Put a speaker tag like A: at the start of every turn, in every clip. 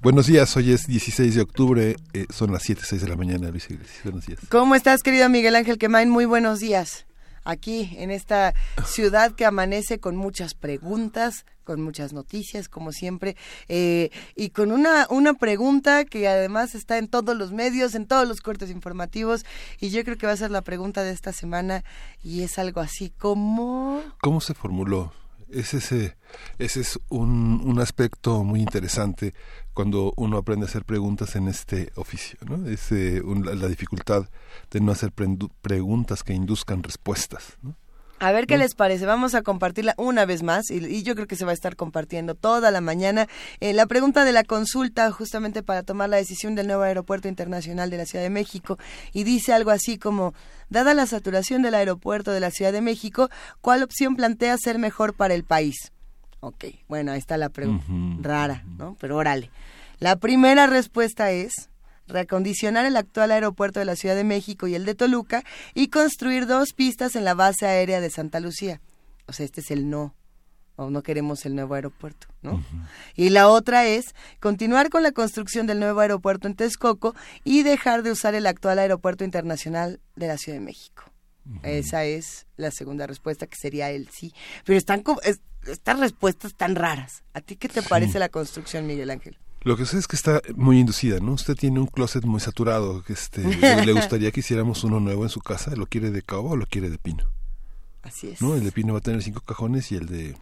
A: Buenos días, hoy es 16 de octubre, eh, son las 7, 6 de la mañana, Luis Iglesias. Buenos días.
B: ¿Cómo estás, querido Miguel Ángel Quemain? Muy buenos días. Aquí, en esta ciudad que amanece con muchas preguntas, con muchas noticias, como siempre, eh, y con una, una pregunta que además está en todos los medios, en todos los cortes informativos, y yo creo que va a ser la pregunta de esta semana, y es algo así como...
A: ¿Cómo se formuló? Es ese, ese es un, un aspecto muy interesante cuando uno aprende a hacer preguntas en este oficio, ¿no? Es eh, la, dificultad de no hacer preguntas que induzcan respuestas, ¿no?
B: A ver qué les parece. Vamos a compartirla una vez más y, yo creo que se va a estar compartiendo toda la mañana. Eh, la pregunta de la consulta justamente para tomar la decisión del nuevo aeropuerto internacional de la Ciudad de México y dice algo así como, dada la saturación del aeropuerto de la Ciudad de México, ¿cuál opción plantea ser mejor para el país? Ok, bueno, ahí está la pregunta. Rara, ¿no? Pero órale. La primera respuesta es reacondicionar el actual aeropuerto de la Ciudad de México y el de Toluca y construir dos pistas en la base aérea de Santa Lucía. O sea, este es el no. O no queremos el nuevo aeropuerto, ¿no? Y la otra es continuar con la construcción del nuevo aeropuerto en Texcoco y dejar de usar el actual aeropuerto internacional de la Ciudad de México. Esa es la segunda respuesta, que sería el sí. Pero están estas respuestas tan raras. ¿A ti qué te parece la construcción, Miguel Ángel?
A: Lo que sé es que está muy inducida, ¿no? Usted tiene un closet muy saturado. Este, ¿Le gustaría que hiciéramos uno nuevo en su casa? ¿Lo quiere de caoba o lo quiere de pino?
B: Así es.
A: ¿No? El de pino va a tener cinco cajones y el de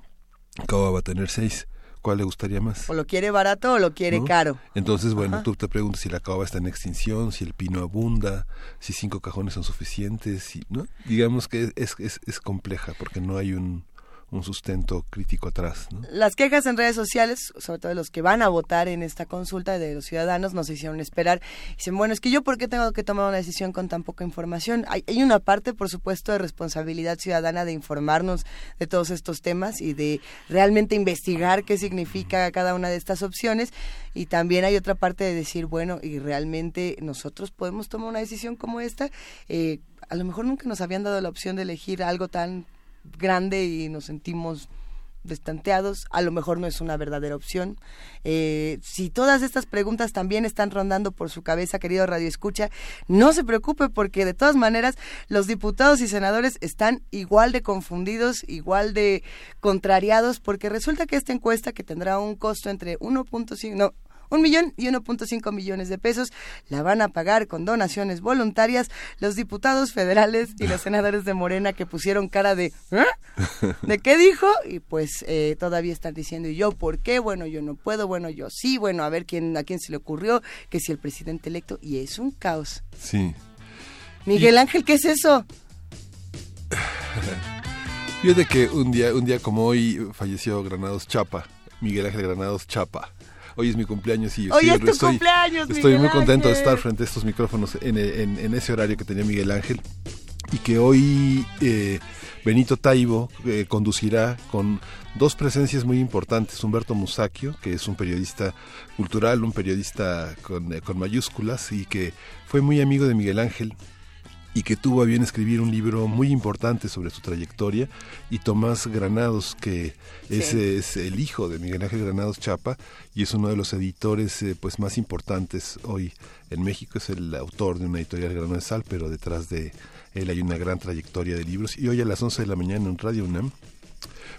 A: caoba va a tener seis. ¿Cuál le gustaría más?
B: O lo quiere barato o lo quiere caro.
A: Entonces, bueno, tú te preguntas si la caoba está en extinción, si el pino abunda, si cinco cajones son suficientes, si, ¿no? Digamos que es, es, es compleja porque no hay un, un sustento crítico atrás.
B: Las quejas en redes sociales, sobre todo de los que van a votar en esta consulta de los ciudadanos, nos hicieron esperar. Dicen, bueno, es que yo por qué tengo que tomar una decisión con tan poca información. Hay, hay una parte, por supuesto, de responsabilidad ciudadana de informarnos de todos estos temas y de realmente investigar qué significa cada una de estas opciones. Y también hay otra parte de decir, bueno, y realmente nosotros podemos tomar una decisión como esta. Eh, a lo mejor nunca nos habían dado la opción de elegir algo tan grande y nos sentimos destanteados, a lo mejor no es una verdadera opción. Eh, si todas estas preguntas también están rondando por su cabeza, querido Radio Escucha, no se preocupe porque de todas maneras los diputados y senadores están igual de confundidos, igual de contrariados, porque resulta que esta encuesta que tendrá un costo entre 1.5, no, un millón y 1.5 millones de pesos la van a pagar con donaciones voluntarias los diputados federales y los senadores de Morena que pusieron cara de ¿eh? ¿de qué dijo? Y pues eh, todavía están diciendo, ¿y yo por qué? Bueno, yo no puedo, bueno, yo sí, bueno, a ver quién, a quién se le ocurrió, que si el presidente electo, y es un caos.
A: Sí.
B: Miguel Ángel, ¿qué es eso?
A: Fíjate que un día, un día como hoy falleció Granados Chapa, Miguel Ángel Granados Chapa hoy es mi cumpleaños y
B: hoy es tu estoy, cumpleaños,
A: estoy muy contento de estar frente a estos micrófonos en, en, ese horario que tenía Miguel Ángel y que hoy eh, Benito Taibo eh, conducirá con dos presencias muy importantes. Humberto Musacchio, que es un periodista cultural, un periodista con, eh, con mayúsculas y que fue muy amigo de Miguel Ángel y que tuvo a bien escribir un libro muy importante sobre su trayectoria, y Tomás Granados, que ese es, el hijo de Miguel Ángel Granados Chapa y es uno de los editores eh, pues más importantes hoy en México, es el autor de una editorial Grano de Sal, pero detrás de él hay una gran trayectoria de libros, y hoy a las 11 de la mañana en Radio UNAM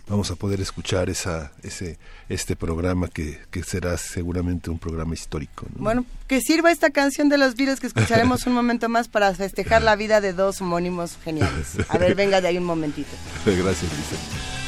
A: vamos a poder escuchar esa, ese, este programa que, que será seguramente un programa histórico.
B: Bueno, que sirva esta canción de los virus que escucharemos un momento más para festejar la vida de dos homónimos geniales. A ver, venga de ahí un momentito.
A: Gracias, Lisa.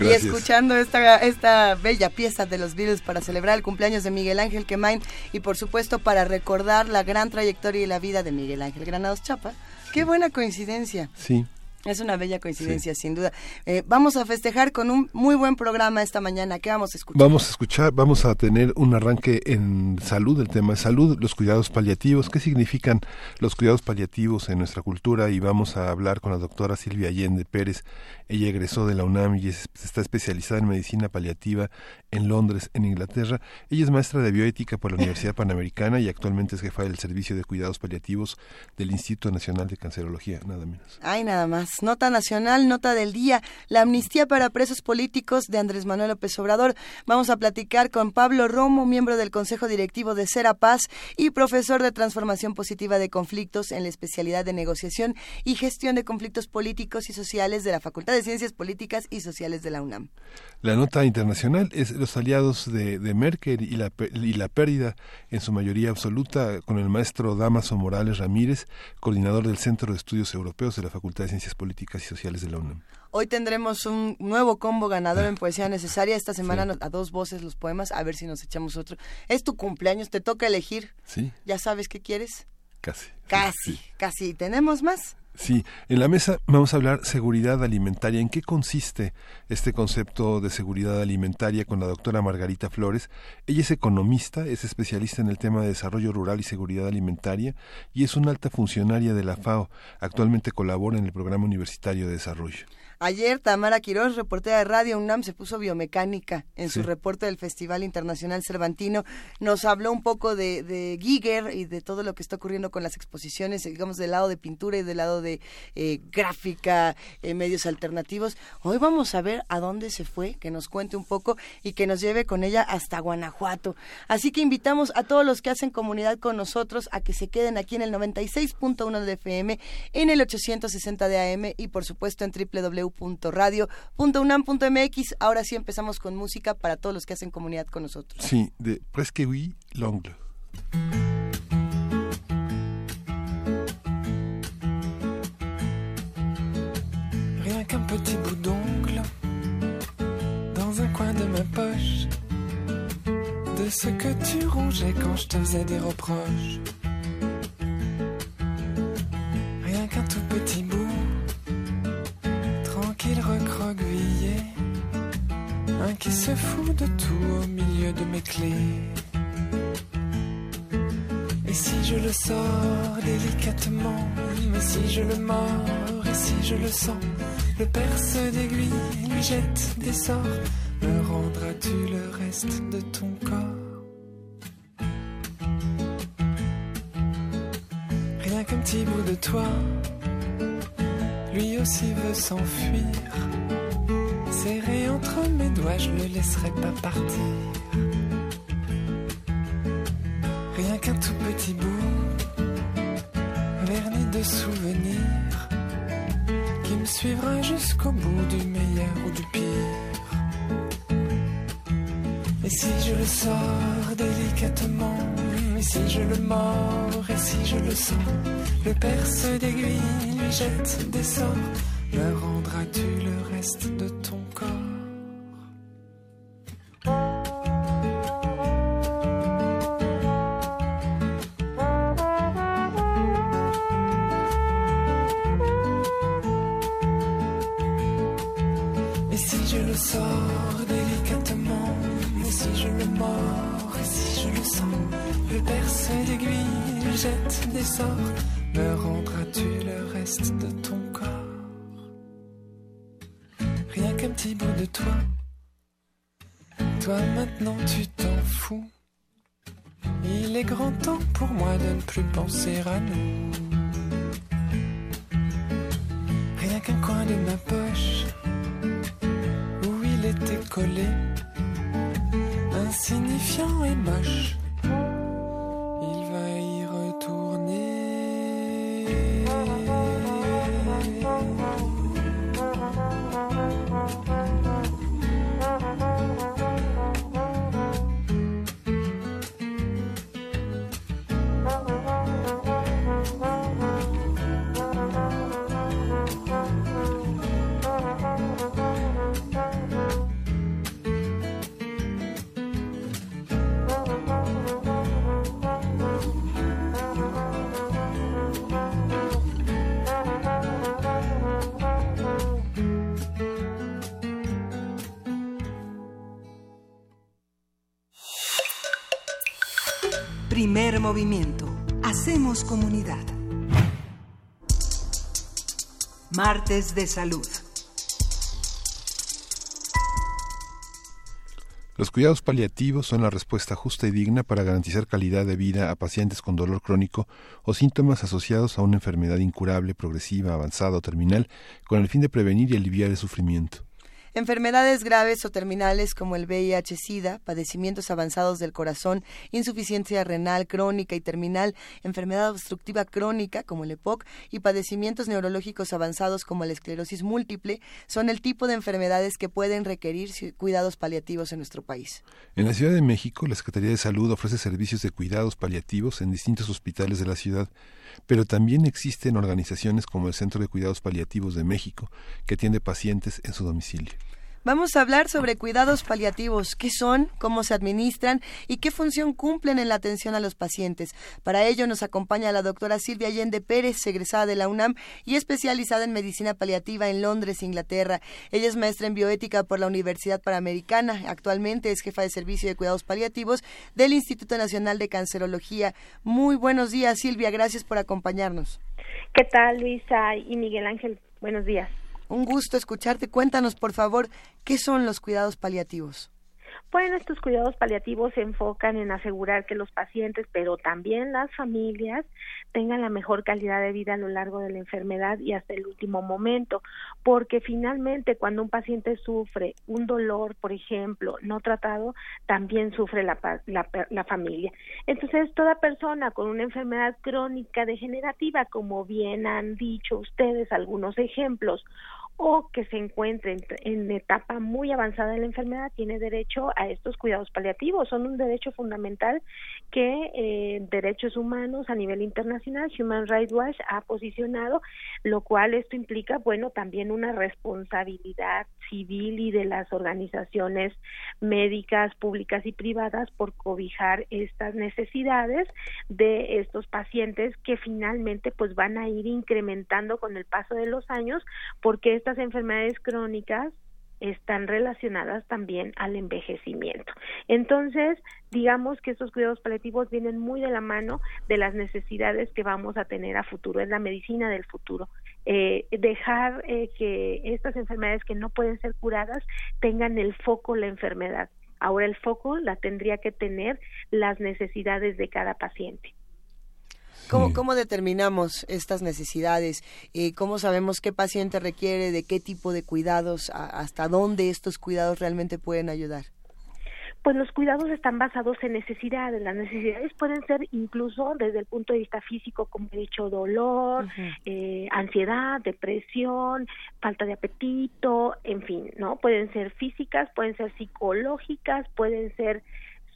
B: Y escuchando esta, esta bella pieza de los Beatles para celebrar el cumpleaños de Miguel Ángel Quemain y por supuesto para recordar la gran trayectoria y la vida de Miguel Ángel Granados Chapa. Qué buena coincidencia.
A: Sí,
B: es una bella coincidencia, sin duda. Eh, vamos a festejar con un muy buen programa esta mañana. ¿Qué vamos a escuchar?
A: Vamos a escuchar, vamos a tener un arranque en salud, el tema de salud, los cuidados paliativos, qué significan los cuidados paliativos en nuestra cultura y vamos a hablar con la doctora Silvia Allende Pérez. Ella egresó de la UNAM y está especializada en medicina paliativa en Londres, en Inglaterra. Ella es maestra de bioética por la Universidad Panamericana y actualmente es jefa del Servicio de Cuidados Paliativos del Instituto Nacional de Cancerología, nada menos.
B: Ay, nada más. Nota nacional, nota del día, la amnistía para presos políticos de Andrés Manuel López Obrador. Vamos a platicar con Pablo Romo, miembro del Consejo Directivo de Cera Paz y profesor de Transformación Positiva de Conflictos en la especialidad de negociación y gestión de conflictos políticos y sociales de la Facultad de Ciencias Políticas y Sociales de la UNAM.
A: La nota internacional es los aliados de, Merkel y la, y la pérdida en su mayoría absoluta con el maestro Damaso Morales Ramírez, coordinador del Centro de Estudios Europeos de la Facultad de Ciencias Políticas y Sociales de la UNAM.
B: Hoy tendremos un nuevo combo ganador en Poesía Necesaria. Esta semana a dos voces los poemas, a ver si nos echamos otro. Es tu cumpleaños, te toca elegir.
A: Sí.
B: ¿Ya sabes qué quieres?
A: Casi.
B: Casi, casi. ¿Tenemos más?
A: Sí, en la mesa vamos a hablar seguridad alimentaria. ¿En qué consiste este concepto de seguridad alimentaria con la doctora Margarita Flores? Ella es economista, es especialista en el tema de desarrollo rural y seguridad alimentaria y es una alta funcionaria de la FAO. Actualmente colabora en el Programa Universitario de Desarrollo.
B: Ayer Tamara Quiroz, reportera de Radio UNAM, se puso biomecánica en su reporte del Festival Internacional Cervantino. Nos habló un poco de, de, Giger y de todo lo que está ocurriendo con las exposiciones, digamos, del lado de pintura y del lado de eh, gráfica, eh, medios alternativos. Hoy vamos a ver a dónde se fue, que nos cuente un poco y que nos lleve con ella hasta Guanajuato. Así que invitamos a todos los que hacen comunidad con nosotros a que se queden aquí en el 96.1 de FM, en el 860 de AM y por supuesto en www www.radio.unam.mx. Ahora sí empezamos con música para todos los que hacen comunidad con nosotros.
A: Sí, de Presque Oui, l'Ongle.
C: Rien qu'un petit bout d'ongle dans un coin de ma poche. De ce que tu rongeais quand je te faisais des reproches. Rien qu'un tout petit bout qu'il recroquevillé, un qui se fout de tout au milieu de mes clés. Et si je le sors délicatement, mais si je le mords, et si je le sens, le perce d'aiguille lui jette des sorts, me rendras-tu le reste de ton corps? Rien qu'un petit bout de toi lui aussi veut s'enfuir. Serré entre mes doigts, je le laisserai pas partir. Rien qu'un tout petit bout, verni de souvenirs, qui me suivra jusqu'au bout du meilleur ou du pire. Et si je le sors délicatement, si je le mords, et si je le sens, le perce d'aiguille lui jette des sorts, me rendras-tu le reste de ton me rendras-tu le reste de ton corps? Rien qu'un petit bout de toi. Toi maintenant tu t'en fous. Il est grand temps pour moi de ne plus penser à nous. Rien qu'un coin de ma poche où il était collé, insignifiant et moche. day.
D: Primer movimiento. Hacemos comunidad. Martes de Salud.
A: Los cuidados paliativos son la respuesta justa y digna para garantizar calidad de vida a pacientes con dolor crónico o síntomas asociados a una enfermedad incurable, progresiva, avanzada o terminal, con el fin de prevenir y aliviar el sufrimiento.
B: Enfermedades graves o terminales como el VIH-Sida, padecimientos avanzados del corazón, insuficiencia renal crónica y terminal, enfermedad obstructiva crónica como el EPOC y padecimientos neurológicos avanzados como la esclerosis múltiple son el tipo de enfermedades que pueden requerir cuidados paliativos en nuestro país.
A: En la Ciudad de México, la Secretaría de Salud ofrece servicios de cuidados paliativos en distintos hospitales de la ciudad pero también existen organizaciones como el Centro de Cuidados Paliativos de México, que atiende pacientes en su domicilio.
B: Vamos a hablar sobre cuidados paliativos, qué son, cómo se administran y qué función cumplen en la atención a los pacientes. Para ello nos acompaña la doctora Silvia Allende Pérez, egresada de la UNAM y especializada en medicina paliativa en Londres, Inglaterra. Ella es maestra en bioética por la Universidad Panamericana. Actualmente es jefa de servicio de cuidados paliativos del Instituto Nacional de Cancerología. Muy buenos días, Silvia. Gracias por acompañarnos.
E: ¿Qué tal, Luisa y Miguel Ángel? Buenos días.
B: Un gusto escucharte. Cuéntanos, por favor, ¿qué son los cuidados paliativos?
E: Bueno, estos cuidados paliativos se enfocan en asegurar que los pacientes, pero también las familias, tengan la mejor calidad de vida a lo largo de la enfermedad y hasta el último momento, porque finalmente cuando un paciente sufre un dolor, por ejemplo, no tratado, también sufre la, la, la familia. Entonces, toda persona con una enfermedad crónica degenerativa, como bien han dicho ustedes algunos ejemplos, o que se encuentre en, etapa muy avanzada de la enfermedad tiene derecho a estos cuidados paliativos. Son un derecho fundamental que eh, Derechos Humanos a nivel internacional, Human Rights Watch, ha posicionado, lo cual esto implica, bueno, también una responsabilidad civil y de las organizaciones médicas públicas y privadas por cobijar estas necesidades de estos pacientes que finalmente pues van a ir incrementando con el paso de los años porque estas enfermedades crónicas están relacionadas también al envejecimiento. Entonces, digamos que estos cuidados paliativos vienen muy de la mano de las necesidades que vamos a tener a futuro, es la medicina del futuro. Eh, dejar eh, que estas enfermedades que no pueden ser curadas tengan el foco la enfermedad. Ahora el foco la tendría que tener las necesidades de cada paciente.
B: ¿Cómo, determinamos estas necesidades? Eh, ¿Cómo sabemos qué paciente requiere, de qué tipo de cuidados, hasta dónde estos cuidados realmente pueden ayudar?
E: Pues los cuidados están basados en necesidades. Las necesidades pueden ser incluso desde el punto de vista físico, como he dicho, dolor, eh, ansiedad, depresión, falta de apetito, en fin, ¿no? Pueden ser físicas, pueden ser psicológicas, pueden ser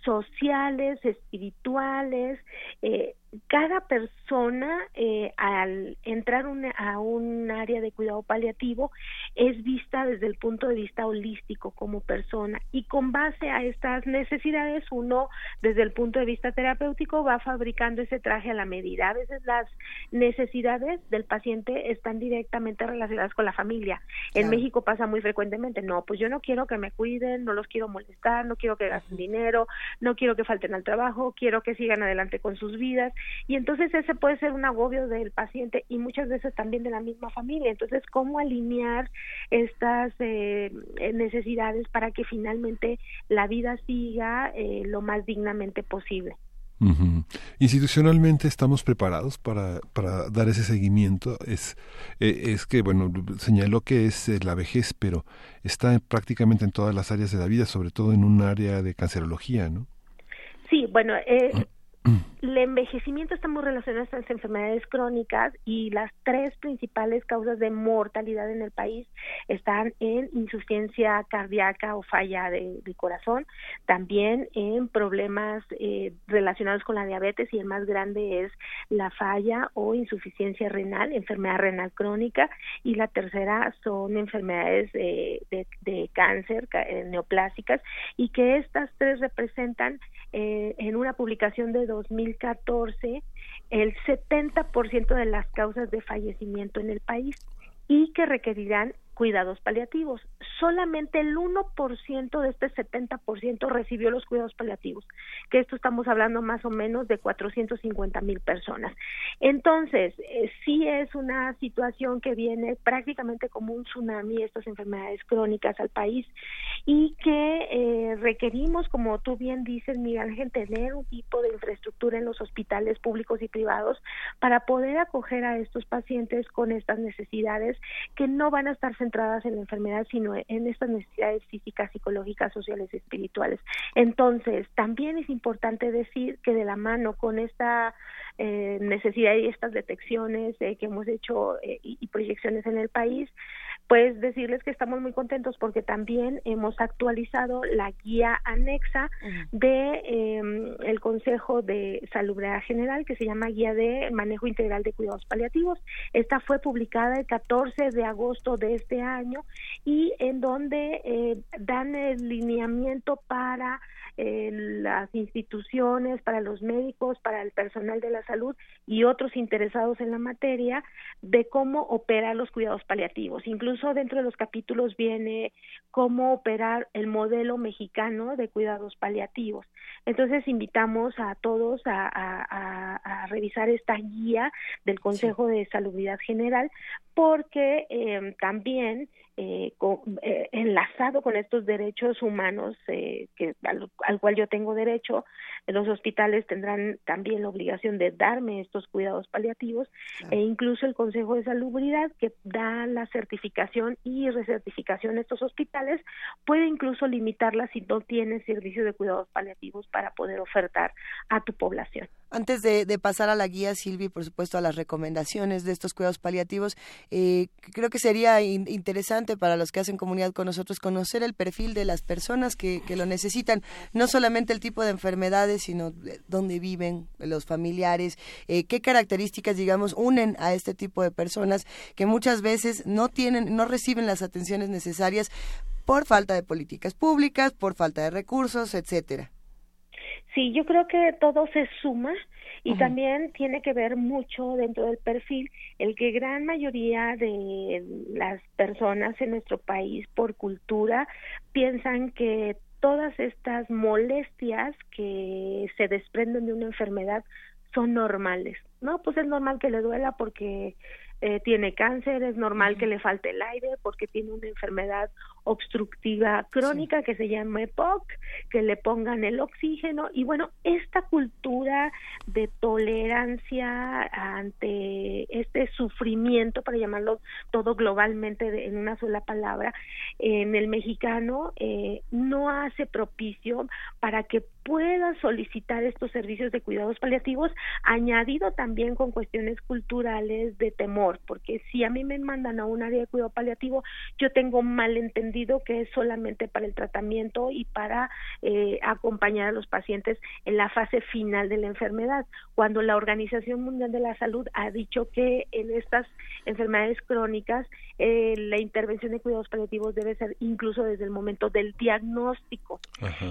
E: sociales, espirituales, eh, cada persona eh, al entrar a un área de cuidado paliativo es vista desde el punto de vista holístico como persona y con base a estas necesidades uno desde el punto de vista terapéutico va fabricando ese traje a la medida. A veces las necesidades del paciente están directamente relacionadas con la familia. En México pasa muy frecuentemente, no, pues yo no quiero que me cuiden, no los quiero molestar, no quiero que gasten dinero, no quiero que falten al trabajo, quiero que sigan adelante con sus vidas y entonces ese puede ser un agobio del paciente y muchas veces también de la misma familia. Entonces, ¿cómo alinear estas eh, necesidades para que finalmente la vida siga eh, lo más dignamente posible?
A: Institucionalmente estamos preparados para, para dar ese seguimiento. Es, eh, es que, bueno, señaló que es la vejez, pero está prácticamente en todas las áreas de la vida, sobre todo en un área de cancerología, ¿no?
E: Sí, bueno, eh, el envejecimiento está muy relacionado a estas enfermedades crónicas y las tres principales causas de mortalidad en el país están en insuficiencia cardíaca o falla de, corazón, también en problemas eh, relacionados con la diabetes y el más grande es la falla o insuficiencia renal, enfermedad renal crónica y la tercera son enfermedades de, de cáncer eh, neoplásicas y que estas tres representan eh, en una publicación de 2014 el 70% de las causas de fallecimiento en el país y que requerirán cuidados paliativos. Solamente el 1% de este 70% recibió los cuidados paliativos, que esto estamos hablando más o menos de 450 mil personas. Entonces, eh, sí es una situación que viene prácticamente como un tsunami, estas enfermedades crónicas al país, y que eh, requerimos, como tú bien dices, Miguel Ángel, tener un tipo de infraestructura en los hospitales públicos y privados para poder acoger a estos pacientes con estas necesidades que no van a estar centradas en la enfermedad, sino en estas necesidades físicas, psicológicas, sociales y espirituales. Entonces, también es importante decir que de la mano con esta eh, necesidad y estas detecciones eh, que hemos hecho eh, y proyecciones en el país, pues decirles que estamos muy contentos porque también hemos actualizado la guía anexa de em, el Consejo de Salubridad General que se llama Guía de Manejo Integral de Cuidados Paliativos. Esta fue publicada el 14 de agosto de este año y en donde eh, dan el lineamiento para las instituciones, para los médicos, para el personal de la salud y otros interesados en la materia de cómo operar los cuidados paliativos. Incluso dentro de los capítulos viene cómo operar el modelo mexicano de cuidados paliativos. Entonces invitamos a todos a, revisar esta guía del Consejo de Salubridad General porque eh, también eh, eh, enlazado con estos derechos humanos eh, que al, cual yo tengo derecho, los hospitales tendrán también la obligación de darme estos cuidados paliativos e incluso el Consejo de Salubridad que da la certificación y recertificación a estos hospitales puede incluso limitarla si no tiene servicio de cuidados paliativos para poder ofertar a tu población.
B: Antes de, pasar a la guía, Silvi, por supuesto, a las recomendaciones de estos cuidados paliativos, eh, creo que sería interesante para los que hacen comunidad con nosotros conocer el perfil de las personas que, lo necesitan, no solamente el tipo de enfermedades, sino dónde viven los familiares, eh, qué características, digamos, unen a este tipo de personas que muchas veces no tienen, no reciben las atenciones necesarias por falta de políticas públicas, por falta de recursos, etcétera.
E: Sí, yo creo que todo se suma y también tiene que ver mucho dentro del perfil el que gran mayoría de las personas en nuestro país por cultura piensan que todas estas molestias que se desprenden de una enfermedad son normales. No, pues es normal que le duela porque eh, tiene cáncer, es normal que le falte el aire porque tiene una enfermedad obstructiva crónica que se llama EPOC, que le pongan el oxígeno. Y bueno, esta cultura de tolerancia ante este sufrimiento, para llamarlo todo globalmente en una sola palabra, en el mexicano eh, no hace propicio para que pueda solicitar estos servicios de cuidados paliativos, añadido también con cuestiones culturales de temor, porque si a mí me mandan a un área de cuidado paliativo, yo tengo malentendido que es solamente para el tratamiento y para eh, acompañar a los pacientes en la fase final de la enfermedad, cuando la Organización Mundial de la Salud ha dicho que en estas enfermedades crónicas eh, la intervención de cuidados paliativos debe ser incluso desde el momento del diagnóstico.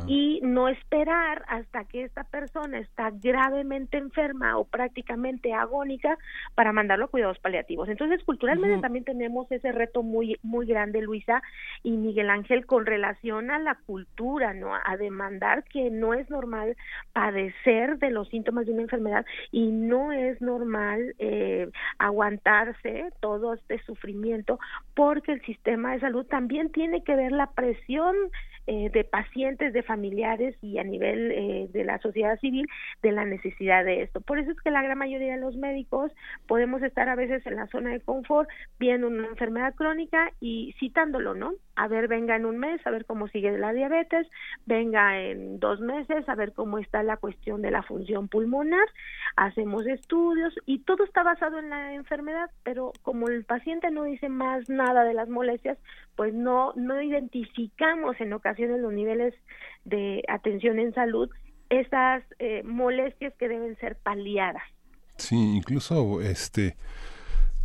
E: Y no esperar hasta que esta persona está gravemente enferma o prácticamente agónica para mandarlo a cuidados paliativos. Entonces, culturalmente también tenemos ese reto muy muy grande, Luisa, y Miguel Ángel con relación a la cultura, ¿no? A demandar que no es normal padecer de los síntomas de una enfermedad y no es normal eh, aguantarse todo este sufrimiento porque el sistema de salud también tiene que ver la presión eh, de pacientes, de familiares y a nivel eh, de la sociedad civil de la necesidad de esto. Por eso es que la gran mayoría de los médicos podemos estar a veces en la zona de confort viendo una enfermedad crónica y citándolo, ¿no? A ver, venga en un mes, a ver cómo sigue la diabetes, venga en dos meses, a ver cómo está la cuestión de la función pulmonar, hacemos estudios y todo está basado en la enfermedad, pero como el paciente no dice más nada de las molestias, pues no, no identificamos en ocasiones los niveles de atención en salud esas eh, molestias que deben ser paliadas.
A: Sí, incluso este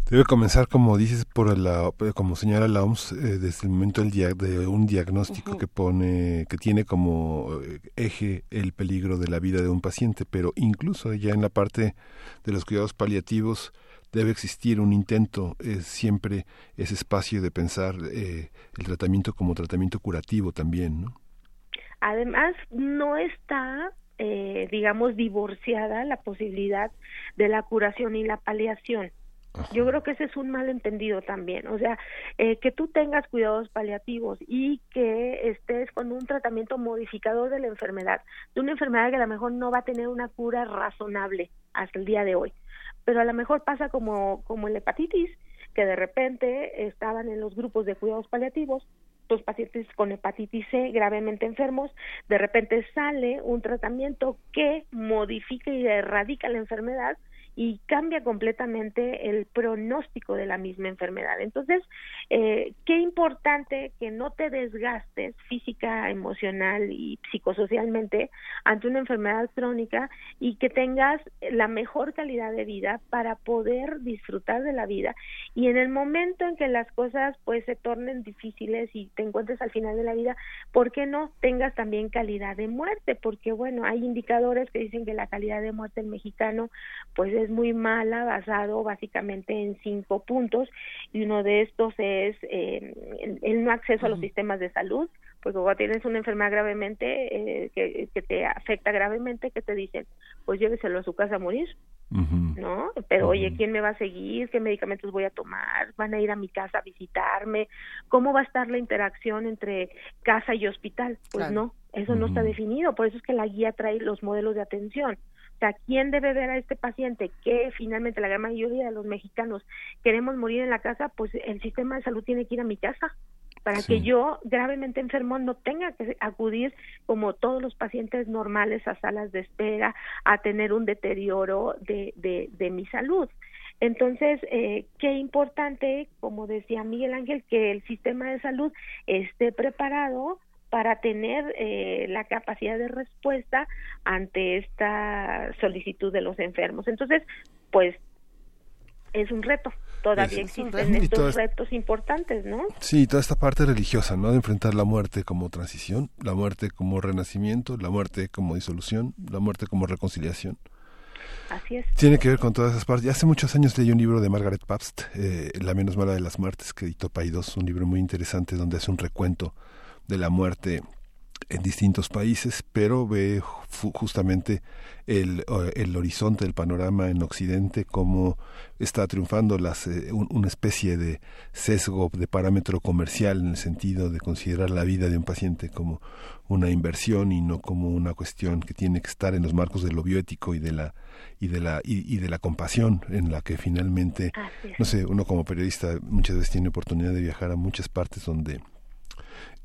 A: debe comenzar como dices por la como señala la OMS eh, desde el momento del de un diagnóstico que pone que tiene como eh, eje el peligro de la vida de un paciente, pero incluso ya en la parte de los cuidados paliativos debe existir un intento, es siempre ese espacio de pensar eh, el tratamiento como tratamiento curativo también, ¿no?
E: Además, no está eh, digamos, divorciada la posibilidad de la curación y la paliación. Yo creo que ese es un malentendido también, o sea, eh, que tú tengas cuidados paliativos y que estés con un tratamiento modificador de la enfermedad, de una enfermedad que a lo mejor no va a tener una cura razonable hasta el día de hoy, pero a lo mejor pasa como, como la hepatitis, que de repente estaban en los grupos de cuidados paliativos, los pacientes con hepatitis C gravemente enfermos, de repente sale un tratamiento que modifica y erradica la enfermedad y cambia completamente el pronóstico de la misma enfermedad. Entonces, eh, qué importante que no te desgastes física, emocional y psicosocialmente ante una enfermedad crónica y que tengas la mejor calidad de vida para poder disfrutar de la vida y en el momento en que las cosas pues se tornen difíciles y te encuentres al final de la vida, ¿por qué no tengas también calidad de muerte? Porque bueno, hay indicadores que dicen que la calidad de muerte del mexicano pues es muy mala, basado básicamente en cinco puntos, y uno de estos es eh, el, no acceso a los sistemas de salud, porque cuando tienes una enfermedad gravemente, eh, que, que, te afecta gravemente, que te dicen, pues lléveselo a su casa a morir, ¿no? Pero oye, ¿quién me va a seguir? ¿Qué medicamentos voy a tomar? ¿Van a ir a mi casa a visitarme? ¿Cómo va a estar la interacción entre casa y hospital? Pues no, eso no está definido, por eso es que la guía trae los modelos de atención. O sea, ¿quién debe ver a este paciente? Que finalmente la gran mayoría de los mexicanos queremos morir en la casa, pues el sistema de salud tiene que ir a mi casa para que yo gravemente enfermo no tenga que acudir como todos los pacientes normales a salas de espera a tener un deterioro de, de, de mi salud. Entonces, eh, qué importante, como decía Miguel Ángel, que el sistema de salud esté preparado para tener eh, la capacidad de respuesta ante esta solicitud de los enfermos. Entonces, pues es un reto. Todavía existen estos retos importantes, ¿no?
A: Sí, toda esta parte religiosa, ¿no? De enfrentar la muerte como transición, la muerte como renacimiento, la muerte como disolución, la muerte como reconciliación.
E: Así es.
A: Tiene que ver con todas esas partes. Hace muchos años leí un libro de Margaret Pabst, eh, La menos mala de las muertes, que editó Paidós, un libro muy interesante donde hace un recuento de la muerte en distintos países, pero ve justamente el, el, horizonte, el panorama en Occidente, como está triunfando las, eh, una especie de sesgo de parámetro comercial en el sentido de considerar la vida de un paciente como una inversión y no como una cuestión que tiene que estar en los marcos de lo bioético y de la y de la y, de la compasión en la que finalmente no sé uno como periodista muchas veces tiene oportunidad de viajar a muchas partes donde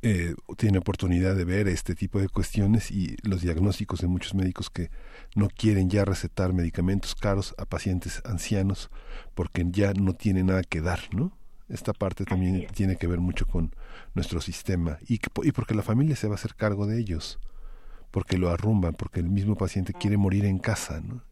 A: eh, tiene oportunidad de ver este tipo de cuestiones y los diagnósticos de muchos médicos que no quieren ya recetar medicamentos caros a pacientes ancianos porque ya no tiene nada que dar, ¿no? Esta parte también tiene que ver mucho con nuestro sistema y, y porque la familia se va a hacer cargo de ellos, porque lo arrumban, porque el mismo paciente quiere morir en casa, ¿no?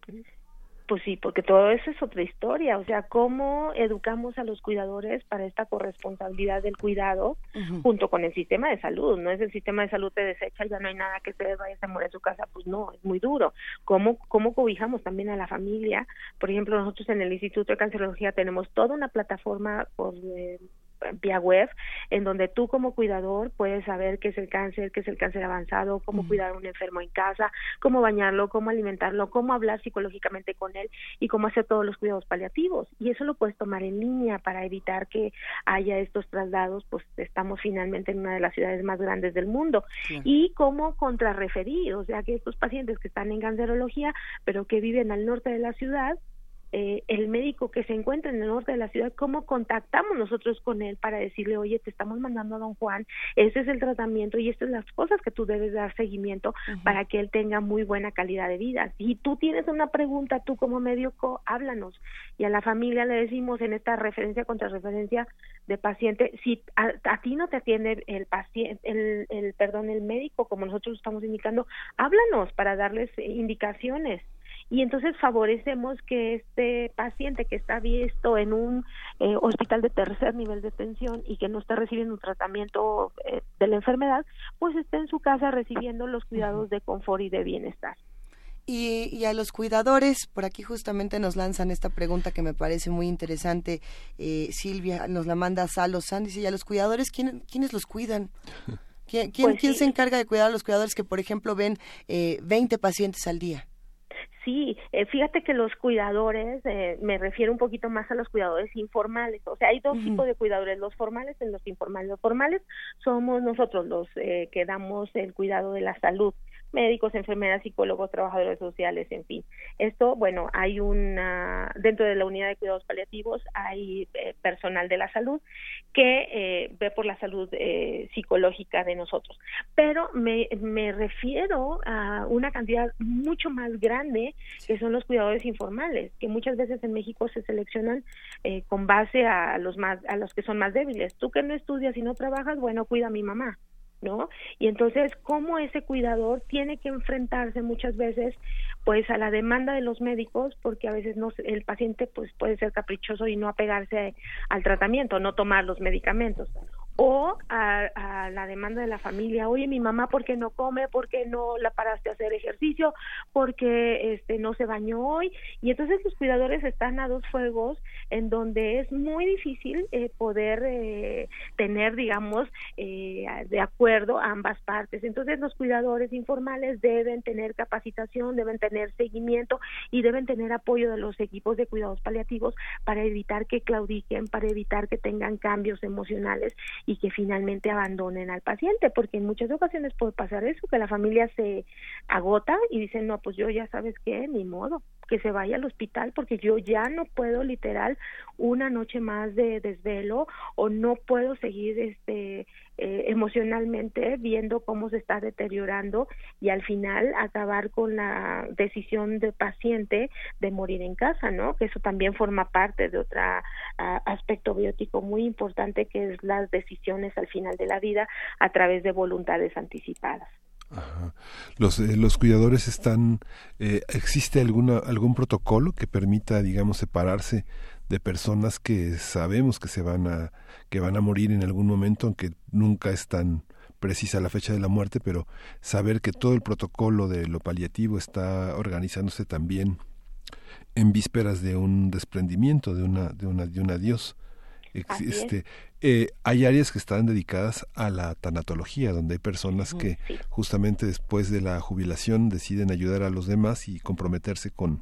E: Pues sí, porque todo eso es otra historia, o sea, cómo educamos a los cuidadores para esta corresponsabilidad del cuidado junto con el sistema de salud, no es el sistema de salud te desecha, ya no hay nada que se vaya a morir en su casa, pues no, es muy duro. ¿Cómo, cómo cobijamos también a la familia? Por ejemplo, nosotros en el Instituto de Cancerología tenemos toda una plataforma por eh, vía web, en donde tú como cuidador puedes saber qué es el cáncer, qué es el cáncer avanzado, cómo cuidar a un enfermo en casa, cómo bañarlo, cómo alimentarlo, cómo hablar psicológicamente con él y cómo hacer todos los cuidados paliativos. Y eso lo puedes tomar en línea para evitar que haya estos traslados, pues estamos finalmente en una de las ciudades más grandes del mundo. Y cómo contrarreferir, o sea, que estos pacientes que están en cancerología, pero que viven al norte de la ciudad, eh, el médico que se encuentra en el norte de la ciudad, cómo contactamos nosotros con él para decirle, oye, te estamos mandando a don Juan, ese es el tratamiento y estas son las cosas que tú debes dar seguimiento para que él tenga muy buena calidad de vida. Si tú tienes una pregunta, tú como médico, háblanos. Y a la familia le decimos en esta referencia contra referencia de paciente, si a, ti no te atiende el paciente, el, el, perdón, el médico, como nosotros estamos indicando, háblanos para darles indicaciones y entonces favorecemos que este paciente que está visto en un eh, hospital de tercer nivel de atención y que no está recibiendo un tratamiento eh, de la enfermedad, pues esté en su casa recibiendo los cuidados de confort y de bienestar.
B: Y, a los cuidadores, por aquí justamente nos lanzan esta pregunta que me parece muy interesante. Eh, Silvia nos la manda a Salo San, dice, ¿y a los cuidadores quién, quiénes los cuidan? ¿Quién, quién, pues se encarga de cuidar a los cuidadores que, por ejemplo, ven eh, 20 pacientes al día?
E: Sí, eh, fíjate que los cuidadores, eh, me refiero un poquito más a los cuidadores informales, o sea, hay dos tipos de cuidadores, los formales y los informales. Los formales somos nosotros los eh, que damos el cuidado de la salud, médicos, enfermeras, psicólogos, trabajadores sociales, en fin. Esto, bueno, hay una, dentro de la unidad de cuidados paliativos hay eh, personal de la salud que eh, ve por la salud eh, psicológica de nosotros. Pero me, me refiero a una cantidad mucho más grande que son los cuidadores informales, que muchas veces en México se seleccionan con base a los más, a los que son más débiles. Tú que no estudias y no trabajas, bueno, cuida a mi mamá ¿no? Y entonces, ¿cómo ese cuidador tiene que enfrentarse muchas veces, pues, a la demanda de los médicos, porque a veces no, el paciente, pues, puede ser caprichoso y no apegarse al tratamiento, no tomar los medicamentos, o a, la demanda de la familia, oye, mi mamá, ¿por qué no come? ¿Por qué no la paraste a hacer ejercicio? ¿Por qué este, no se bañó hoy? Y entonces los cuidadores están a dos fuegos en donde es muy difícil eh, poder eh, tener, digamos, eh, de acuerdo ambas partes. Entonces los cuidadores informales deben tener capacitación, deben tener seguimiento y deben tener apoyo de los equipos de cuidados paliativos para evitar que claudiquen, para evitar que tengan cambios emocionales y que finalmente abandonen al paciente, porque en muchas ocasiones puede pasar eso, que la familia se agota y dice, no, pues yo ya sabes qué, ni modo, que se vaya al hospital porque yo ya no puedo literal una noche más de desvelo o no puedo seguir este eh, emocionalmente viendo cómo se está deteriorando y al final acabar con la decisión del paciente de morir en casa, ¿no? Que eso también forma parte de otro aspecto biótico muy importante que es las decisiones al final de la vida a través de voluntades anticipadas.
A: Los, eh, los cuidadores están, eh, ¿existe alguna, algún protocolo que permita, digamos, separarse de personas que sabemos que se van a, que van a morir en algún momento, aunque nunca es tan precisa la fecha de la muerte, pero saber que todo el protocolo de lo paliativo está organizándose también en vísperas de un desprendimiento, de una, de una, de un adiós. Este, eh, hay áreas que están dedicadas a la tanatología, donde hay personas que justamente después de la jubilación deciden ayudar a los demás y comprometerse con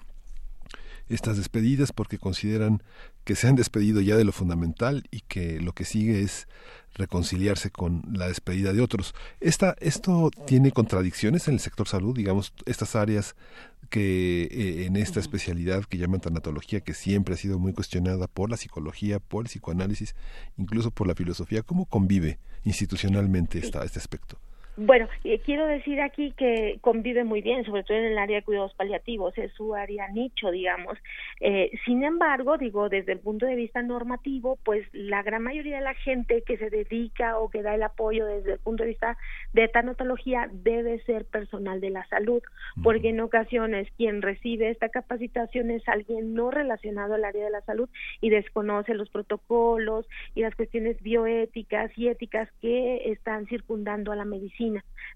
A: estas despedidas porque consideran que se han despedido ya de lo fundamental y que lo que sigue es reconciliarse con la despedida de otros. Esta, ¿Esto tiene contradicciones en el sector salud? Digamos, estas áreas que eh, en esta especialidad que llaman tanatología, que siempre ha sido muy cuestionada por la psicología, por el psicoanálisis, incluso por la filosofía, ¿cómo convive institucionalmente esta, este aspecto?
E: Bueno, eh, quiero decir aquí que convive muy bien, sobre todo en el área de cuidados paliativos, es su área nicho, digamos. Eh, sin embargo, digo, desde el punto de vista normativo, pues la gran mayoría de la gente que se dedica o que da el apoyo desde el punto de vista de tanatología debe ser personal de la salud, porque en ocasiones quien recibe esta capacitación es alguien no relacionado al área de la salud y desconoce los protocolos y las cuestiones bioéticas y éticas que están circundando a la medicina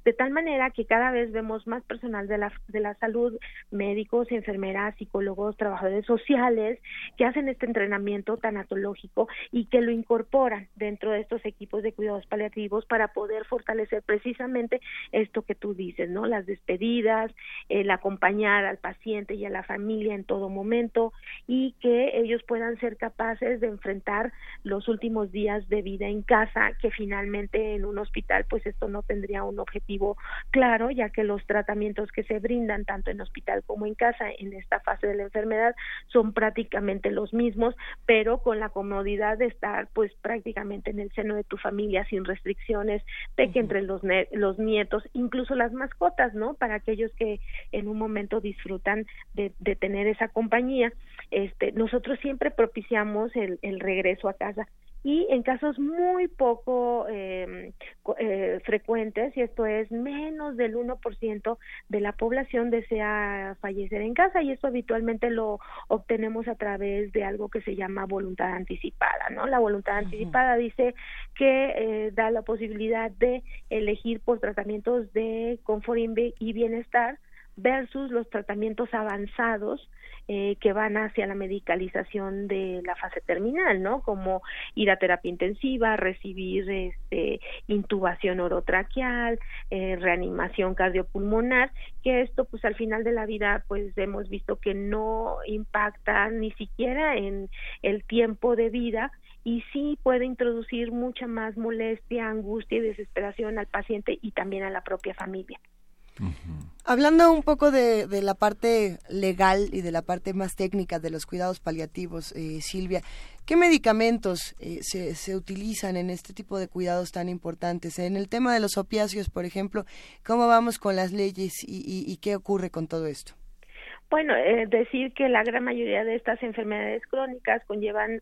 E: de tal manera que cada vez vemos más personal de la, de la salud, médicos, enfermeras, psicólogos, trabajadores sociales, que hacen este entrenamiento tanatológico y que lo incorporan dentro de estos equipos de cuidados paliativos para poder fortalecer precisamente esto que tú dices, ¿no? Las despedidas, el acompañar al paciente y a la familia en todo momento y que ellos puedan ser capaces de enfrentar los últimos días de vida en casa, que finalmente en un hospital pues esto no tendría un objetivo claro, ya que los tratamientos que se brindan tanto en hospital como en casa en esta fase de la enfermedad son prácticamente los mismos, pero con la comodidad de estar pues prácticamente en el seno de tu familia sin restricciones, de que entre los, los nietos, incluso las mascotas, ¿no? Para aquellos que en un momento disfrutan de, de tener esa compañía, este, nosotros siempre propiciamos el, el regreso a casa y en casos muy poco eh, eh, frecuentes, y esto es menos del 1% de la población desea fallecer en casa y esto habitualmente lo obtenemos a través de algo que se llama voluntad anticipada, ¿no? La voluntad anticipada dice que eh, da la posibilidad de elegir por tratamientos de confort y bienestar versus los tratamientos avanzados eh, que van hacia la medicalización de la fase terminal, ¿no? Como ir a terapia intensiva, recibir este, intubación orotraqueal, eh, reanimación cardiopulmonar, que esto pues al final de la vida pues hemos visto que no impacta ni siquiera en el tiempo de vida y sí puede introducir mucha más molestia, angustia y desesperación al paciente y también a la propia familia.
B: Hablando un poco de, la parte legal y de la parte más técnica de los cuidados paliativos, eh, Silvia, ¿qué medicamentos eh, se, se, utilizan en este tipo de cuidados tan importantes? En el tema de los opiáceos, por ejemplo, ¿cómo vamos con las leyes y, qué ocurre con todo esto?
E: Bueno, eh, decir que la gran mayoría de estas enfermedades crónicas conllevan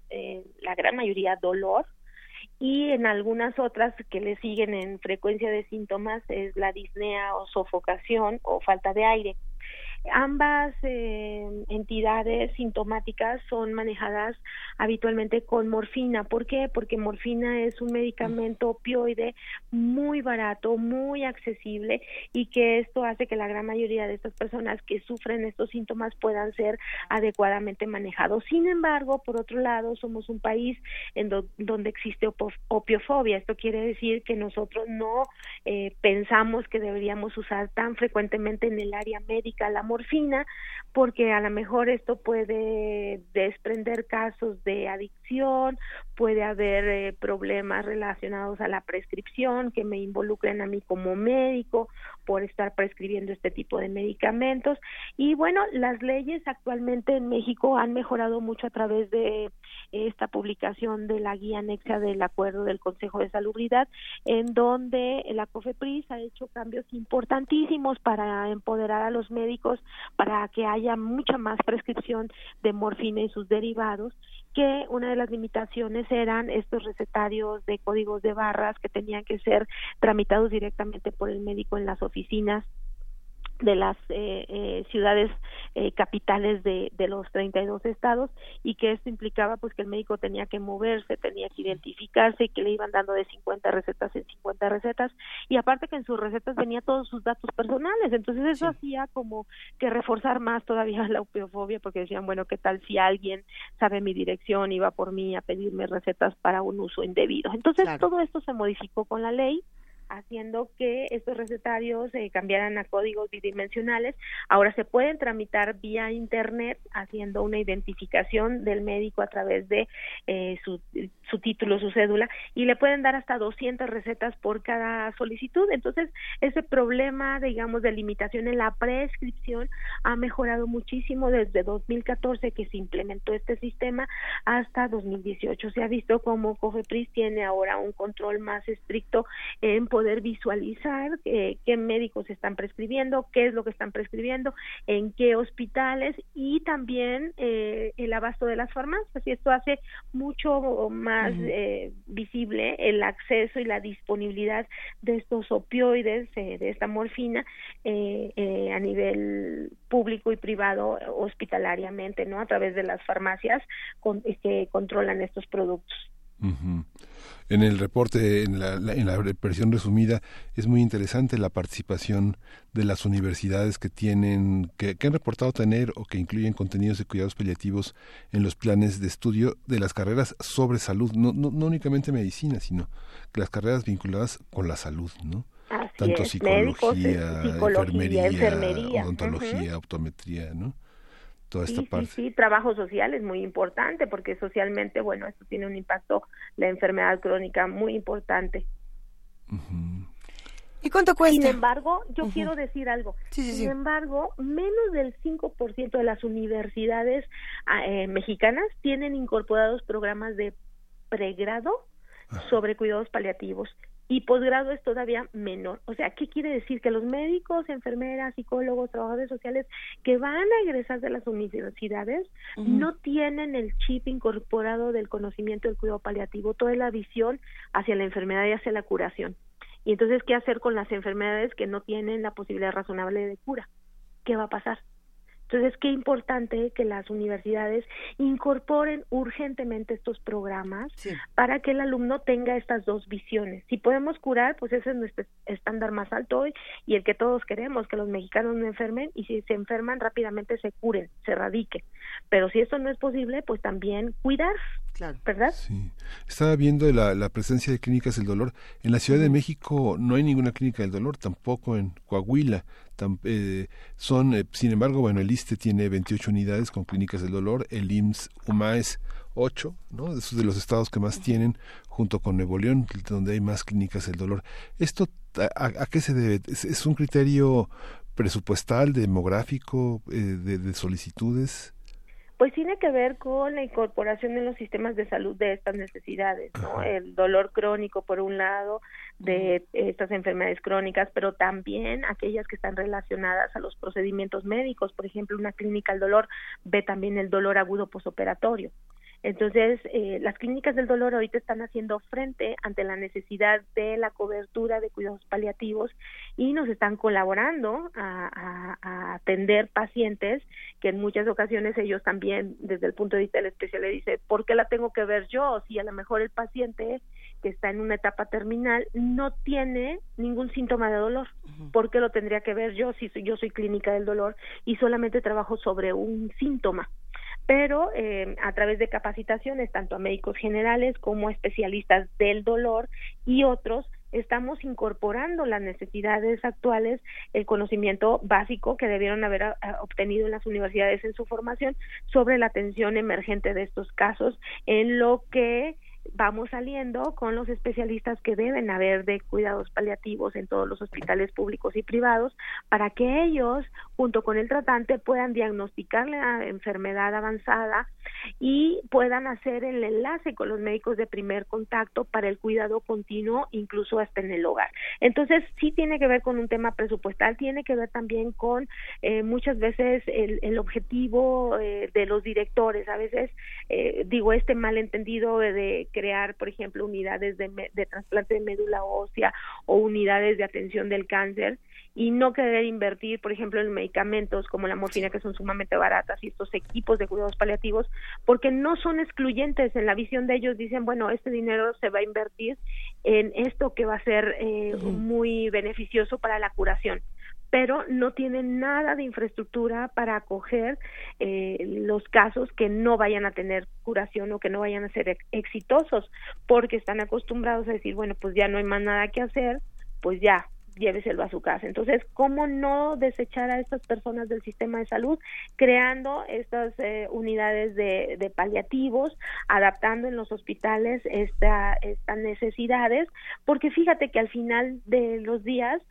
E: la gran mayoría dolor, y en algunas otras que le siguen en frecuencia de síntomas es la disnea o sofocación o falta de aire. Ambas eh, entidades sintomáticas son manejadas habitualmente con morfina. ¿Por qué? Porque morfina es un medicamento opioide muy barato, muy accesible y que esto hace que la gran mayoría de estas personas que sufren estos síntomas puedan ser adecuadamente manejados. Sin embargo, por otro lado, somos un país en donde existe opiofobia. Esto quiere decir que nosotros no eh, pensamos que deberíamos usar tan frecuentemente en el área médica la morfina, porque a lo mejor esto puede desprender casos de adicción, puede haber eh, problemas relacionados a la prescripción que me involucren a mí como médico por estar prescribiendo este tipo de medicamentos. Y bueno, las leyes actualmente en México han mejorado mucho a través de esta publicación de la guía anexa del acuerdo del Consejo de Salubridad, en donde la COFEPRIS ha hecho cambios importantísimos para empoderar a los médicos para que haya mucha más prescripción de morfina y sus derivados que una de las limitaciones eran estos recetarios de códigos de barras que tenían que ser tramitados directamente por el médico en las oficinas de las eh, eh, ciudades eh, capitales de, de los 32 estados y que esto implicaba pues que el médico tenía que moverse, tenía que identificarse y que le iban dando de 50 recetas en 50 recetas y aparte que en sus recetas venía todos sus datos personales, entonces eso hacía como que reforzar más todavía la opiofobia porque decían, bueno, ¿qué tal si alguien sabe mi dirección y va por mí a pedirme recetas para un uso indebido? Entonces todo esto se modificó con la ley haciendo que estos recetarios se cambiaran a códigos bidimensionales. Ahora se pueden tramitar vía Internet haciendo una identificación del médico a través de eh, su, su, título, su cédula, y le pueden dar hasta 200 recetas por cada solicitud. Entonces, ese problema, digamos, de limitación en la prescripción ha mejorado muchísimo desde 2014 que se implementó este sistema hasta 2018. Se ha visto como COFEPRIS tiene ahora un control más estricto en poder visualizar eh, qué médicos están prescribiendo, qué es lo que están prescribiendo, en qué hospitales y también eh, el abasto de las farmacias. Y esto hace mucho más eh, visible el acceso y la disponibilidad de estos opioides, de esta morfina, a nivel público y privado hospitalariamente, ¿no? A través de las farmacias con, que controlan estos productos.
A: En el reporte, en la, en la versión resumida, es muy interesante la participación de las universidades que tienen, que, han reportado tener o que incluyen contenidos de cuidados paliativos en los planes de estudio de las carreras sobre salud, no, no, únicamente medicina, sino las carreras vinculadas con la salud, ¿no? Tanto psicología, enfermería, odontología, optometría, ¿no? Toda esta
E: sí,
A: parte.
E: Sí, sí, trabajo social es muy importante porque socialmente, bueno, esto tiene un impacto, la enfermedad crónica muy importante.
B: ¿Y cuánto cuesta?
E: Sin embargo, yo quiero decir algo. Sin embargo, menos del 5% de las universidades ah, eh, mexicanas tienen incorporados programas de pregrado sobre cuidados paliativos y posgrado es todavía menor. O sea, ¿qué quiere decir? Que los médicos, enfermeras, psicólogos, trabajadores sociales que van a egresar de las universidades no tienen el chip incorporado del conocimiento del cuidado paliativo, toda la visión hacia la enfermedad y hacia la curación. Y entonces, ¿qué hacer con las enfermedades que no tienen la posibilidad razonable de cura? ¿Qué va a pasar? Entonces, qué importante que las universidades incorporen urgentemente estos programas para que el alumno tenga estas dos visiones. Si podemos curar, pues ese es nuestro estándar más alto hoy y el que todos queremos, que los mexicanos no enfermen y si se enferman rápidamente se curen, se radiquen. Pero si esto no es posible, pues también cuidar, ¿verdad?
A: Sí. Estaba viendo la, la presencia de clínicas del dolor. En la Ciudad de México no hay ninguna clínica del dolor, tampoco en Coahuila. Eh, son, eh, sin embargo, bueno, el ISTE tiene 28 unidades con clínicas del dolor, el IMSS UMAES 8, ¿no? Esos de los estados que más tienen, junto con Nuevo León, donde hay más clínicas del dolor. ¿Esto a, qué se debe? ¿Es, un criterio presupuestal, demográfico, eh, de solicitudes?
E: pues tiene que ver con la incorporación en los sistemas de salud de estas necesidades, ¿no? El dolor crónico por un lado de estas enfermedades crónicas, pero también aquellas que están relacionadas a los procedimientos médicos, por ejemplo, una clínica del dolor ve también el dolor agudo posoperatorio. Entonces, eh, las clínicas del dolor ahorita están haciendo frente ante la necesidad de la cobertura de cuidados paliativos y nos están colaborando a, atender pacientes que en muchas ocasiones ellos también, desde el punto de vista del especial, le dice, ¿por qué la tengo que ver yo? Si a lo mejor el paciente que está en una etapa terminal no tiene ningún síntoma de dolor. ¿Por qué lo tendría que ver yo si yo soy clínica del dolor y solamente trabajo sobre un síntoma? pero eh, a través de capacitaciones tanto a médicos generales como a especialistas del dolor y otros estamos incorporando las necesidades actuales, el conocimiento básico que debieron haber ah, obtenido en las universidades en su formación sobre la atención emergente de estos casos, en lo que vamos saliendo con los especialistas que deben haber de cuidados paliativos en todos los hospitales públicos y privados para que ellos, junto con el tratante, puedan diagnosticar la enfermedad avanzada y puedan hacer el enlace con los médicos de primer contacto para el cuidado continuo, incluso hasta en el hogar. Entonces, sí tiene que ver con un tema presupuestal, tiene que ver también con eh, muchas veces el, el objetivo eh, de los directores. A veces, eh, digo, este malentendido de crear, por ejemplo, unidades de, de trasplante de médula ósea o unidades de atención del cáncer y no querer invertir, por ejemplo, en medicamentos como la morfina, que son sumamente baratas, y estos equipos de cuidados paliativos, porque no son excluyentes en la visión de ellos. Dicen, bueno, este dinero se va a invertir en esto que va a ser eh, muy beneficioso para la curación pero no tienen nada de infraestructura para acoger eh, los casos que no vayan a tener curación o que no vayan a ser exitosos, porque están acostumbrados a decir, bueno, pues ya no hay más nada que hacer, pues ya, lléveselo a su casa. Entonces, ¿cómo no desechar a estas personas del sistema de salud creando estas eh, unidades de, de, paliativos, adaptando en los hospitales esta, estas necesidades? Porque fíjate que al final de los días,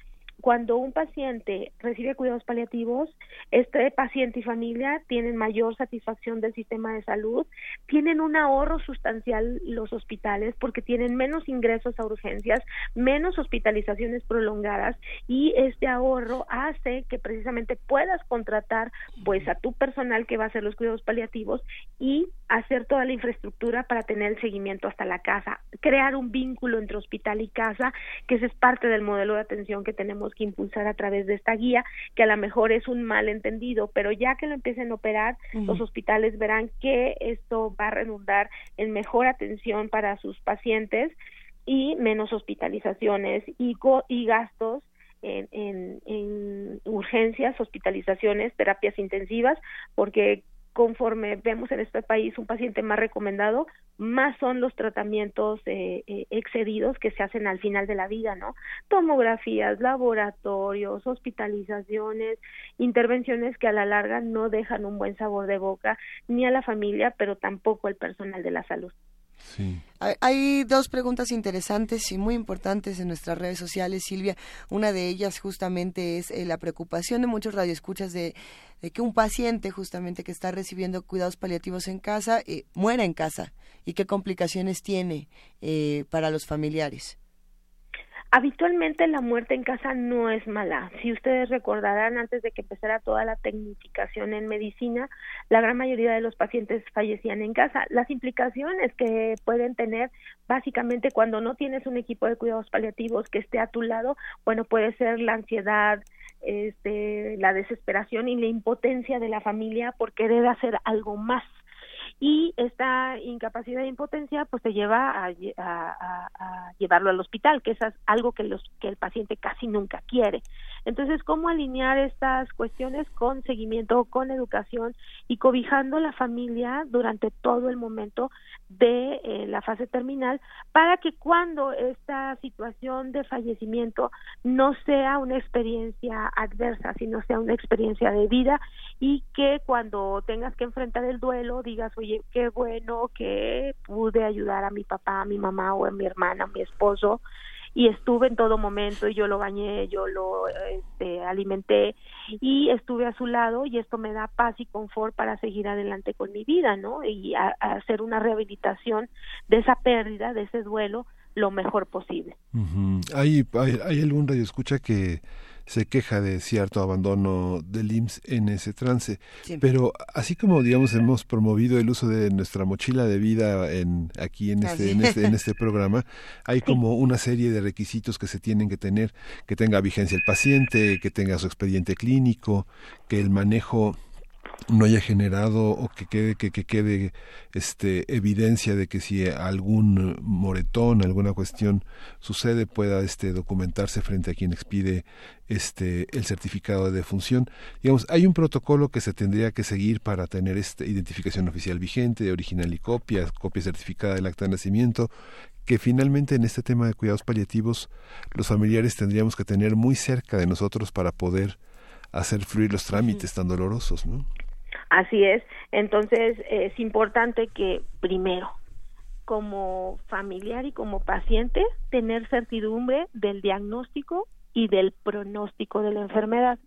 E: cuando un paciente recibe cuidados paliativos, este paciente y familia tienen mayor satisfacción del sistema de salud, tienen un ahorro sustancial los hospitales porque tienen menos ingresos a urgencias, menos hospitalizaciones prolongadas y este ahorro hace que precisamente puedas contratar pues a tu personal que va a hacer los cuidados paliativos y hacer toda la infraestructura para tener el seguimiento hasta la casa, crear un vínculo entre hospital y casa, que ese es parte del modelo de atención que tenemos que impulsar a través de esta guía, que a lo mejor es un malentendido, pero ya que lo empiecen a operar, los hospitales verán que esto va a redundar en mejor atención para sus pacientes y menos hospitalizaciones y, y gastos en, en, en, urgencias, hospitalizaciones, terapias intensivas, porque conforme vemos en este país un paciente más recomendado, más son los tratamientos eh, eh, excedidos que se hacen al final de la vida, ¿no? Tomografías, laboratorios, hospitalizaciones, intervenciones que a la larga no dejan un buen sabor de boca ni a la familia, pero tampoco al personal de la salud.
B: Hay dos preguntas interesantes y muy importantes en nuestras redes sociales, Silvia. Una de ellas justamente es eh, la preocupación de muchos radioescuchas de, de, que un paciente justamente que está recibiendo cuidados paliativos en casa eh, muera en casa y qué complicaciones tiene eh, para los familiares.
E: Habitualmente la muerte en casa no es mala. Si ustedes recordarán, antes de que empezara toda la tecnificación en medicina, la gran mayoría de los pacientes fallecían en casa. Las implicaciones que pueden tener, básicamente, cuando no tienes un equipo de cuidados paliativos que esté a tu lado, bueno, puede ser la ansiedad, este, la desesperación y la impotencia de la familia por querer hacer algo más y esta incapacidad de impotencia pues te lleva a, llevarlo al hospital, que es algo que, los, que el paciente casi nunca quiere. Entonces, ¿cómo alinear estas cuestiones con seguimiento, con educación y cobijando la familia durante todo el momento de eh, la fase terminal para que cuando esta situación de fallecimiento no sea una experiencia adversa, sino sea una experiencia de vida y que cuando tengas que enfrentar el duelo digas, oye, qué bueno que pude ayudar a mi papá, a mi mamá o a mi hermana, a mi esposo y estuve en todo momento y yo lo bañé, yo lo este, alimenté y estuve a su lado y esto me da paz y confort para seguir adelante con mi vida, ¿no? Y hacer una rehabilitación de esa pérdida, de ese duelo, lo mejor posible.
A: ¿Hay, hay, hay algún radio escucha que se queja de cierto abandono del IMSS en ese trance. Pero así como, digamos, hemos promovido el uso de nuestra mochila de vida en, aquí en este, en este, en este programa, hay como una serie de requisitos que se tienen que tener, que tenga vigencia el paciente, que tenga su expediente clínico, que el manejo no haya generado o que quede que, que, quede este evidencia de que si algún moretón alguna cuestión sucede pueda este documentarse frente a quien expide este el certificado de defunción digamos hay un protocolo que se tendría que seguir para tener esta identificación oficial vigente original y copia copia certificada del acta de nacimiento que finalmente en este tema de cuidados paliativos los familiares tendríamos que tener muy cerca de nosotros para poder hacer fluir los trámites tan dolorosos, ¿no?
E: Así es. Entonces, es importante que primero, como familiar y como paciente, tener certidumbre del diagnóstico y del pronóstico de la enfermedad.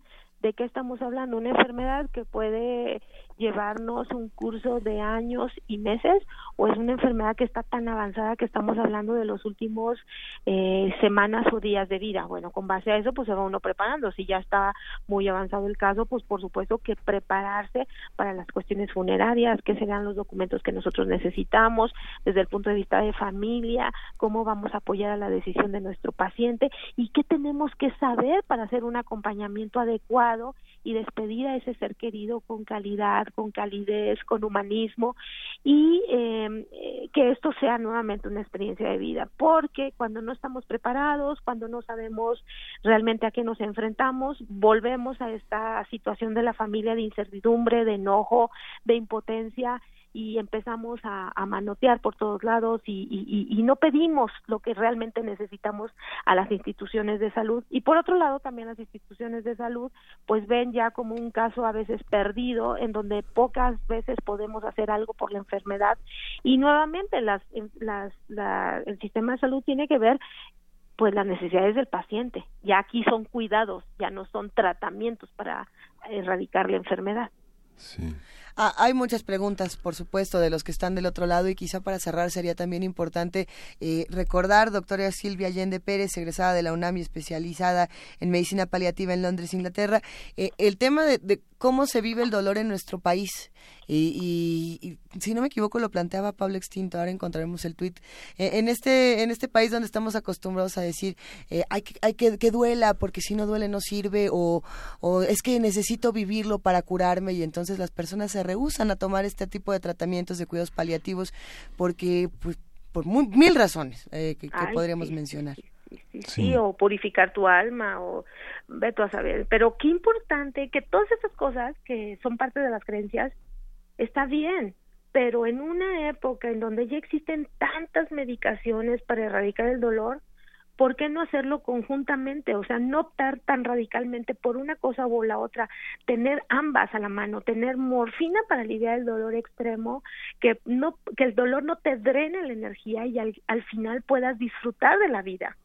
E: ¿De qué estamos hablando? Una enfermedad que puede llevarnos un curso de años y meses o es una enfermedad que está tan avanzada que estamos hablando de los últimos eh, semanas o días de vida. Bueno, con base a eso pues se va uno preparando. Si ya está muy avanzado el caso, pues por supuesto que prepararse para las cuestiones funerarias, qué serán los documentos que nosotros necesitamos desde el punto de vista de familia, cómo vamos a apoyar a la decisión de nuestro paciente y qué tenemos que saber para hacer un acompañamiento adecuado y despedir a ese ser querido con calidad, con calidez, con humanismo y em, eh, que esto sea nuevamente una experiencia de vida, porque cuando no estamos preparados, cuando no sabemos realmente a qué nos enfrentamos, volvemos a esta situación de la familia de incertidumbre, de enojo, de impotencia y empezamos a, manotear por todos lados y, y, no pedimos lo que realmente necesitamos a las instituciones de salud. Y por otro lado también las instituciones de salud pues ven ya como un caso a veces perdido en donde pocas veces podemos hacer algo por la enfermedad. Y nuevamente las, las la, el sistema de salud tiene que ver pues las necesidades del paciente. Ya aquí son cuidados ya no son tratamientos para erradicar la enfermedad.
B: Sí Ah, hay muchas preguntas, por supuesto, de los que están del otro lado y quizá para cerrar sería también importante eh, recordar, doctora Silvia Allende Pérez, egresada de la UNAM y especializada en medicina paliativa en Londres, Inglaterra, eh, el tema de, cómo se vive el dolor en nuestro país. Y, si no me equivoco lo planteaba Pablo Extinto, ahora encontraremos el tuit. Eh, en este en este país donde estamos acostumbrados a decir hay que hay que que duela porque si no duele no sirve o, o es que necesito vivirlo para curarme y entonces las personas se rehusan a tomar este tipo de tratamientos de cuidados paliativos porque pues, por mil razones eh, que, podríamos mencionar.
E: Sí, o purificar tu alma, o veto a saber. Pero qué importante que todas estas cosas que son parte de las creencias, está bien, pero en una época en donde ya existen tantas medicaciones para erradicar el dolor, ¿por qué no hacerlo conjuntamente? O sea, no optar tan radicalmente por una cosa o la otra, tener ambas a la mano, tener morfina para aliviar el dolor extremo, que no que el dolor no te drene la energía y al final puedas disfrutar de la vida.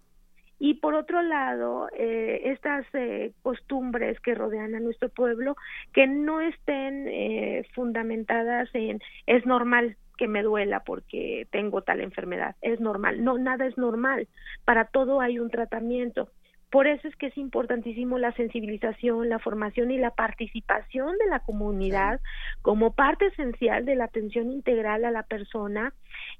E: Y por otro lado, eh, estas eh, costumbres que rodean a nuestro pueblo, que no estén eh, fundamentadas en es normal, que me duela porque tengo tal enfermedad. Es normal. No, nada es normal. Para todo hay un tratamiento. Por eso es que es importantísimo la sensibilización, la formación y la participación de la comunidad como parte esencial de la atención integral a la persona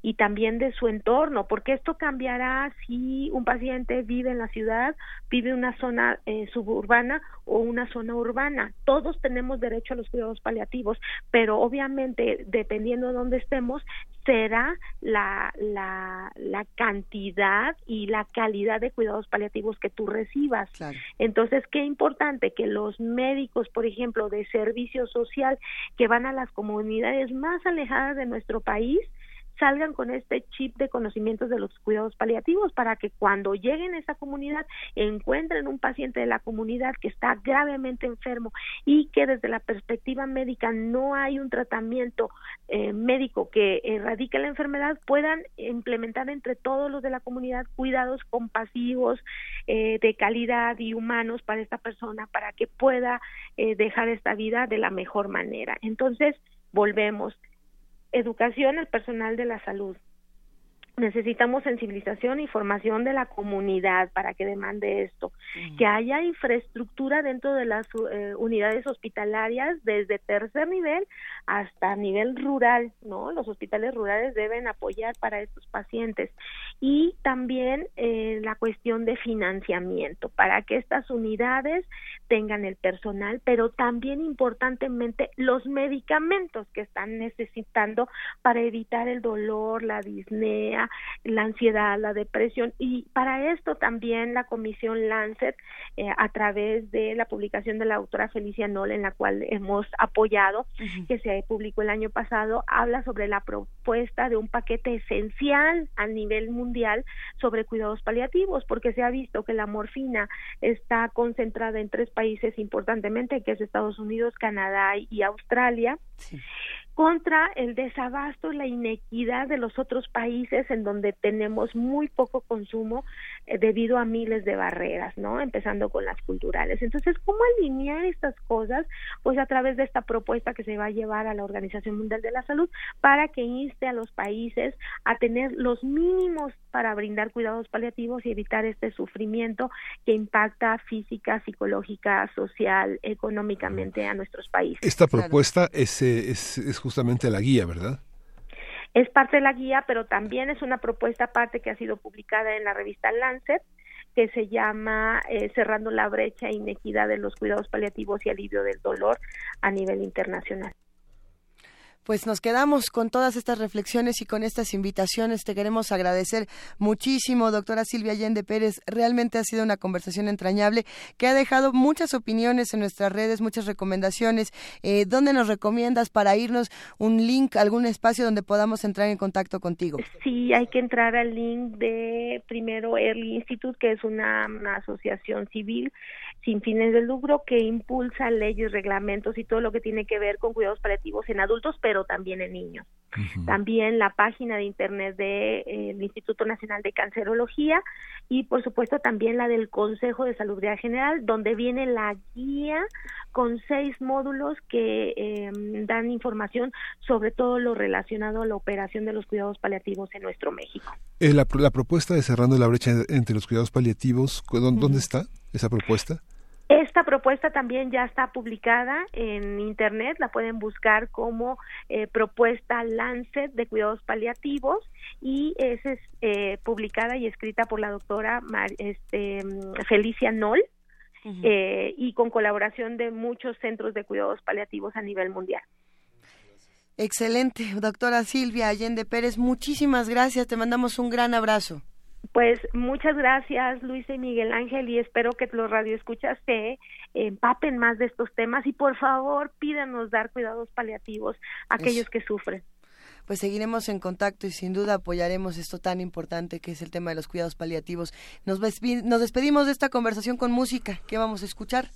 E: y también de su entorno, porque esto cambiará si un paciente vive en la ciudad, vive en una zona eh, suburbana o una zona urbana. Todos tenemos derecho a los cuidados paliativos, pero obviamente dependiendo de dónde estemos, será la, la, la cantidad y la calidad de cuidados paliativos que tú recibas. Entonces, qué importante que los médicos, por ejemplo, de servicio social que van a las comunidades más alejadas de nuestro país, salgan con este chip de conocimientos de los cuidados paliativos para que cuando lleguen a esa comunidad encuentren un paciente de la comunidad que está gravemente enfermo y que desde la perspectiva médica no hay un tratamiento eh, médico que erradique la enfermedad, puedan implementar entre todos los de la comunidad cuidados compasivos, eh, de calidad y humanos para esta persona, para que pueda eh, dejar esta vida de la mejor manera. Entonces, volvemos educación al personal de la salud. Necesitamos sensibilización y formación de la comunidad para que demande esto, que haya infraestructura dentro de las eh, unidades hospitalarias desde tercer nivel hasta nivel rural, ¿no? Los hospitales rurales deben apoyar para estos pacientes y también eh, la cuestión de financiamiento para que estas unidades tengan el personal, pero también importantemente los medicamentos que están necesitando para evitar el dolor, la disnea, la ansiedad, la depresión. Y para esto también la comisión Lancet eh, a través de la publicación de la autora Felicia Noll en la cual hemos apoyado que se publicó el año pasado habla sobre la propuesta de un paquete esencial a nivel mundial sobre cuidados paliativos porque se ha visto que la morfina está concentrada en tres países importantemente que es Estados Unidos, Canadá y Australia contra el desabasto y la inequidad de los otros países en donde tenemos muy poco consumo eh, debido a miles de barreras, ¿no? Empezando con las culturales. Entonces, ¿cómo alinear estas cosas? Pues a través de esta propuesta que se va a llevar a la Organización Mundial de la Salud para que inste a los países a tener los mínimos para brindar cuidados paliativos y evitar este sufrimiento que impacta física, psicológica, social, económicamente a nuestros países.
A: Esta propuesta es, es, es justamente la guía, ¿verdad?
E: Es parte de la guía, pero también es una propuesta aparte que ha sido publicada en la revista Lancet, que se llama eh, Cerrando la brecha e inequidad de los cuidados paliativos y alivio del dolor a nivel internacional.
B: Pues nos quedamos con todas estas reflexiones y con estas invitaciones. Te queremos agradecer muchísimo, doctora Silvia Allende Pérez. Realmente ha sido una conversación entrañable que ha dejado muchas opiniones en nuestras redes, muchas recomendaciones. Eh, ¿Dónde nos recomiendas para irnos un link, algún espacio donde podamos entrar en contacto contigo?
E: Sí, hay que entrar al link de primero Early Institute, que es una asociación civil sin fines de lucro que impulsa leyes, reglamentos y todo lo que tiene que ver con cuidados paliativos en adultos, pero también en niños. También la página de internet del de, Instituto Nacional de Cancerología y por supuesto también la del Consejo de Salud General, donde viene la guía con seis módulos que em, dan información sobre todo lo relacionado a la operación de los cuidados paliativos en nuestro México.
A: Eh, la, propuesta de cerrando la brecha entre los cuidados paliativos, ¿dónde está esa propuesta?
E: Esta propuesta también ya está publicada en Internet, la pueden buscar como eh, propuesta Lancet de cuidados paliativos y es, eh, publicada y escrita por la doctora este, Felicia Noll eh, y con colaboración de muchos centros de cuidados paliativos a nivel mundial.
B: Excelente, doctora Silvia Allende Pérez, muchísimas gracias, te mandamos un gran abrazo.
E: Pues muchas gracias Luisa y Miguel Ángel y espero que los radioescuchas se empapen más de estos temas y por favor pídanos dar cuidados paliativos a aquellos que sufren.
B: Pues seguiremos en contacto y sin duda apoyaremos esto tan importante que es el tema de los cuidados paliativos. Nos, nos despedimos de esta conversación con música. ¿Qué vamos a escuchar?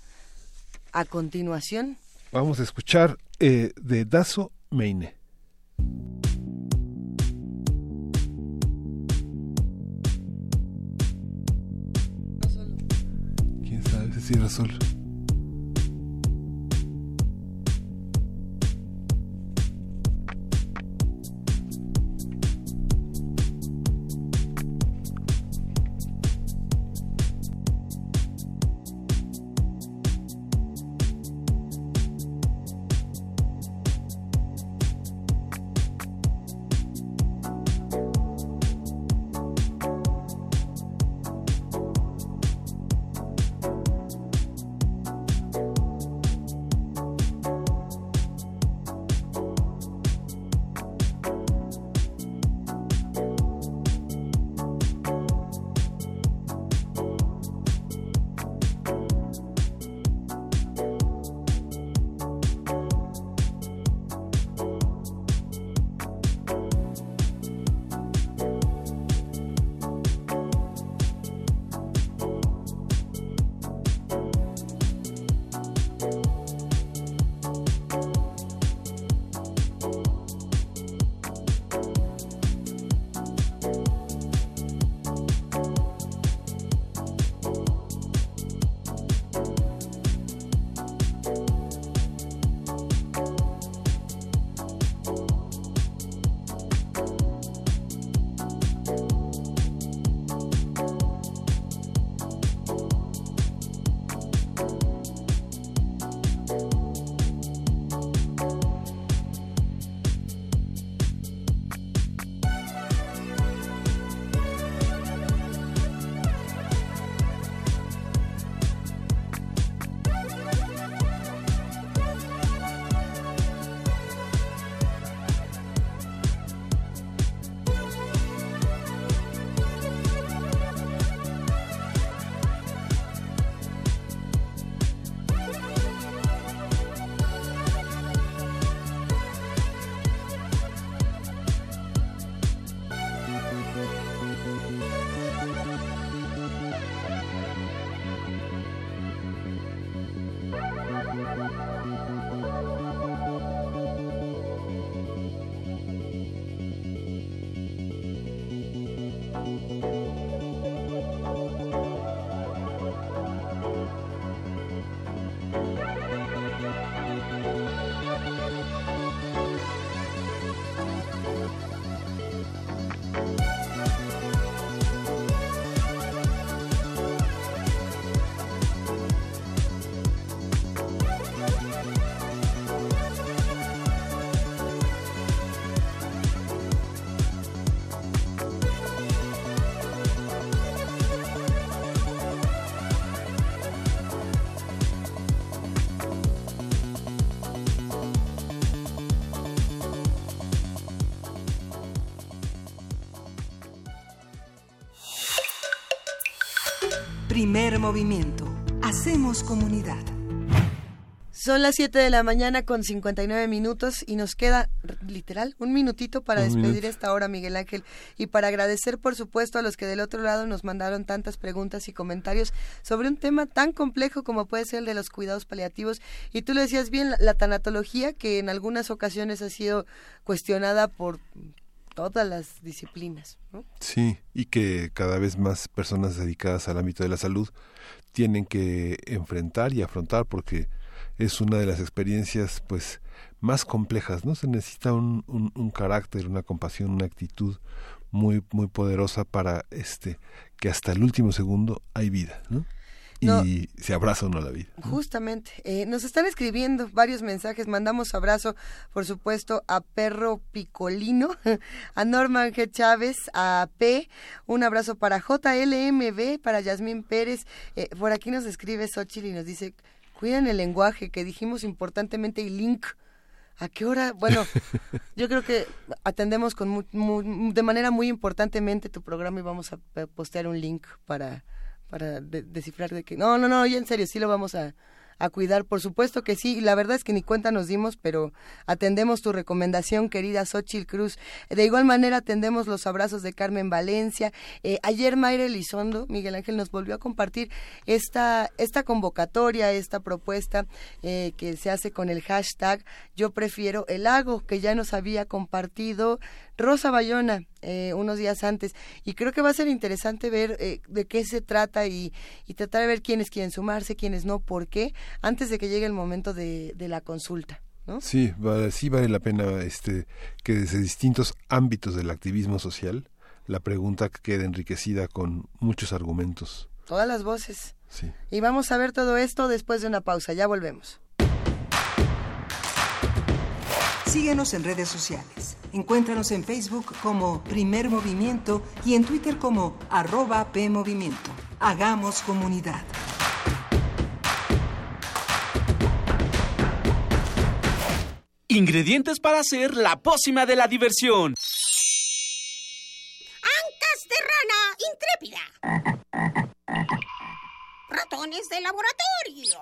B: A continuación.
A: Vamos a escuchar eh, de Dazo Meine. Cierra Sol.
D: Primer movimiento. Hacemos comunidad.
B: Son las 7 de la mañana con 59 minutos y nos queda literal un minutito para despedir esta hora, Miguel Ángel, y para agradecer, por supuesto, a los que del otro lado nos mandaron tantas preguntas y comentarios sobre un tema tan complejo como puede ser el de los cuidados paliativos. Y tú lo decías bien, la, tanatología, que en algunas ocasiones ha sido cuestionada por todas las disciplinas.
A: Sí, y que cada vez más personas dedicadas al ámbito de la salud tienen que enfrentar y afrontar porque es una de las experiencias pues más complejas, ¿no? Se necesita un, un, un carácter, una compasión, una actitud muy muy poderosa para este que hasta el último segundo hay vida, ¿no? Y se abraza uno la vida.
B: Justamente, eh, nos están escribiendo varios mensajes, mandamos abrazo, por supuesto, a Perro Picolino, a Norman G. Chávez, a P, un abrazo para JLMB, para Yasmín Pérez, eh, por aquí nos escribe Xochitl y nos dice, cuiden el lenguaje, que dijimos importantemente y link. ¿A qué hora? Bueno, yo creo que atendemos con de manera muy importantemente tu programa y vamos a postear un link para, para descifrar de que no, no, no, ya en serio, sí lo vamos a, a cuidar. Por supuesto que sí, la verdad es que ni cuenta nos dimos, pero atendemos tu recomendación, querida Xochil Cruz. De igual manera atendemos los abrazos de Carmen Valencia. Eh, ayer Mayra Elizondo, Miguel Ángel, nos volvió a compartir esta, esta convocatoria, esta propuesta eh, que se hace con el hashtag Yo prefiero el lago, que ya nos había compartido Rosa Bayona eh, unos días antes y creo que va a ser interesante ver eh, de qué se trata y, tratar de ver quiénes quieren sumarse, quiénes no, por qué, antes de que llegue el momento de, la consulta. ¿no?
A: Sí, sí vale la pena este, que desde distintos ámbitos del activismo social la pregunta quede enriquecida con muchos argumentos.
B: Todas las voces. Sí. Y vamos a ver todo esto después de una pausa. Ya volvemos.
D: Síguenos en redes sociales. Encuéntranos en Facebook como Primer Movimiento y en Twitter como arroba PMovimiento. Hagamos comunidad.
F: Ingredientes para hacer la pócima de la diversión.
G: Ancas de rana intrépida. Ratones de laboratorio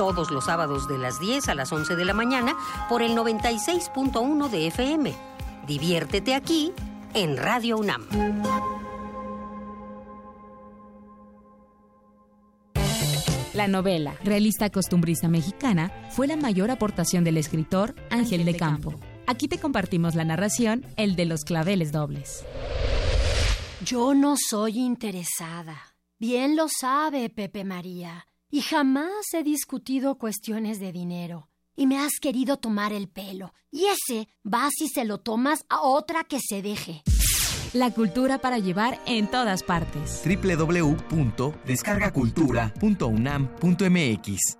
H: todos los sábados de las 10 a las 11 de la mañana por el 96.1 de FM. Diviértete aquí en Radio UNAM.
I: La novela, realista costumbrista mexicana, fue la mayor aportación del escritor Ángel de Campo. Aquí te compartimos la narración, el de los claveles dobles.
J: Yo no soy interesada. Bien lo sabe Pepe María y jamás he discutido cuestiones de dinero. Y me has querido tomar el pelo. Y ese vas y se lo tomas a otra que se deje.
I: La cultura para llevar en todas partes.
K: www.descargacultura.unam.mx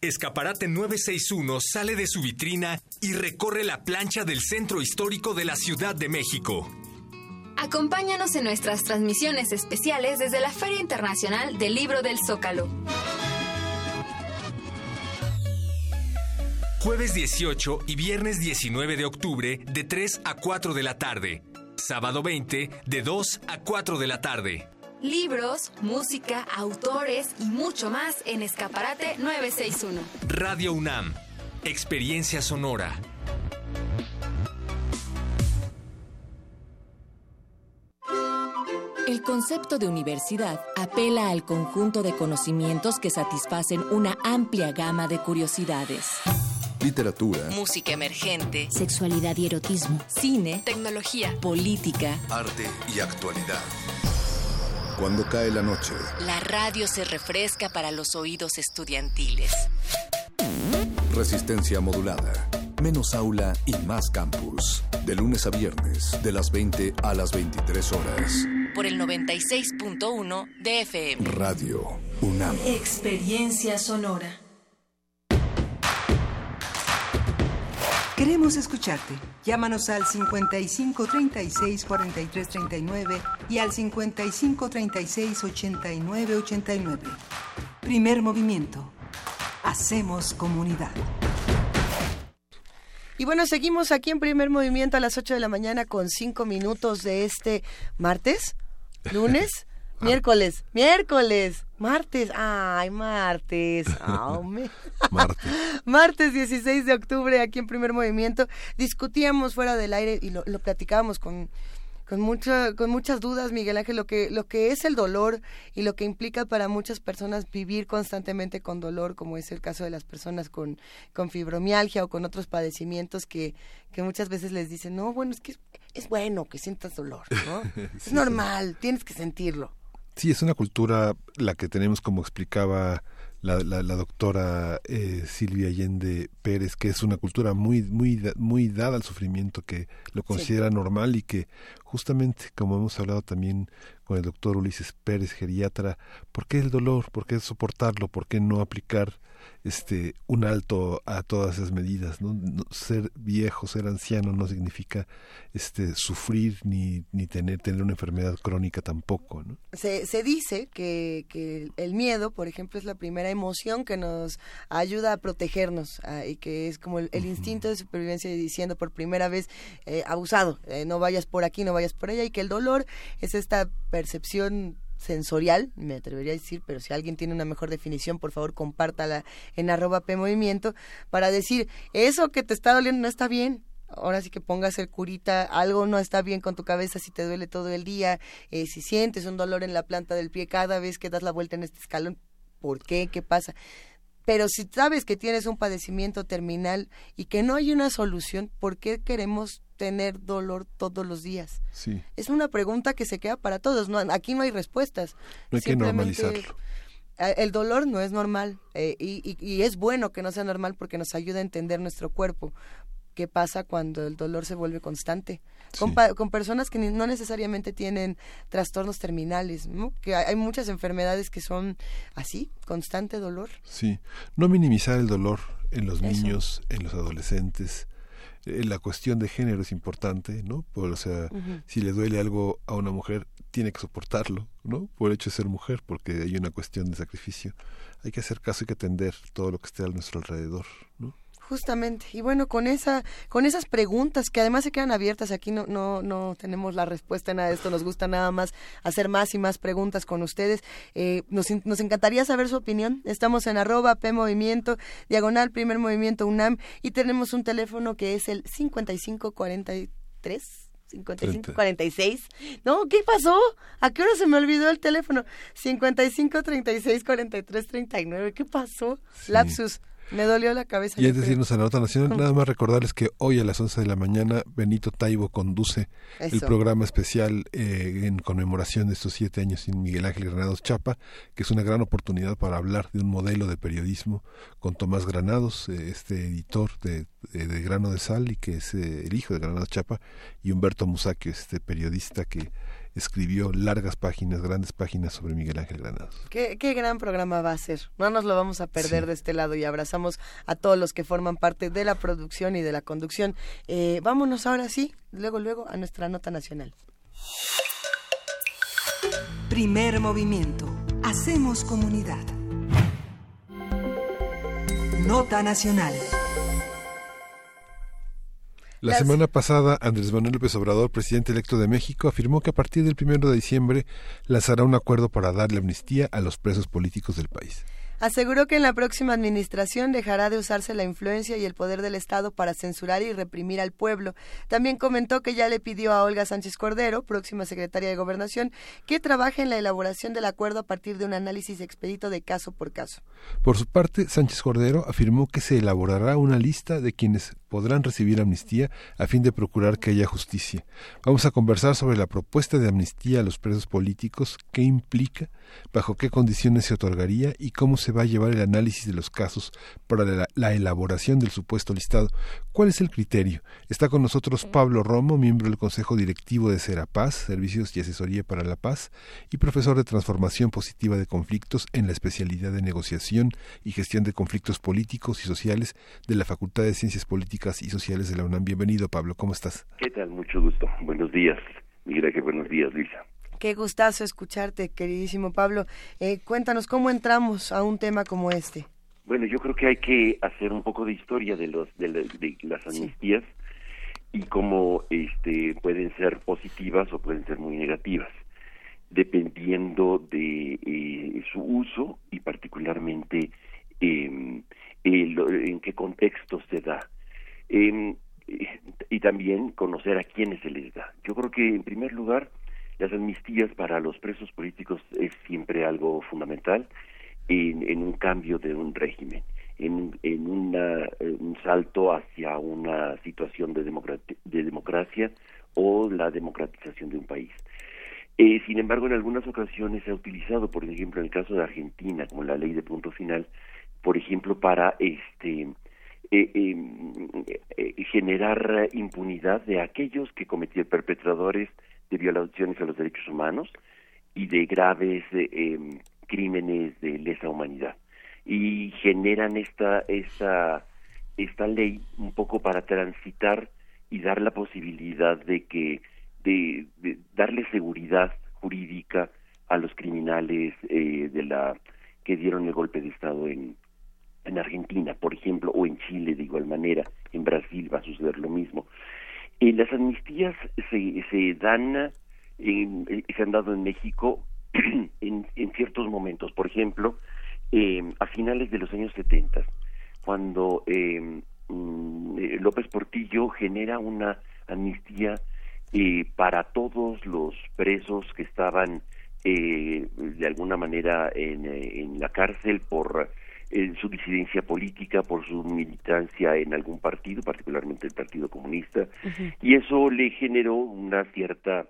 L: Escaparate 961 sale de su vitrina y recorre la plancha del centro histórico de la Ciudad de México.
M: Acompáñanos en nuestras transmisiones especiales desde la Feria Internacional del Libro del Zócalo.
L: Jueves 18 y viernes 19 de octubre de 3 a 4 de la tarde. Sábado 20 de 2 a 4 de la tarde.
M: Libros, música, autores y mucho más en Escaparate 961.
L: Radio UNAM. Experiencia sonora.
N: El concepto de universidad apela al conjunto de conocimientos que satisfacen una amplia gama de curiosidades.
O: Literatura,
N: Música emergente,
P: sexualidad y erotismo,
N: cine,
M: tecnología,
N: política,
O: arte y actualidad. Cuando cae la noche,
N: la radio se refresca para los oídos estudiantiles.
O: resistencia modulada. Menos aula y más campus. De lunes a viernes, de las 20 a las 23 horas.
N: Por el 96.1 de FM.
O: Radio UNAM.
N: Experiencia sonora.
D: Queremos escucharte. Llámanos al 55 36 43 39 y al 55 36 89 89. Primer movimiento. Hacemos comunidad.
B: Y bueno, seguimos aquí en primer movimiento a las 8 de la mañana con 5 minutos de este martes, lunes, miércoles, miércoles, martes, ay, martes, ah, me-
A: Martes.
B: martes 16 de octubre aquí en primer movimiento. Discutíamos fuera del aire y lo, lo platicábamos con, con, mucha, con muchas dudas, Miguel Ángel, lo que, lo que es el dolor y lo que implica para muchas personas vivir constantemente con dolor, como es el caso de las personas con, con fibromialgia o con otros padecimientos que, que muchas veces les dicen, no, bueno, es que es, es bueno que sientas dolor, ¿no? es
A: Sí,
B: normal, tienes que sentirlo.
A: Sí, es una cultura la que tenemos, como explicaba la, la, la doctora eh, Silvia Allende Pérez, que es una cultura muy, muy, muy dada al sufrimiento, que lo considera normal y que justamente, como hemos hablado también con el doctor Ulises Pérez, geriatra, ¿por qué el dolor? ¿Por qué soportarlo? ¿Por qué no aplicar este un alto a todas esas medidas? ¿no? No- ser viejo, ser anciano no significa este sufrir ni, ni tener, tener una enfermedad crónica tampoco, ¿no?
B: Se, se dice que, que el miedo, por ejemplo, es la primera emoción que nos ayuda a protegernos ah, y que es como el, el instinto de supervivencia diciendo por primera vez eh, abusado, eh, no vayas por aquí, no vayas por allá y que el dolor es esta percepción sensorial, me atrevería a decir, pero si alguien tiene una mejor definición, por favor compártala en arroba P Movimiento para decir, eso que te está doliendo no está bien, ahora sí que pongas el curita, algo no está bien con tu cabeza si te duele todo el día, eh, si sientes un dolor en la planta del pie cada vez que das la vuelta en este escalón, ¿por qué? ¿Qué pasa? Pero si sabes que tienes un padecimiento terminal y que no hay una solución, ¿por qué queremos tener dolor todos los días?
A: Sí.
B: Es una pregunta que se queda para todos, no, aquí no hay respuestas.
A: No hay que normalizarlo.
B: El dolor no es normal eh, y, y- y es bueno que no sea normal porque nos ayuda a entender nuestro cuerpo. ¿Qué pasa cuando el dolor se vuelve constante? Con,
A: Sí.
B: pa- con personas que ni- no necesariamente tienen trastornos terminales, ¿no? que hay, hay muchas enfermedades que son así, constante dolor.
A: Sí, no minimizar el dolor en los
B: Eso.
A: niños, en los adolescentes. Eh, la cuestión de género es importante, ¿no? Por, o sea, si le duele algo a una mujer, tiene que soportarlo, ¿no? Por el hecho de ser mujer, porque hay una cuestión de sacrificio. Hay que hacer caso y que atender todo lo que esté a nuestro alrededor, ¿no?
B: Justamente. Y bueno, con esa, con esas preguntas que además se quedan abiertas, aquí no, no, no tenemos la respuesta a nada de esto, nos gusta nada más hacer más y más preguntas con ustedes. Eh, nos, nos encantaría saber su opinión. Estamos en arroba P Movimiento, diagonal Primer Movimiento UNAM, y tenemos un teléfono que es el 5543. 5546. No, ¿qué pasó? ¿A qué hora se me olvidó el teléfono? 55 36 43 39. ¿Qué pasó? Lapsus. Me dolió la cabeza.
A: Y antes de irnos a la nota nacional, nada más recordarles que hoy a las 11 de la mañana Benito Taibo conduce el programa especial eh, en conmemoración de estos siete años sin Miguel Ángel Granados Chapa, que es una gran oportunidad para hablar de un modelo de periodismo con Tomás Granados, eh, este editor de, de- de Grano de Sal y que es eh, el hijo de Granados Chapa, y Humberto Musacchio, este periodista que escribió largas páginas, grandes páginas sobre Miguel Ángel Granados.
B: ¿Qué, qué gran programa va a ser. No nos lo vamos a perder
A: Sí.
B: de este lado y abrazamos a todos los que forman parte de la producción y de la conducción. Eh, vámonos ahora sí, luego, luego, a nuestra nota nacional.
D: Primer movimiento. Hacemos comunidad. Nota Nacional.
A: La semana pasada, Andrés Manuel López Obrador, presidente electo de México, afirmó que a partir del primero de diciembre lanzará un acuerdo para darle amnistía a los presos políticos del país.
B: Aseguró que en la próxima administración dejará de usarse la influencia y el poder del Estado para censurar y reprimir al pueblo. También comentó que ya le pidió a Olga Sánchez Cordero, próxima secretaria de Gobernación, que trabaje en la elaboración del acuerdo a partir de un análisis expedito de caso por caso.
A: Por su parte, Sánchez Cordero afirmó que se elaborará una lista de quienes podrán recibir amnistía a fin de procurar que haya justicia. Vamos a conversar sobre la propuesta de amnistía a los presos políticos, qué implica, bajo qué condiciones se otorgaría y cómo se va a llevar el análisis de los casos para la, la elaboración del supuesto listado. ¿Cuál es el criterio? Está con nosotros Pablo Romo, miembro del Consejo Directivo de Serapaz, Servicios y Asesoría para la Paz, y profesor de Transformación Positiva de Conflictos en la especialidad de Negociación y Gestión de Conflictos Políticos y Sociales de la Facultad de Ciencias Políticas y Sociales de la UNAM. Bienvenido, Pablo. ¿Cómo estás?
P: ¿Qué tal? Mucho gusto. Buenos días. Mira que buenos días, Luisa.
B: Qué gustazo escucharte, queridísimo Pablo. Eh, cuéntanos cómo entramos a un tema como este.
P: Bueno, yo creo que hay que hacer un poco de historia de los de, de las amnistías y cómo este pueden ser positivas o pueden ser muy negativas, dependiendo de eh, su uso y particularmente eh, en qué contexto se da. Eh, y también conocer a quiénes se les da. Yo creo que, en primer lugar, las amnistías para los presos políticos es siempre algo fundamental en, en un cambio de un régimen, en, en una, un salto hacia una situación de, de democracia o la democratización de un país. Eh, sin embargo, en algunas ocasiones se ha utilizado, por ejemplo, en el caso de Argentina, como la ley de punto final, por ejemplo, para este eh, eh, eh, generar impunidad de aquellos que cometieron perpetradores de violaciones a los derechos humanos y de graves em, crímenes de lesa humanidad. Y generan esta esta esta ley un poco para transitar y dar la posibilidad de que de, de darle seguridad jurídica a los criminales eh, de la que dieron el golpe de estado en en Argentina, por ejemplo, o en Chile de igual manera, en Brasil va a suceder lo mismo. Eh, las amnistías se, se dan, eh, se han dado en México en, en ciertos momentos, por ejemplo, eh, a finales de los años 70, cuando eh, mm, eh, López Portillo genera una amnistía para todos los presos que estaban de alguna manera en, en la cárcel por en su disidencia política, por su militancia en algún partido, particularmente el Partido Comunista, y eso le generó una cierta,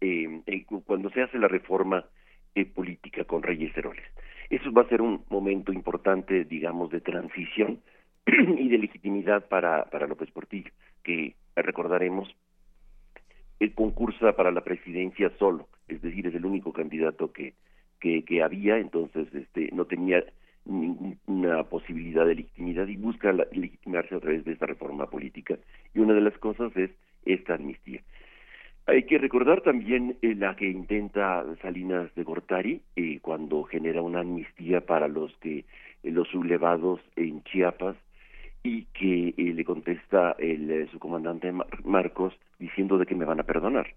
P: eh, eh, cuando se hace la reforma eh, política con Reyes Heroles. Eso va a ser un momento importante, digamos, de transición y de legitimidad para, para López Portillo, que recordaremos, el concursa para la presidencia solo, es decir, es el único candidato que, que, que había, entonces este, no tenía ninguna posibilidad de legitimidad y busca la, legitimarse a través de esta reforma política. Y una de las cosas es esta amnistía. Hay que recordar también eh, la que intenta Salinas de Gortari eh, cuando genera una amnistía para los que eh, los sublevados en Chiapas y que eh, le contesta el su comandante Mar Marcos diciendo de que me van a perdonar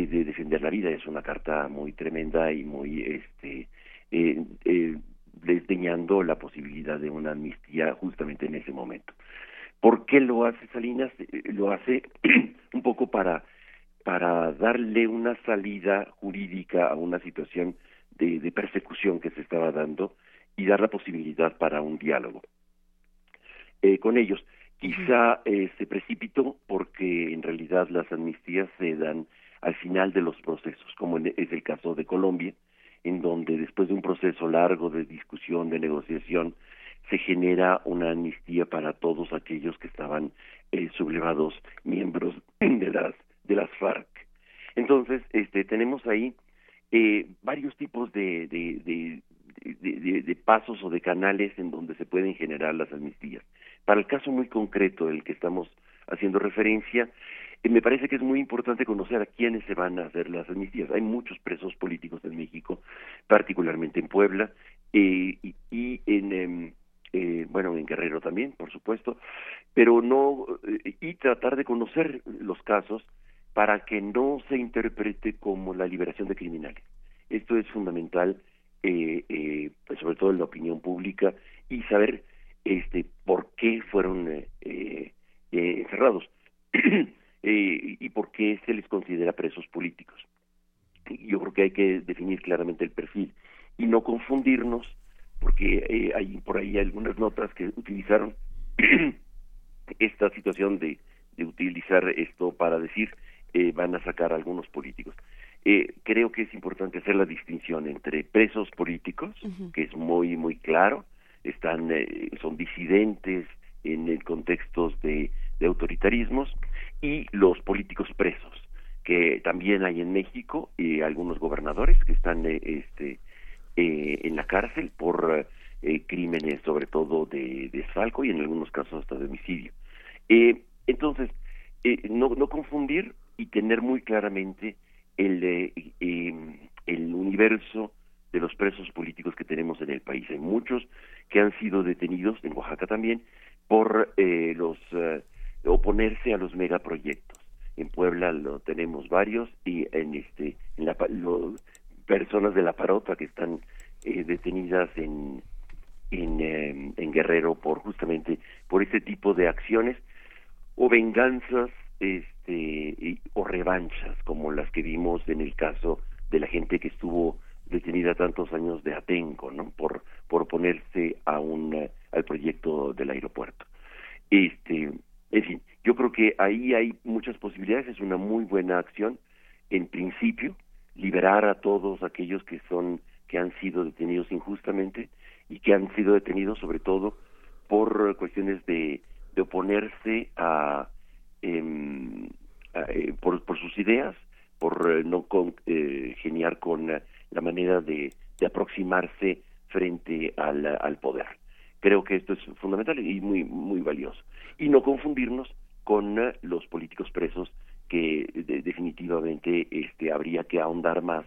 P: de defender la vida es una carta muy tremenda y muy este eh, eh, desdeñando la posibilidad de una amnistía justamente en ese momento. ¿Por qué lo hace Salinas? Lo hace un poco para para darle una salida jurídica a una situación de, de persecución que se estaba dando y dar la posibilidad para un diálogo eh, con ellos. Quizá eh, se precipitó porque en realidad las amnistías se dan al final de los procesos, como es el caso de Colombia, en donde después de un proceso largo de discusión, de negociación, se genera una amnistía para todos aquellos que estaban eh, sublevados miembros de las de las FARC. Entonces, este tenemos ahí eh, varios tipos de, de, de, pasos o de canales en donde se pueden generar las amnistías. Para el caso muy concreto del que estamos haciendo referencia, me parece que es muy importante conocer a quiénes se van a hacer las amnistías. Hay muchos presos políticos en México, particularmente en Puebla eh, y, en em, eh, bueno en Guerrero también, por supuesto, pero no y tratar de conocer los casos para que no se interprete como la liberación de criminales. Esto es fundamental, pues sobre todo en la opinión pública y saber este por qué fueron encerrados. Eh, y por qué se les considera presos políticos. Yo creo que hay que definir claramente el perfil y no confundirnos, porque eh, hay por ahí algunas notas que utilizaron esta situación de, de utilizar esto para decir eh, van a sacar a algunos políticos. creo que es importante hacer la distinción entre presos políticos, que es muy muy claro, están son disidentes en contextos de, de autoritarismos y los políticos presos que también hay en México y algunos gobernadores que están eh, este eh, en la cárcel por eh, crímenes sobre todo de desfalco y en algunos casos hasta de homicidio. Entonces no no confundir y tener muy claramente el em, el universo de los presos políticos que tenemos en el país. Hay muchos que han sido detenidos en Oaxaca también por los oponerse a los megaproyectos. En Puebla lo tenemos varios y en este en la personas de la parota que están eh, detenidas en en, em, Guerrero por justamente por ese tipo de acciones o venganzas este o revanchas como las que vimos en el caso de la gente que estuvo detenida tantos años de Atenco, ¿no? Por por oponerse a un al proyecto del aeropuerto. Este en fin, yo creo que ahí hay muchas posibilidades, es una muy buena acción, en principio, liberar a todos aquellos que son que han sido detenidos injustamente y que han sido detenidos sobre todo por cuestiones de, de oponerse a, em, eh, por, por, sus ideas, por eh, no con, eh, geniar con la manera de, de aproximarse frente al, al poder. Creo que esto es fundamental y muy muy valioso y no confundirnos con eh, los políticos presos que definitivamente este habría que ahondar más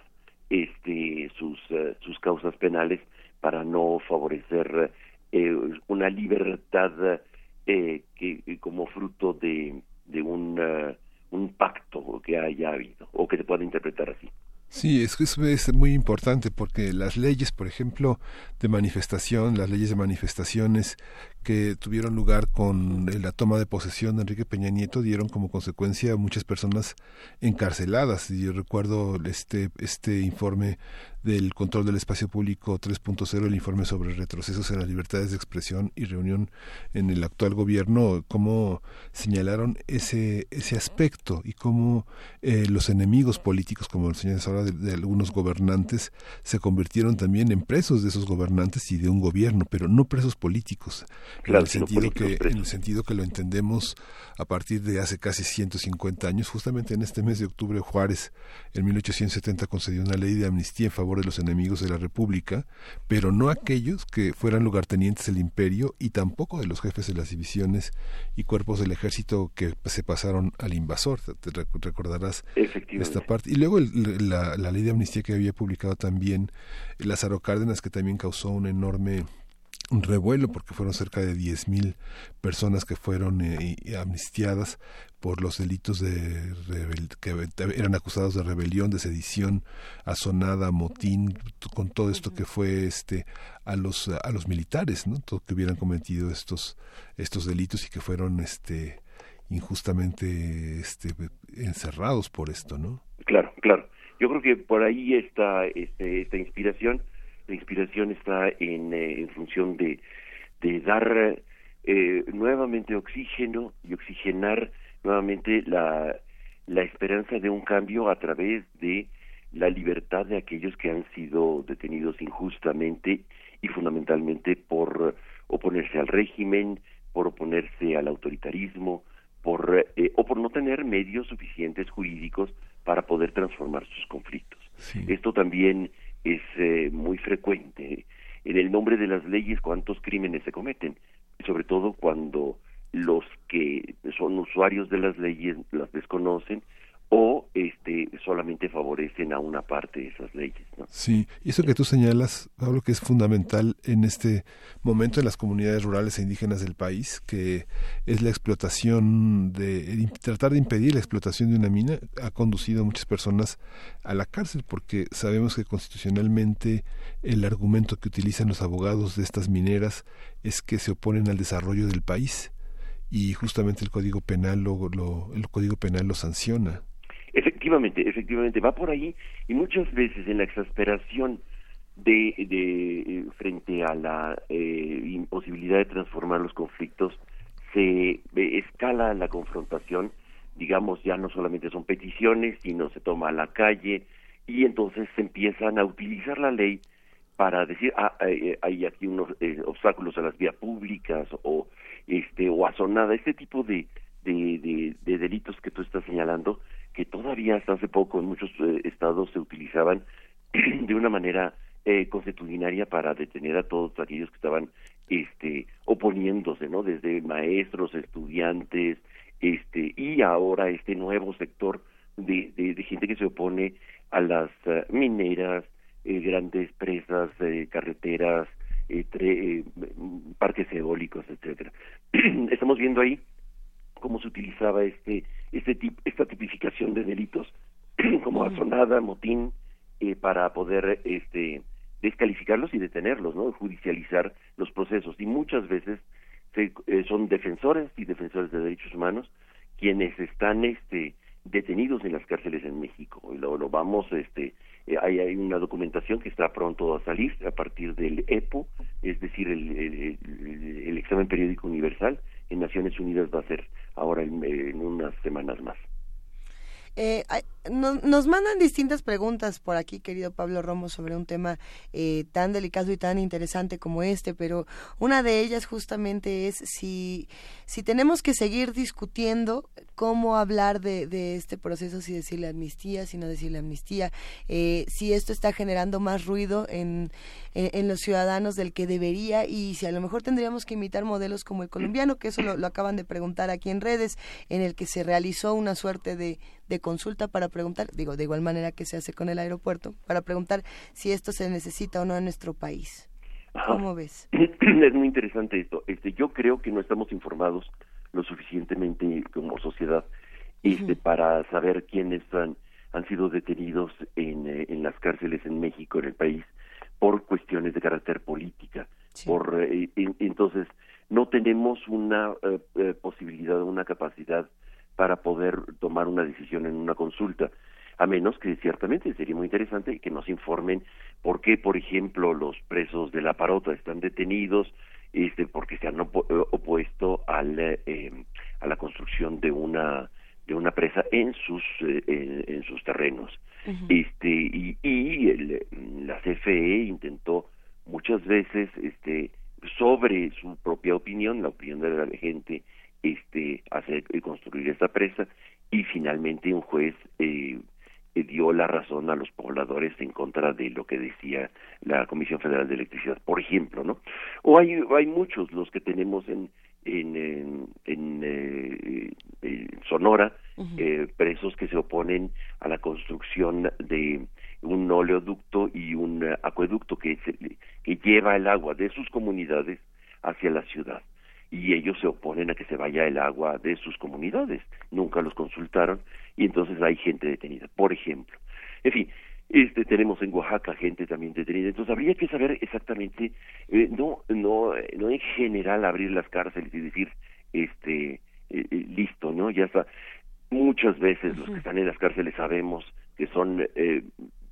P: este sus eh, sus causas penales para no favorecer eh, una libertad que como fruto de un pacto que haya habido o que se pueda interpretar así.
A: Sí, es, es muy importante porque las leyes, por ejemplo, de manifestación, las leyes de manifestaciones que tuvieron lugar con la toma de posesión de Enrique Peña Nieto dieron como consecuencia muchas personas encarceladas. Y yo recuerdo este, este informe del control del espacio público 3.0, el informe sobre retrocesos en las libertades de expresión y reunión en el actual gobierno, cómo señalaron ese, ese aspecto y cómo eh, los enemigos políticos, como el señor ahora, de, de algunos gobernantes, se convirtieron también en presos de esos gobernantes y de un gobierno, pero no presos políticos en, el sentido que, en el sentido que lo entendemos a partir de hace casi 150 años. Justamente en este mes de octubre Juárez, en 1870, concedió una ley de amnistía en favor de los enemigos de la República, pero no aquellos que fueran lugartenientes del imperio y tampoco de los jefes de las divisiones y cuerpos del ejército que se pasaron al invasor. Te recordarás esta parte. Y luego la, la ley de amnistía que había publicado también Lázaro Cárdenas, que también causó un enorme un revuelo porque fueron cerca de 10.000 personas que fueron eh, amnistiadas por los delitos de que eran acusados de rebelión, de sedición, asonada, motín, con todo esto que fue este a los a los militares, ¿no? Todo que hubieran cometido estos estos delitos y que fueron este injustamente este encerrados por esto, ¿no?
P: Claro, claro. Yo creo que por ahí está este, esta inspiración la inspiración está en, eh, en función de, de dar eh, nuevamente oxígeno y oxigenar nuevamente la, la esperanza de un cambio a través de la libertad de aquellos que han sido detenidos injustamente y fundamentalmente por oponerse al régimen, por oponerse al autoritarismo, por eh, o por no tener medios suficientes jurídicos para poder transformar sus conflictos. Esto también es eh, muy frecuente. En el nombre de las leyes, cuántos crímenes se cometen, sobre todo cuando los que son usuarios de las leyes las desconocen o este solamente favorecen a una parte de esas leyes. ¿no?
A: Sí, y eso que tú señalas, Pablo, que es fundamental en este momento en las comunidades rurales e indígenas del país, que es la explotación de tratar de impedir la explotación de una mina, ha conducido a muchas personas a la cárcel, porque sabemos que constitucionalmente el argumento que utilizan los abogados de estas mineras es que se oponen al desarrollo del país y justamente el código penal lo, lo el código penal lo sanciona
P: Efectivamente, efectivamente, va por ahí y muchas veces en la exasperación de, de eh, frente a la eh, imposibilidad de transformar los conflictos se eh, escala la confrontación, digamos ya no solamente son peticiones, sino se toma a la calle y entonces se empiezan a utilizar la ley para decir ah, hay aquí unos obstáculos a las vías públicas o este o azonada, este tipo de, de, de delitos que tú estás señalando que todavía hasta hace poco en muchos eh, estados se utilizaban de una manera eh, consuetudinaria para detener a todos aquellos que estaban este oponiéndose no desde maestros estudiantes este y ahora este nuevo sector de, de, gente que se opone a las eh, mineras eh, grandes presas carreteras parques eólicos etcétera. Estamos viendo ahí cómo se utilizaba este, este esta tipificación de delitos como azonada, motín, eh, para poder este, descalificarlos y detenerlos, ¿no? Judicializar los procesos. Y muchas veces se, eh, son defensores y defensores de derechos humanos quienes están este, detenidos en las cárceles en México. Y lo, lo vamos, este, eh, hay, hay, una documentación que está pronto a salir a partir del EPO, es decir, el, el, el examen periódico universal, en Naciones Unidas va a ser ahora en, en unas semanas más.
B: Eh, nos mandan distintas preguntas por aquí, querido Pablo Romo, sobre un tema eh, tan delicado y tan interesante como este, pero una de ellas justamente es si, si tenemos que seguir discutiendo cómo hablar de, este proceso, si decirle amnistía, si no decirle amnistía, eh, si esto está generando más ruido en, en, los ciudadanos del que debería y si a lo mejor tendríamos que imitar modelos como el colombiano, que eso lo, lo acaban de preguntar aquí en redes, en el que se realizó una suerte de, de consulta para preguntar, digo, de igual manera que se hace con el aeropuerto, para preguntar si esto se necesita o no en nuestro país. ¿Cómo ves?
P: Es muy interesante esto. Este, yo creo que no estamos informados lo suficientemente como sociedad este, para saber quiénes han, han sido detenidos en, eh, en las cárceles en México, en el país, por cuestiones de carácter política. Por, eh, entonces, no tenemos una eh, posibilidad, una capacidad para poder tomar una decisión en una consulta a menos que ciertamente sería muy interesante que nos informen por qué, por ejemplo, los presos de la parota están detenidos, este, porque se han eh, opuesto al, eh, a la construcción de una de una presa en sus eh, en, sus terrenos. Este y, y el, la CFE intentó muchas veces este sobre su propia opinión la opinión de la gente este hacer y construir esta presa y finalmente un juez eh, dio la razón a los pobladores en contra de lo que decía la Comisión Federal de Electricidad, por ejemplo, ¿no? O hay, hay muchos los que tenemos en en, en, eh, Sonora eh, presos que se oponen a la construcción de un oleoducto y un acueducto que, que lleva el agua de sus comunidades hacia la ciudad y ellos se oponen a que se vaya el agua de sus comunidades. Nunca los consultaron y entonces hay gente detenida, por ejemplo. En fin, este tenemos en Oaxaca gente también detenida. Entonces habría que saber exactamente, eh, no, no, no en general abrir las cárceles y decir, este, eh, eh, listo, ¿no? Ya está. Muchas veces los que están en las cárceles sabemos que son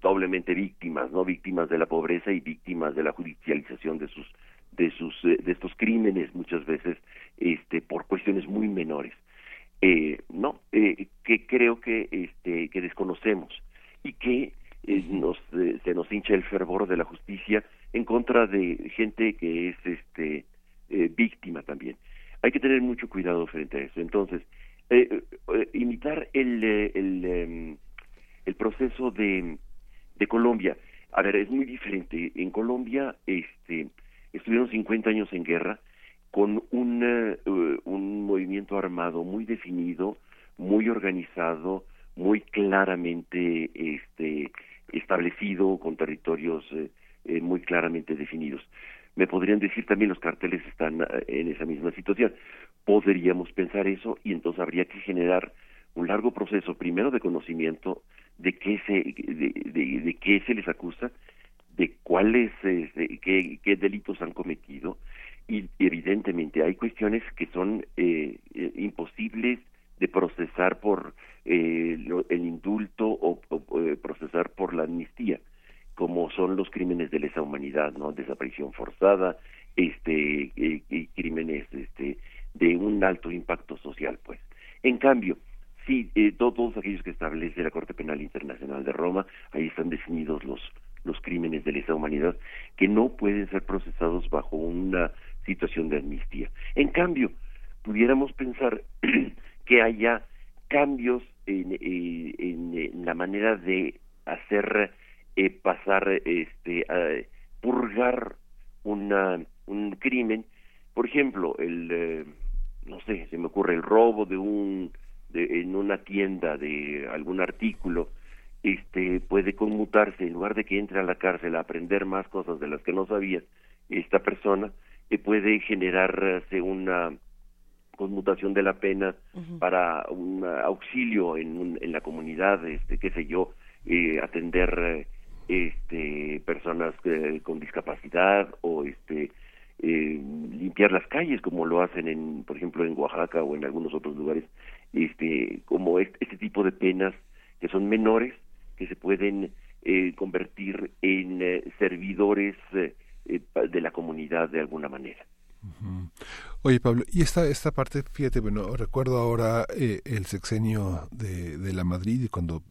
P: doblemente víctimas, no víctimas de la pobreza y víctimas de la judicialización de sus de sus eh, de estos crímenes muchas veces este por cuestiones muy menores. Eh, no eh, que creo que este que desconocemos y que nos se nos hincha el fervor de la justicia en contra de gente que es este víctima también. Hay que tener mucho cuidado frente a eso. Entonces imitar el el, em, el proceso de de Colombia. A ver es muy diferente. En Colombia este estuvieron 50 años en guerra con un, eh, un movimiento armado muy definido, muy organizado, muy claramente este, establecido, con territorios eh, eh, muy claramente definidos. Me podrían decir también los carteles están eh, en esa misma situación. Podríamos pensar eso y entonces habría que generar un largo proceso, primero de conocimiento de qué se, de, qué se les acusa, de cuáles, este, qué, delitos han cometido, y evidentemente hay cuestiones que son eh, imposibles de procesar por eh, el indulto o, eh, procesar por la amnistía como son los crímenes de lesa humanidad no desaparición forzada este eh, crímenes este de un alto impacto social pues. En cambio sí todos aquellos que establece la Corte Penal Internacional de Roma ahí están definidos los los crímenes de lesa humanidad que no pueden ser procesados bajo una situación de amnistía en cambio pudiéramos pensar que haya cambios en, eh, en, la manera de hacer eh, pasar, este, purgar una, un crimen. Por ejemplo, el, eh, no sé, se me ocurre el robo de un, de, en una tienda de algún artículo, este, puede conmutarse, en lugar de que entre a la cárcel a aprender más cosas de las que no sabía esta persona, puede generarse una conmutación de la pena para un auxilio en, en la comunidad, este, qué sé yo, eh, atender este, personas eh, con discapacidad o este, eh, limpiar las calles como lo hacen en, por ejemplo, en Oaxaca o en algunos otros lugares, este, como este, este tipo de penas que son menores que se pueden eh, convertir en eh, servidores eh, de la comunidad de alguna manera.
A: Oye, Pablo, y esta, esta parte, fíjate, bueno, recuerdo ahora eh, el sexenio de, de la Madrid, cuando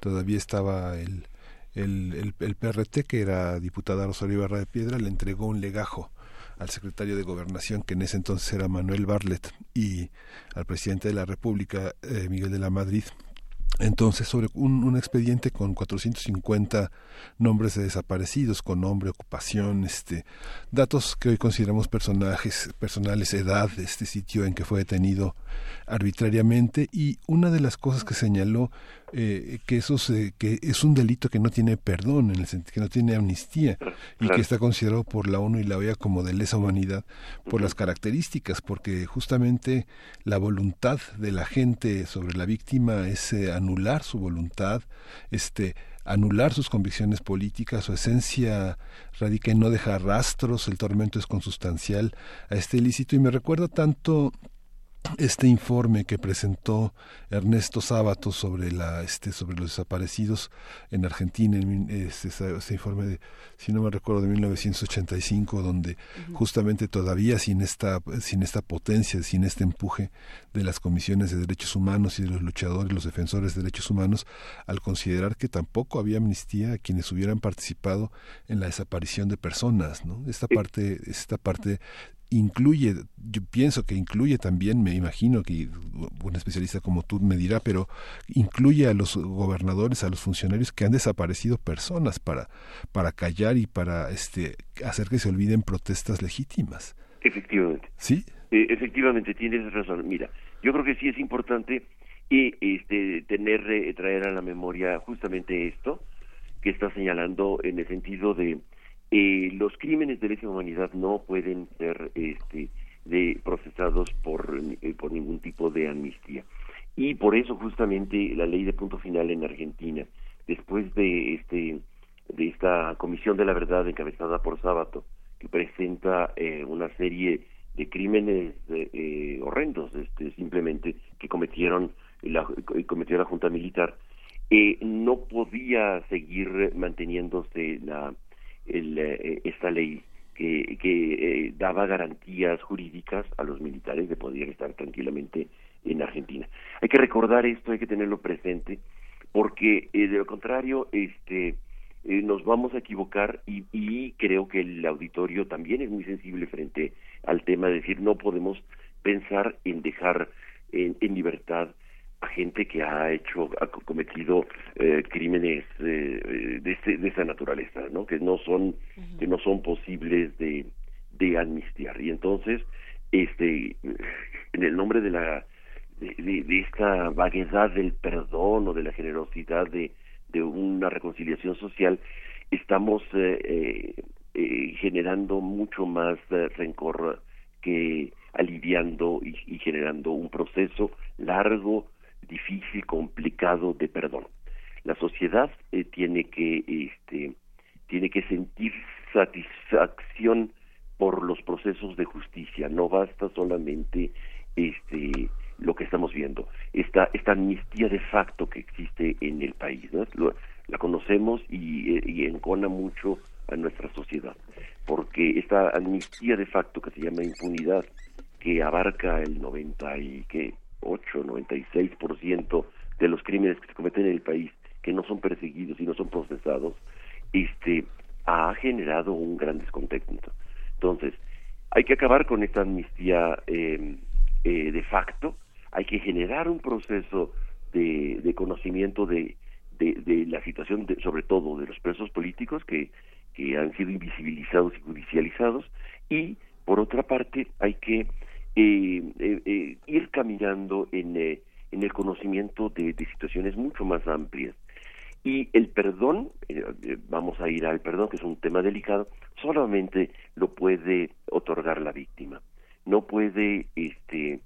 A: todavía estaba el, el, el, PRT, que era diputada Rosario Barra de Piedra, le entregó un legajo al secretario de Gobernación, que en ese entonces era Manuel Barlet, y al presidente de la República, eh, Miguel de la Madrid, entonces, sobre un, expediente con 450 nombres de desaparecidos, con nombre, ocupación, este, datos que hoy consideramos personajes, personales, edad, este sitio en que fue detenido arbitrariamente, y una de las cosas que señaló eh, que eso que es un delito que no tiene perdón, en el sentido que no tiene amnistía y que está considerado por la ONU y la OEA como de lesa humanidad por las características, porque justamente la voluntad de la gente sobre la víctima es eh, anular su voluntad, este anular sus convicciones políticas, su esencia radica en no dejar rastros, el tormento es consustancial a este ilícito y me recuerda tanto este informe que presentó Ernesto Sábato sobre la este sobre los desaparecidos en Argentina este, ese, informe de si no me recuerdo de 1985 donde justamente todavía sin esta sin esta potencia sin este empuje de las comisiones de derechos humanos y de los luchadores los defensores de derechos humanos al considerar que tampoco había amnistía a quienes hubieran participado en la desaparición de personas no esta parte esta parte incluye, yo pienso que incluye también, me imagino que un especialista como tú me dirá, pero incluye a los gobernadores, a los funcionarios que han desaparecido personas para, para callar y para este, hacer que se olviden protestas legítimas.
P: Efectivamente.
A: ¿Sí?
P: Eh, efectivamente, tienes razón. Mira, yo creo que sí es importante y este, tener, eh, traer a la memoria justamente esto que está señalando en el sentido de eh, los crímenes de lesa humanidad no pueden ser este, de, procesados por, eh, por ningún tipo de amnistía. Y por eso justamente la ley de punto final en Argentina, después de este de esta comisión de la verdad encabezada por Sábato, que presenta eh, una serie de crímenes eh, horrendos, este, simplemente que cometieron la cometió la junta militar, no podía seguir manteniéndose la el, eh, esta ley que, que eh, daba garantías jurídicas a los militares de poder estar tranquilamente en Argentina. Hay que recordar esto, hay que tenerlo presente, porque eh, de lo contrario, este, nos vamos a equivocar y, y, creo que el auditorio también es muy sensible frente al tema de decir no podemos pensar en dejar en, en libertad a gente que ha hecho, ha cometido eh, crímenes eh, de, de, esa naturaleza, ¿no? Que no son, que no son posibles de, de amnistiar. Y entonces, este, en el nombre de la de, esta vaguedad del perdón o de la generosidad de, de una reconciliación social, estamos eh, eh, eh, generando mucho más rencor que aliviando y, y, generando un proceso largo, difícil, complicado de perdón. La sociedad tiene que este, tiene que sentir satisfacción por los procesos de justicia. No basta solamente este lo que estamos viendo, esta, esta amnistía de facto que existe en el país. ¿no? la conocemos y, y, encona mucho a nuestra sociedad, porque esta amnistía de facto que se llama impunidad, que abarca el 98, 96% de los crímenes que se cometen en el país, que no son perseguidos y no son procesados, este, ha generado un gran descontento. Entonces, hay que acabar con esta amnistía eh, eh, de facto, hay que generar un proceso de, de conocimiento de, de, la situación, de, sobre todo de los presos políticos que, que han sido invisibilizados y judicializados, y por otra parte hay que ir caminando en, en el conocimiento de, situaciones mucho más amplias y el perdón, eh, eh, vamos a ir al perdón, que es un tema delicado, solamente lo puede otorgar la víctima. No puede, este,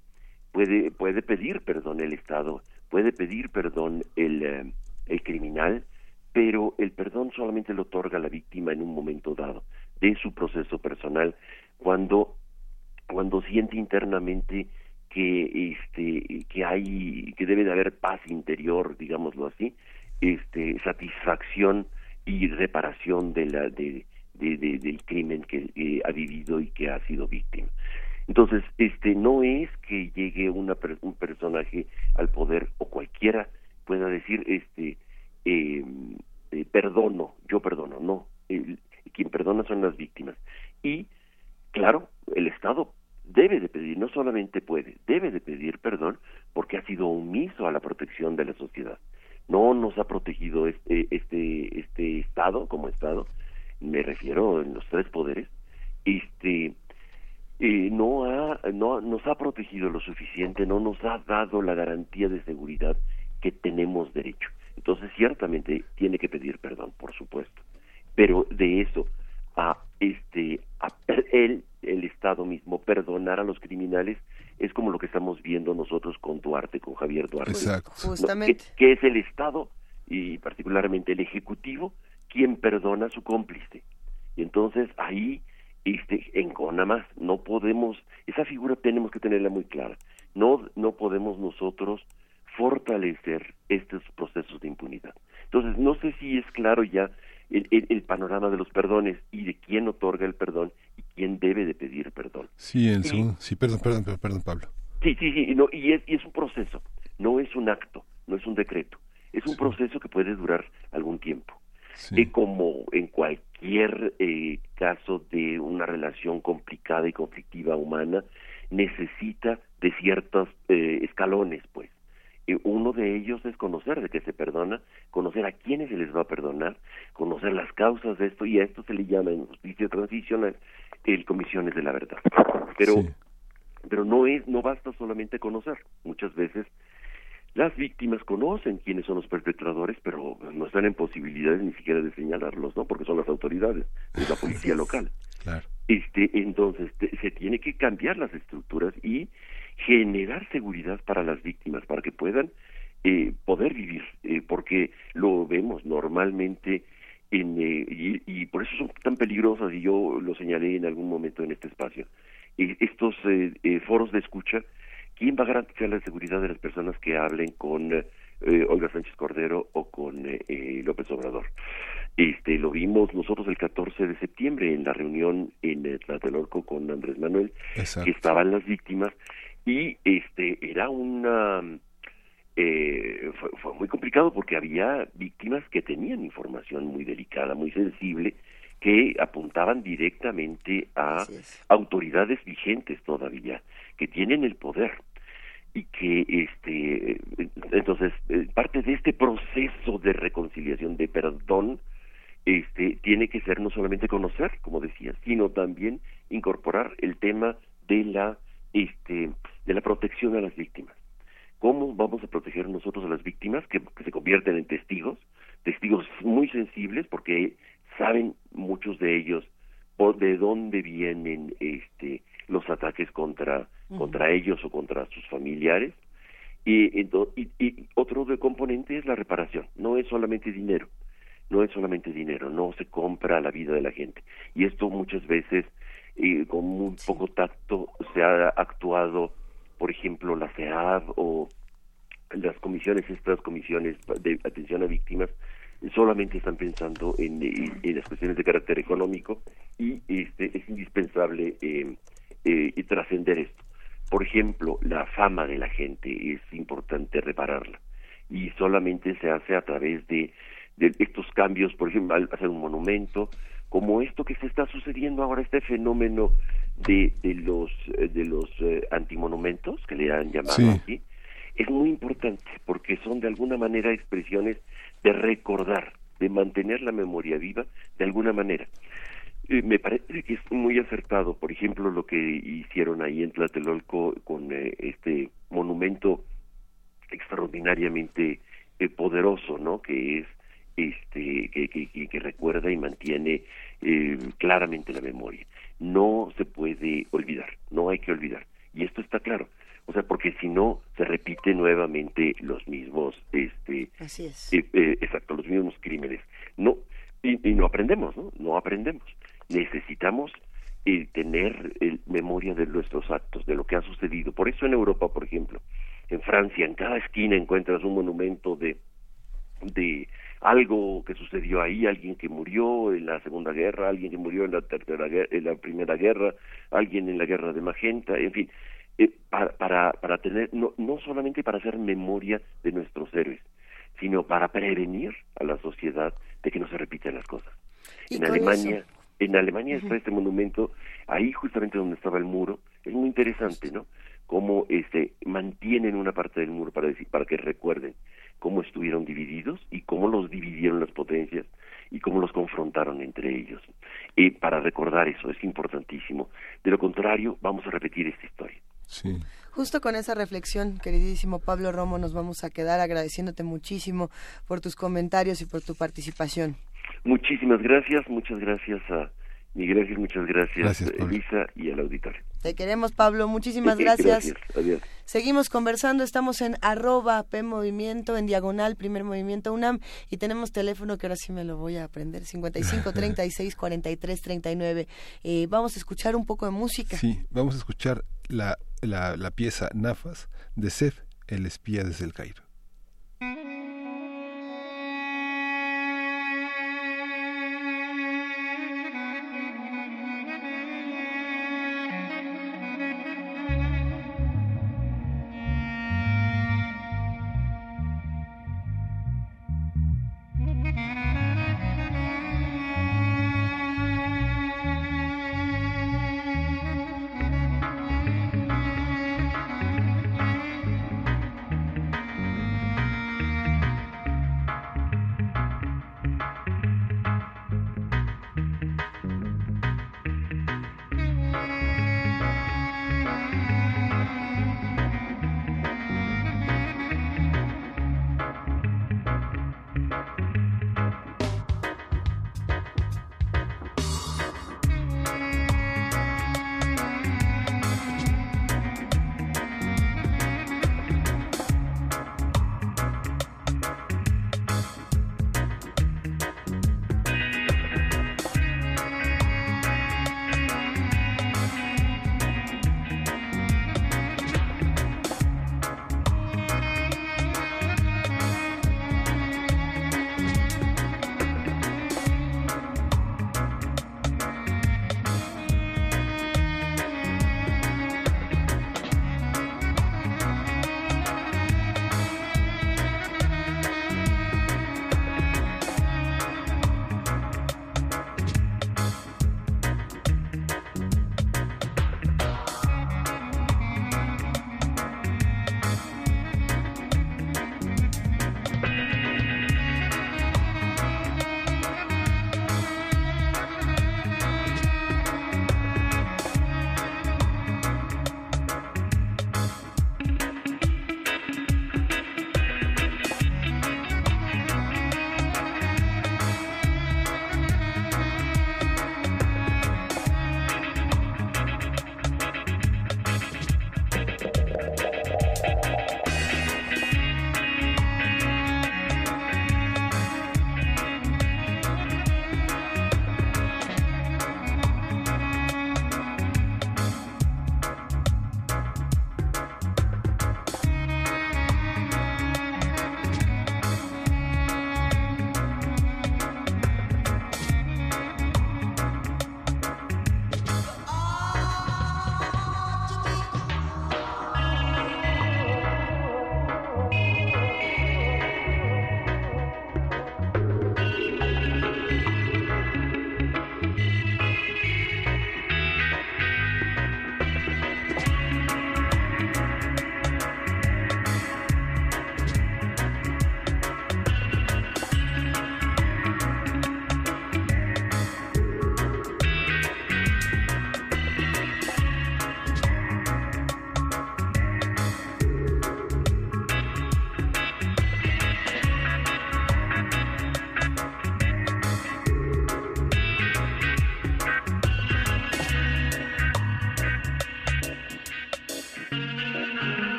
P: puede, puede pedir perdón el Estado, puede pedir perdón el, eh, el criminal, pero el perdón solamente lo otorga la víctima en un momento dado de su proceso personal, cuando, cuando siente internamente que este que hay que debe de haber paz interior digámoslo así este, satisfacción y reparación de la, de, del crimen que ha vivido y que ha sido víctima. Entonces, este no es que llegue una, un personaje al poder o cualquiera pueda decir, este, eh, eh, perdono, yo perdono, no. quien perdona son las víctimas. Y, claro, el Estado debe de pedir, no solamente puede, debe de pedir perdón porque ha sido omiso a la protección de la sociedad no nos ha protegido este, este, este Estado como Estado, me refiero en los tres poderes, este, eh, no, ha, no nos ha protegido lo suficiente, no nos ha dado la garantía de seguridad que tenemos derecho. Entonces, ciertamente tiene que pedir perdón, por supuesto, pero de eso a este a él el Estado mismo perdonar a los criminales es como lo que estamos viendo nosotros con Duarte, con Javier Duarte.
A: Exacto.
B: Justamente.
P: Que, es el Estado y particularmente el Ejecutivo quien perdona a su cómplice. Y entonces ahí este encona más, no podemos, esa figura tenemos que tenerla muy clara. No no podemos nosotros fortalecer estos procesos de impunidad. Entonces, no sé si es claro ya el, panorama de los perdones y de quién otorga el perdón quién debe de pedir perdón.
A: Sí, en sí, perdón, perdón, perdón, Pablo.
P: Sí, sí, sí, no, y, es, y es un proceso, no es un acto, no es un decreto, es un proceso que puede durar algún tiempo. Y como en cualquier eh, caso de una relación complicada y conflictiva humana, necesita de ciertos eh, escalones, pues uno de ellos es conocer de qué se perdona, conocer a quiénes se les va a perdonar, conocer las causas de esto, y a esto se le llama en justicia transicional el comisiones de la verdad. Pero, pero no es, no basta solamente conocer. Muchas veces las víctimas conocen quiénes son los perpetradores, pero no están en posibilidades ni siquiera de señalarlos, ¿no? Porque son las autoridades, es la policía local. Este, entonces se tiene que cambiar las estructuras y generar seguridad para las víctimas, para que puedan eh, poder vivir, eh, porque lo vemos normalmente en, eh, y, por eso son tan peligrosas, y yo lo señalé en algún momento en este espacio, estos foros de escucha, ¿quién va a garantizar la seguridad de las personas que hablen con Olga Sánchez Cordero o con López Obrador? Este, lo vimos nosotros el 14 de septiembre en la reunión en Tlatelolco con Andrés Manuel, que estaban las víctimas y este era una eh, fue, muy complicado porque había víctimas que tenían información muy delicada, muy sensible, que apuntaban directamente a autoridades vigentes todavía, que tienen el poder y que este entonces eh, parte de este proceso de reconciliación de perdón este, tiene que ser no solamente conocer, como decía, sino también incorporar el tema de la, este, de la protección a las víctimas. ¿Cómo vamos a proteger nosotros a las víctimas que, se convierten en testigos? Testigos muy sensibles porque saben muchos de ellos por de dónde vienen este, los ataques contra, contra ellos o contra sus familiares. Y, y, y, otro componente es la reparación, no es solamente dinero, no es solamente dinero, no se compra la vida de la gente. Y esto muchas veces, eh, con muy poco tacto, se ha actuado, por ejemplo, la CEAB o las comisiones, estas comisiones de atención a víctimas, solamente están pensando en, las cuestiones de carácter económico y este, es indispensable eh, eh, trascender esto. Por ejemplo, la fama de la gente es importante repararla y solamente se hace a través de de estos cambios, por ejemplo, al hacer un monumento, como esto que se está sucediendo ahora, este fenómeno de, de los eh, de los eh, antimonumentos, que le han llamado así, es muy importante porque son de alguna manera expresiones de recordar, de mantener la memoria viva de alguna manera. Eh, me parece que es muy acertado, por ejemplo, lo que hicieron ahí en Tlatelolco con este monumento extraordinariamente poderoso, ¿no? Que es este, que, que, recuerda y mantiene eh, claramente la memoria. No se puede olvidar, no hay que olvidar. Y esto está claro. O sea, porque si no, se repite nuevamente los mismos, este,
B: Así es.
P: Eh, eh, exacto, los mismos crímenes. No, y, no aprendemos, ¿no? No aprendemos. Necesitamos tener memoria de nuestros actos, de lo que ha sucedido. Por eso en Europa, por ejemplo, en Francia, en cada esquina encuentras un monumento de, de algo que sucedió ahí, alguien que murió en la Segunda Guerra, alguien que murió en la tercera en la Primera Guerra, alguien en la Guerra de Magenta, en fin, eh, para, para, para tener no, no solamente para hacer memoria de nuestros héroes, sino para prevenir a la sociedad de que no se repiten las cosas. En Alemania, en Alemania está este monumento, ahí justamente donde estaba el muro, es muy interesante, ¿no? Cómo este mantienen una parte del muro para decir, para que recuerden cómo estuvieron divididos y cómo los dividieron las potencias y cómo los confrontaron entre ellos. Y para recordar eso es importantísimo. De lo contrario, vamos a repetir esta historia.
A: Sí.
B: Justo con esa reflexión, queridísimo Pablo Romo, nos vamos a quedar agradeciéndote muchísimo por tus comentarios y por tu participación.
P: Muchísimas gracias, muchas gracias a Miguel Ángel, muchas gracias, Elisa y al auditorio.
B: Te queremos, Pablo. Muchísimas gracias.
P: Adiós.
B: Seguimos conversando. Estamos en arroba P Movimiento, en diagonal, primer movimiento UNAM. Y tenemos teléfono que ahora sí me lo voy a aprender: 55 36 43 39. vamos a escuchar un poco de música.
A: Sí, vamos a escuchar la, la, la pieza Nafas de Sef, el espía desde el Cairo.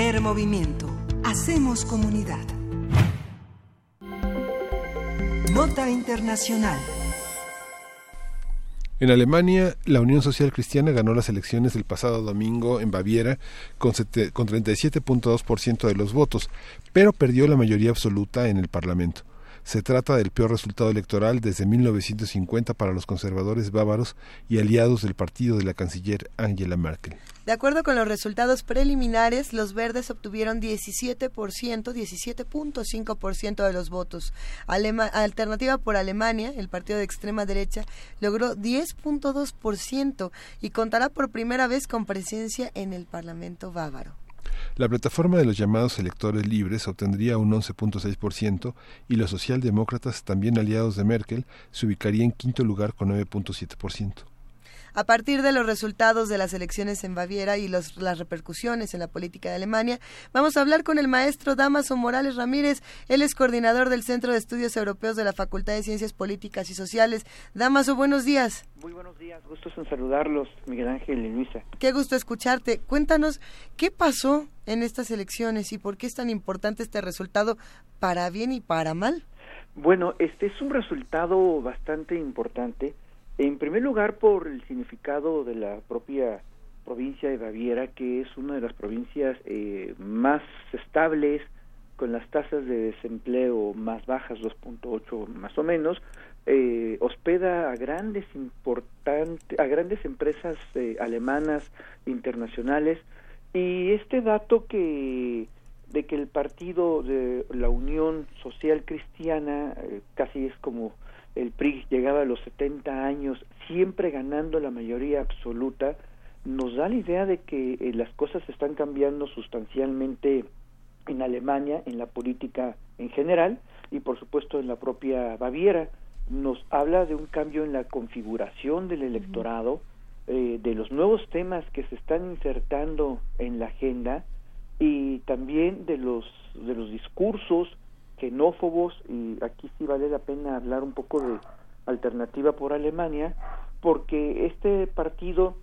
D: Primer movimiento. Hacemos comunidad. Nota Internacional.
A: En Alemania, la Unión Social Cristiana ganó las elecciones del pasado domingo en Baviera con, con 37.2% de los votos, pero perdió la mayoría absoluta en el Parlamento. Se trata del peor resultado electoral desde 1950 para los conservadores bávaros y aliados del partido de la canciller Angela Merkel.
B: De acuerdo con los resultados preliminares, los verdes obtuvieron 17%, 17.5% de los votos. Alternativa por Alemania, el partido de extrema derecha, logró 10.2% y contará por primera vez con presencia en el Parlamento bávaro.
A: La plataforma de los llamados electores libres obtendría un 11.6% y los socialdemócratas, también aliados de Merkel, se ubicaría en quinto lugar con 9.7%.
B: A partir de los resultados de las elecciones en Baviera y las repercusiones en la política de Alemania, vamos a hablar con el maestro Damaso Morales Ramírez. Él es coordinador del Centro de Estudios Europeos de la Facultad de Ciencias Políticas y Sociales. Damaso, buenos días.
Q: Muy buenos días, gustos en saludarlos, Miguel Ángel y Luisa.
B: Qué gusto escucharte. Cuéntanos, ¿qué pasó en estas elecciones y por qué es tan importante este resultado para bien y para mal?
Q: Bueno, este es un resultado bastante importante en primer lugar, por el significado de la propia provincia de Baviera, que es una de las provincias eh, más estables, con las tasas de desempleo más bajas, 2.8 más o menos, eh, hospeda a grandes importantes, a grandes empresas eh, alemanas internacionales y este dato que de que el partido de la Unión Social Cristiana casi es como el PRI llegaba a los 70 años siempre ganando la mayoría absoluta, nos da la idea de que eh, las cosas están cambiando sustancialmente en Alemania, en la política en general y por supuesto en la propia Baviera. Nos habla de un cambio en la configuración del electorado, eh, de los nuevos temas que se están insertando en la agenda y también de los de los discursos xenófobos y aquí sí vale la pena hablar un poco de alternativa por Alemania porque este partido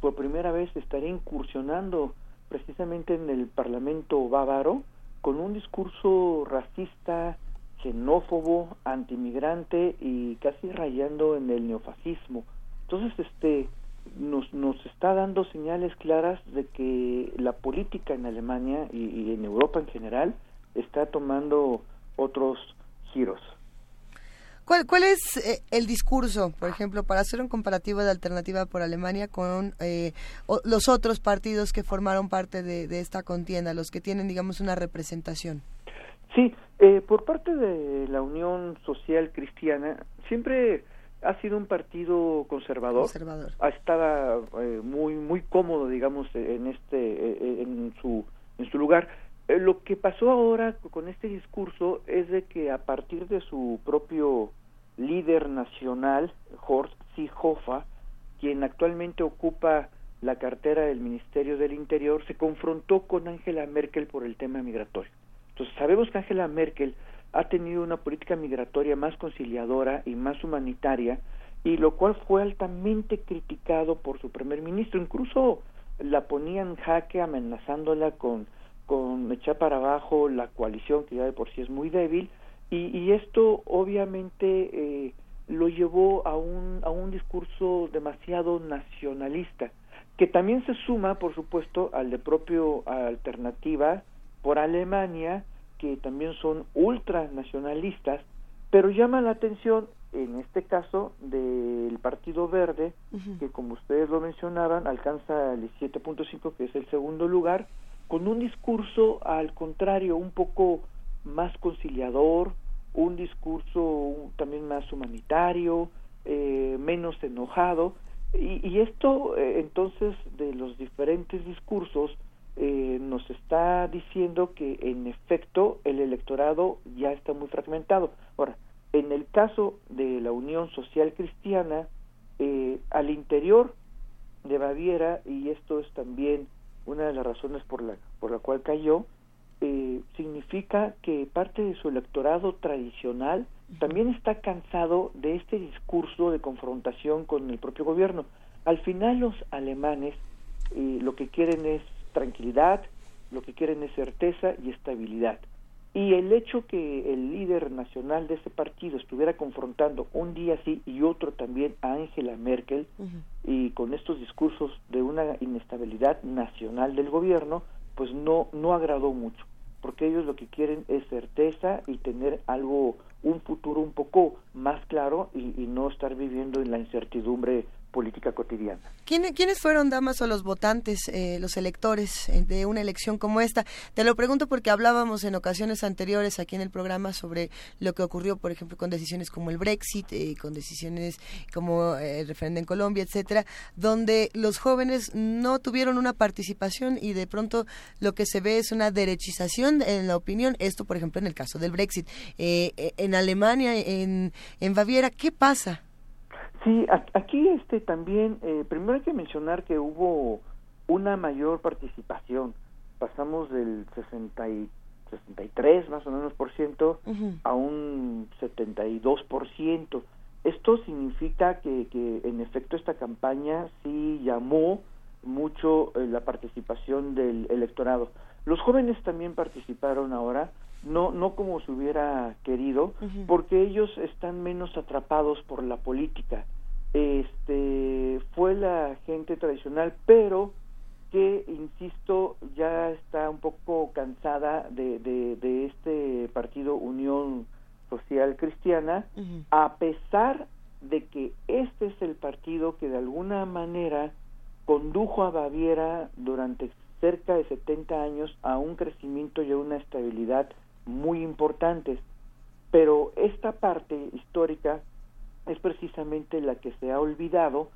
Q: por primera vez estaría incursionando precisamente en el Parlamento bávaro con un discurso racista, xenófobo, antimigrante y casi rayando en el neofascismo. Entonces, este nos, nos está dando señales claras de que la política en Alemania y en Europa en general está tomando otros giros.
B: ¿Cuál, ¿Cuál es eh, el discurso, por ejemplo, para hacer un comparativo de alternativa por Alemania con eh, los otros partidos que formaron parte de, esta contienda, los que tienen, digamos, una representación?
Q: Sí, eh, por parte de la Unión Social Cristiana, siempre ha sido un partido conservador.
B: Conservador.
Q: Estaba muy muy cómodo, digamos, en este en su en su lugar. Eh, lo que pasó ahora con este discurso es de que a partir de su propio líder nacional, Horst Seehofer, quien actualmente ocupa la cartera del Ministerio del Interior, se confrontó con Angela Merkel por el tema migratorio. Entonces, sabemos que Angela Merkel ha tenido una política migratoria más conciliadora y más humanitaria, y lo cual fue altamente criticado por su primer ministro. Incluso la ponía en jaque amenazándola con con echar para abajo la coalición que ya de por sí es muy débil y, esto obviamente eh, lo llevó a un, a un discurso demasiado nacionalista que también se suma por supuesto al de propio alternativa por Alemania que también son ultranacionalistas pero llama la atención en este caso del Partido Verde que como ustedes lo mencionaban alcanza el 17.5 que es el segundo lugar con un discurso al contrario, un poco más conciliador, un discurso también más humanitario, eh, menos enojado, y, esto eh, entonces de los diferentes discursos eh, nos está diciendo que en efecto el electorado ya está muy fragmentado. Ahora, en el caso de la Unión Social Cristiana, al interior de Baviera, y esto es también una de las razones por la, por la cual cayó, eh, significa que parte de su electorado tradicional también está cansado de este discurso de confrontación con el propio gobierno. Al final los alemanes eh, lo que quieren es tranquilidad, lo que quieren es certeza y estabilidad. Y el hecho que el líder nacional de ese partido estuviera confrontando un día sí y otro también a Angela Merkel y con estos discursos de una inestabilidad nacional del gobierno, pues no no agradó mucho, porque ellos lo que quieren es certeza y tener algo un futuro un poco más claro y, y no estar viviendo en la incertidumbre política cotidiana.
B: ¿Quiénes fueron, damas, o los votantes, eh, los electores eh, de una elección como esta? Te lo pregunto porque hablábamos en ocasiones anteriores aquí en el programa sobre lo que ocurrió, por ejemplo, con decisiones como el Brexit, eh, con decisiones como el referéndum en Colombia, etcétera, donde los jóvenes no tuvieron una participación y de pronto lo que se ve es una derechización en la opinión. Esto, por ejemplo, en el caso del Brexit. en Alemania, en, en Baviera, ¿qué pasa?
Q: Sí, aquí este también, eh, primero hay que mencionar que hubo una mayor participación. Pasamos del 60 y 63 más o menos por ciento a un 72 por ciento. Esto significa que, que en efecto esta campaña sí llamó mucho eh, la participación del electorado. Los jóvenes también participaron ahora, no no como se hubiera querido porque ellos están menos atrapados por la política. Este fue la gente tradicional pero que insisto ya está un poco cansada de, de, este partido Unión Social Cristiana a pesar de que este es el partido que de alguna manera condujo a Baviera durante cerca de 70 años a un crecimiento y a una estabilidad muy importantes. Pero esta parte histórica es precisamente la que se ha olvidado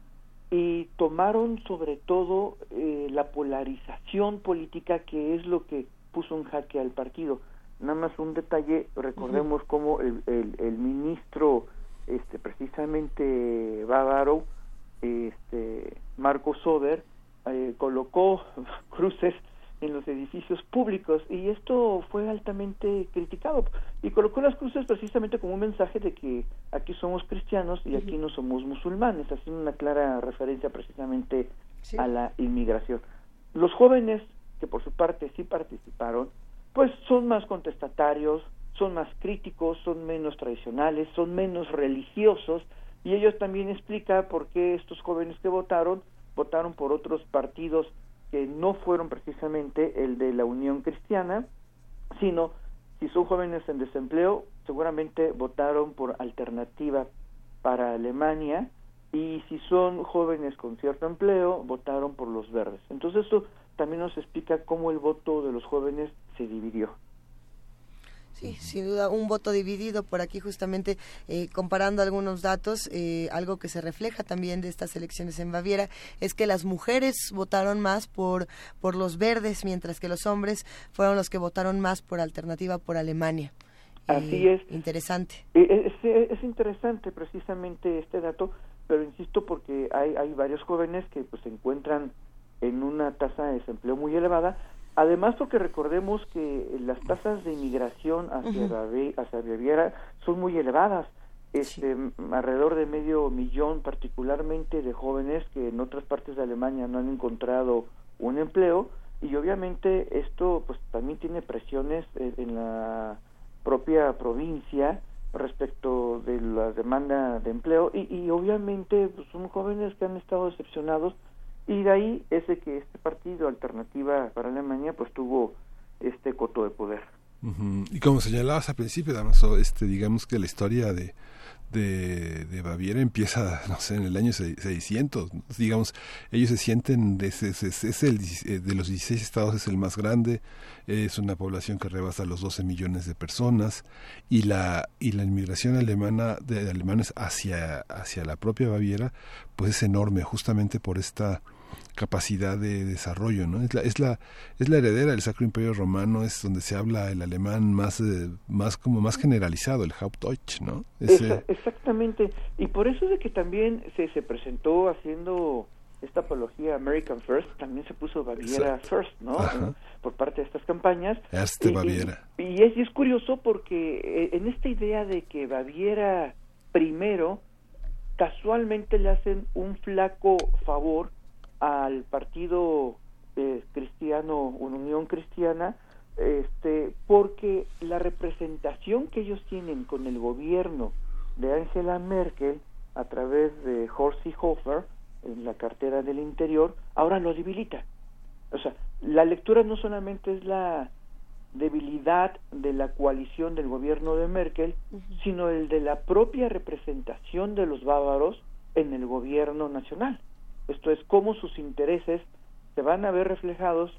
Q: y tomaron sobre todo eh, la polarización política que es lo que puso en jaque al partido. Nada más un detalle, recordemos cómo el, el, ministro este precisamente bávaro este Marco Sober eh, colocó cruces en los edificios públicos y esto fue altamente criticado. Y colocó las cruces precisamente como un mensaje de que aquí somos cristianos y aquí no somos musulmanes, haciendo una clara referencia precisamente a la inmigración. Los jóvenes, que por su parte sí participaron, pues son más contestatarios, son más críticos, son menos tradicionales, son menos religiosos y ellos también explica por qué estos jóvenes que votaron votaron por otros partidos que no fueron precisamente el de la Unión Cristiana, sino si son jóvenes en desempleo, seguramente votaron por alternativa para Alemania y si son jóvenes con cierto empleo, votaron por los verdes. Entonces eso también nos explica cómo el voto de los jóvenes se dividió.
B: Sí, sin duda, un voto dividido por aquí justamente eh, comparando algunos datos, eh, algo que se refleja también de estas elecciones en Baviera es que las mujeres votaron más por, por los verdes, mientras que los hombres fueron los que votaron más por alternativa por Alemania.
Q: Así es.
B: Interesante.
Q: Es, es, interesante precisamente este dato, pero insisto porque hay, hay varios jóvenes que pues, se encuentran en una tasa de desempleo muy elevada, Además, porque recordemos que las tasas de inmigración hacia, hacia Baviera son muy elevadas, este, alrededor de medio millón, particularmente de jóvenes que en otras partes de Alemania no han encontrado un empleo, y obviamente esto pues también tiene presiones en la propia provincia respecto de la demanda de empleo. Y, y obviamente pues, son jóvenes que han estado decepcionados y de ahí ese que este partido alternativa para Alemania pues tuvo este coto de poder
A: y como señalabas al principio Damaso este digamos que la historia de de, Baviera empieza, no sé, en el año 600. Digamos, ellos se sienten, es, es, el, eh, de los 16 estados es el más grande, es una población que rebasa los 12 millones de personas y la, y la inmigración alemana de alemanes hacia, hacia la propia Baviera pues es enorme justamente por esta capacidad de desarrollo, ¿no? Es la, es la, es la heredera del Sacro Imperio Romano, es donde se habla el alemán más, eh, más como más generalizado, el Hauptdeutsch, ¿no?
Q: exactamente, y por eso es de que también se, se presentó haciendo esta apología American First, también se puso Baviera First, ¿no? Por parte de estas campañas.
A: Este Baviera.
Q: Y, es, y es curioso porque eh, en esta idea de que Baviera primero, casualmente le hacen un flaco favor al partido eh, cristiano, una unión cristiana, este, porque la representación que ellos tienen con el gobierno de Angela Merkel a través de Horst Seehofer en la cartera del interior, ahora lo debilita. O sea, la lectura no solamente es la debilidad de la coalición del gobierno de Merkel, sino el de la propia representación de los bávaros en el gobierno nacional. Esto es cómo sus intereses se van a ver reflejados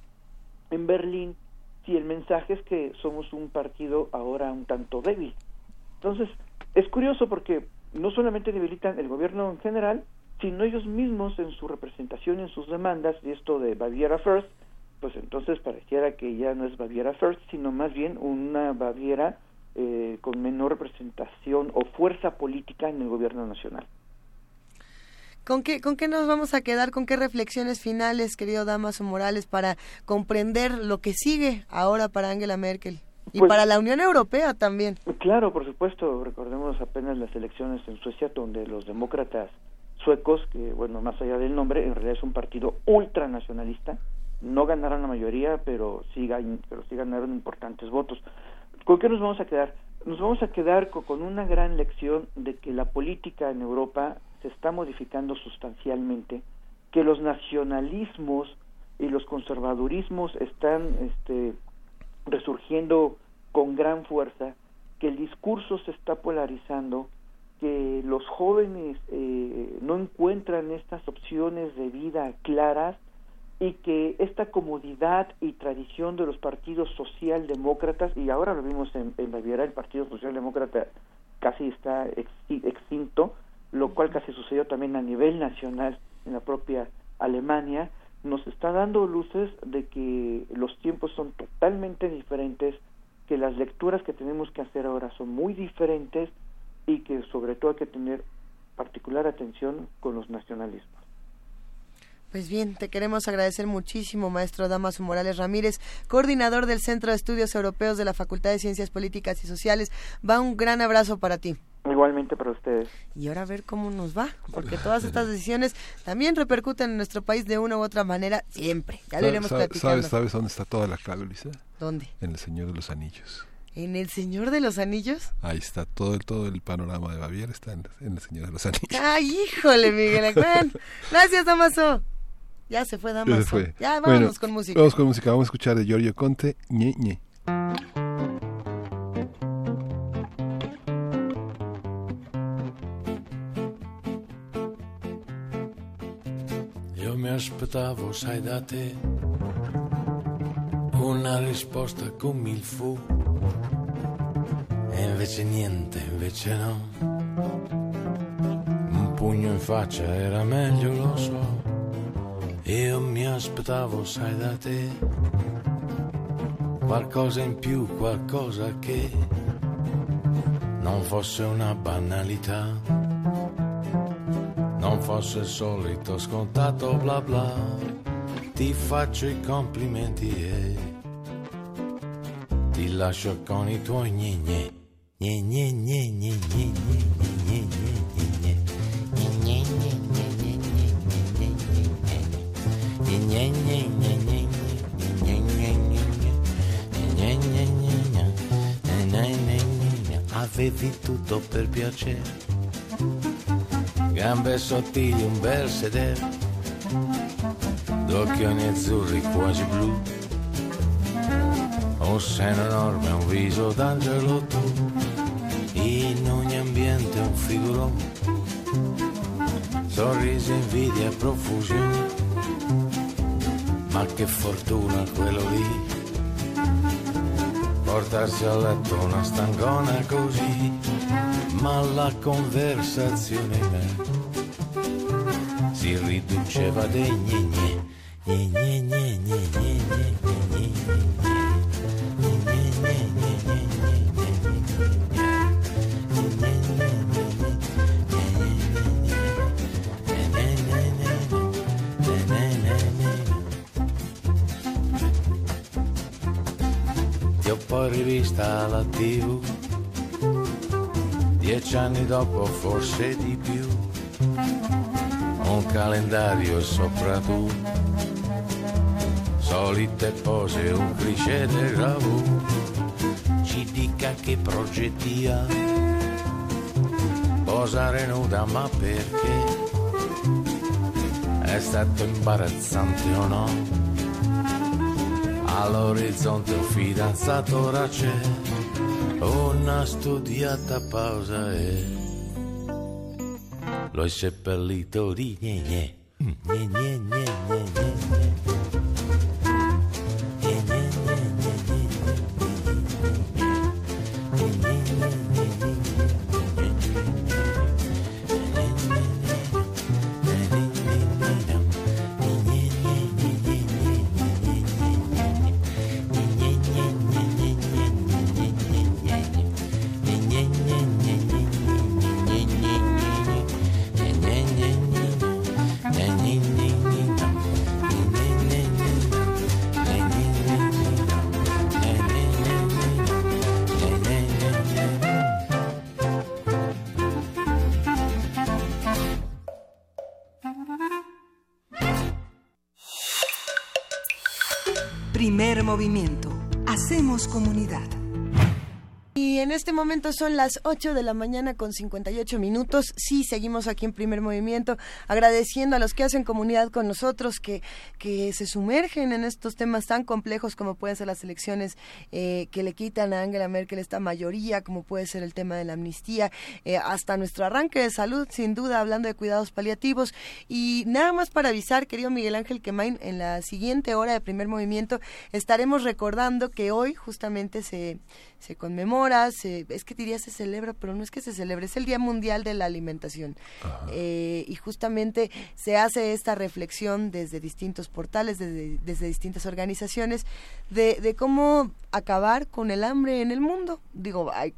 Q: en Berlín si el mensaje es que somos un partido ahora un tanto débil. Entonces, es curioso porque no solamente debilitan el gobierno en general, sino ellos mismos en su representación, en sus demandas, y esto de Baviera First, pues entonces pareciera que ya no es Baviera First, sino más bien una Baviera eh, con menor representación o fuerza política en el gobierno nacional.
B: ¿Con qué, ¿Con qué nos vamos a quedar? ¿Con qué reflexiones finales, querido Damaso Morales, para comprender lo que sigue ahora para Angela Merkel? Y
Q: Pues-
B: para la Unión Europea también.
Q: Claro, por supuesto, recordemos apenas las elecciones en Suecia donde los demócratas suecos, que bueno, más allá del nombre, en realidad es un partido ultranacionalista, no ganaron la mayoría, pero sí, pero sí ganaron importantes votos. ¿Con qué nos vamos a quedar? Nos vamos a quedar co- con una gran lección de que la política en Europa se está modificando sustancialmente, que los nacionalismos y los conservadurismos están este, resurgiendo con gran fuerza, que el discurso se está polarizando, que los jóvenes eh, no encuentran estas opciones de vida claras y que esta comodidad y tradición de los partidos socialdemócratas, y ahora lo vimos en, en Baviera, el Partido Socialdemócrata casi está extinto, lo cual casi sucedió también a nivel nacional en la propia Alemania, nos está dando luces de que los tiempos son totalmente diferentes, que las lecturas que tenemos que hacer ahora son muy diferentes y que sobre todo hay que tener particular atención con los nacionalismos.
B: Pues bien, te queremos agradecer muchísimo, maestro Damaso Morales Ramírez, coordinador del Centro de Estudios Europeos de la Facultad de Ciencias Políticas y Sociales. Va un gran abrazo para ti.
Q: Igualmente para ustedes.
B: Y ahora a ver cómo nos va, porque todas estas decisiones también repercuten en nuestro país de una u otra manera siempre. Ya lo iremos
A: ¿Sabes,
B: platicando.
A: ¿sabes, ¿Sabes dónde está toda la clave, Luisa?
B: ¿Dónde?
A: En El Señor de los Anillos.
B: ¿En El Señor de los Anillos?
A: Ahí está todo el, todo el panorama de Baviera, está en, en El Señor de los Anillos.
B: ¡Ay, híjole, Miguel! Gracias, Damaso. Ya se fue,
A: Ya
B: Damaso.
A: se fue.
B: Ya,
A: Bueno,
B: vámonos con música.
A: Vamos con música, vamos a escuchar de Giorgio Conte, ñe, ñe.
R: Io mi aspettavo, sai da te, una risposta con mil fu. E invece niente, invece no. Un pugno in faccia era meglio, lo so. Io mi aspettavo, sai da te, qualcosa in più, qualcosa che non fosse una banalità non fosse il solito scontato bla bla, ti faccio i complimenti e ti lascio con i tuoi gne gne. Gne gne gne gne gne gne gne gne gne gne gne gne gne gne Avevi tutto per piacere gambe sottili, un bel sedere, d'occhioni azzurri quasi blu, un seno enorme, un viso d'angelo tu, in ogni ambiente un figurone, sorrisi, invidia profusione, ma che fortuna quello lì, portarsi a letto una stangona così, ma la conversazione in diceva dei gnigne, gnigne, gnigne, gnigne, gnigne. poi rivista alla tv. Dieci anni dopo forse di più calendario sopra tu. solite pose, un cliché de gravù. Ci dica che progetti ha, posare nuda ma perché? È stato imbarazzante o no? All'orizzonte un fidanzato ora c'è, una studiata pausa e
D: Lože pelí to líně,
B: ně, ně, ně. Momento son las 8 de la mañana con 58 minutos. Sí, seguimos aquí en primer movimiento, agradeciendo a los que hacen comunidad con nosotros, que, que se sumergen en estos temas tan complejos como pueden ser las elecciones eh, que le quitan a Angela Merkel esta mayoría, como puede ser el tema de la amnistía, eh, hasta nuestro arranque de salud, sin duda, hablando de cuidados paliativos. Y nada más para avisar, querido Miguel Ángel Quemain, en la siguiente hora de primer movimiento estaremos recordando que hoy justamente se se conmemora, se, es que diría se celebra, pero no es que se celebre, es el Día Mundial de la Alimentación. Eh, y justamente se hace esta reflexión desde distintos portales, desde, desde distintas organizaciones, de, de cómo acabar con el hambre en el mundo. Digo, hay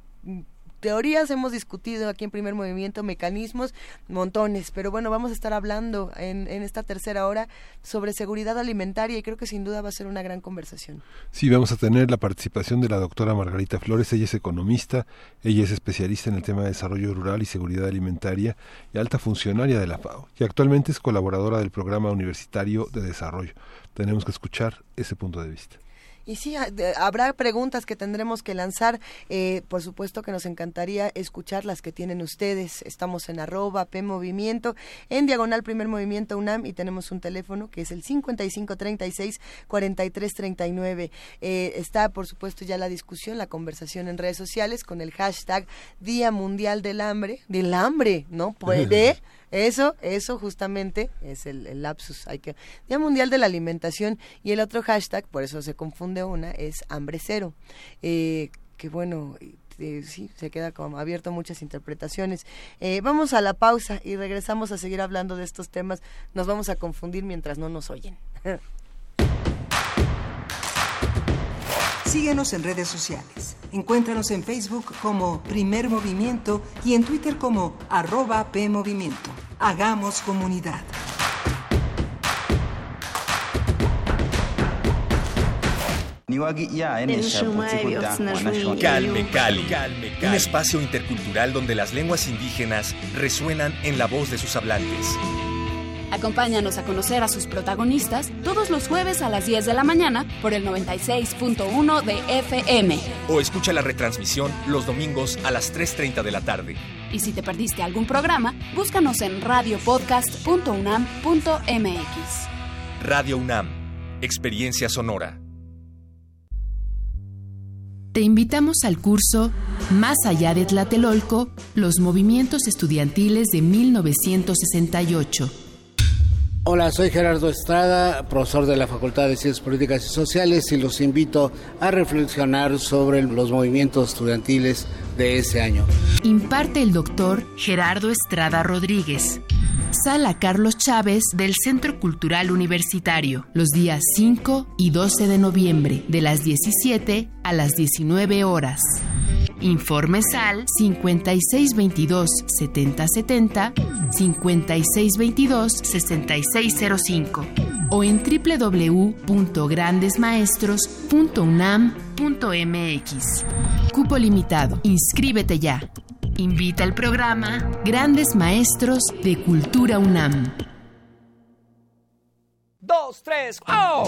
B: teorías hemos discutido aquí en primer movimiento, mecanismos, montones, pero bueno, vamos a estar hablando en, en, esta tercera hora sobre seguridad alimentaria y creo que sin duda va a ser una gran conversación.
A: Sí, vamos a tener la participación de la doctora Margarita Flores, ella es economista, ella es especialista en el tema de desarrollo rural y seguridad alimentaria y alta funcionaria de la FAO y actualmente es colaboradora del programa universitario de desarrollo. Tenemos que escuchar ese punto de vista.
B: Y sí, habrá preguntas que tendremos que lanzar. Eh, por supuesto que nos encantaría escuchar las que tienen ustedes. Estamos en arroba P Movimiento, en diagonal Primer Movimiento UNAM y tenemos un teléfono que es el 5536-4339. Eh, está, por supuesto, ya la discusión, la conversación en redes sociales con el hashtag Día Mundial del Hambre. Del hambre, ¿no? Puede. Eso, eso justamente es el, lapsus. Hay que Día Mundial de la Alimentación y el otro hashtag, por eso se confunde una, es hambre cero. Eh, que bueno, eh, sí, se queda como abierto muchas interpretaciones. Eh, vamos a la pausa y regresamos a seguir hablando de estos temas. Nos vamos a confundir mientras no nos oyen.
D: Síguenos en redes sociales. Encuéntranos en Facebook como Primer Movimiento y en Twitter como arroba PMovimiento. Hagamos comunidad.
L: Calme Cali, un espacio intercultural donde las lenguas indígenas resuenan en la voz de sus hablantes.
M: Acompáñanos a conocer a sus protagonistas todos los jueves a las 10 de la mañana por el 96.1 de FM.
L: O escucha la retransmisión los domingos a las 3.30 de la tarde.
M: Y si te perdiste algún programa, búscanos en radiopodcast.unam.mx.
L: Radio UNAM, Experiencia Sonora.
I: Te invitamos al curso Más allá de Tlatelolco, los movimientos estudiantiles de 1968
S: Hola, soy Gerardo Estrada, profesor de la Facultad de Ciencias Políticas y Sociales y los invito a reflexionar sobre los movimientos estudiantiles de ese año.
I: Imparte el doctor Gerardo Estrada Rodríguez. Sala Carlos Chávez del Centro Cultural Universitario, los días 5 y 12 de noviembre, de las 17 a las 19 horas. Informes al 5622 7070, 5622 6605 o en www.grandesmaestros.unam.mx. Cupo limitado. Inscríbete ya. Invita al programa Grandes Maestros de Cultura UNAM.
F: Dos, tres, ¡oh!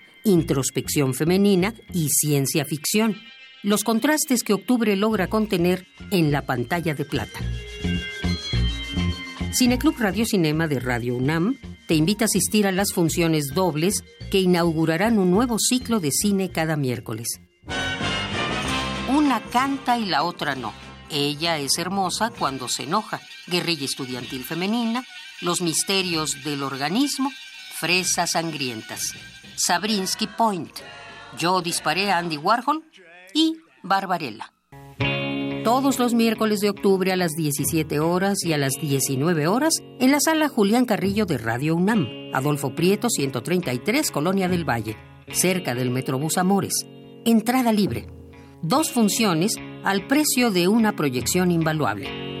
H: introspección femenina y ciencia ficción. Los contrastes que octubre logra contener en la pantalla de plata. Cineclub Radio Cinema de Radio UNAM te invita a asistir a las funciones dobles que inaugurarán un nuevo ciclo de cine cada miércoles. Una canta y la otra no. Ella es hermosa cuando se enoja. Guerrilla estudiantil femenina, los misterios del organismo, fresas sangrientas. Sabrinsky Point. Yo disparé a Andy Warhol y Barbarella. Todos los miércoles de octubre a las 17 horas y a las 19 horas en la sala Julián Carrillo de Radio UNAM, Adolfo Prieto 133, Colonia del Valle, cerca del Metrobús Amores. Entrada libre. Dos funciones al precio de una proyección invaluable.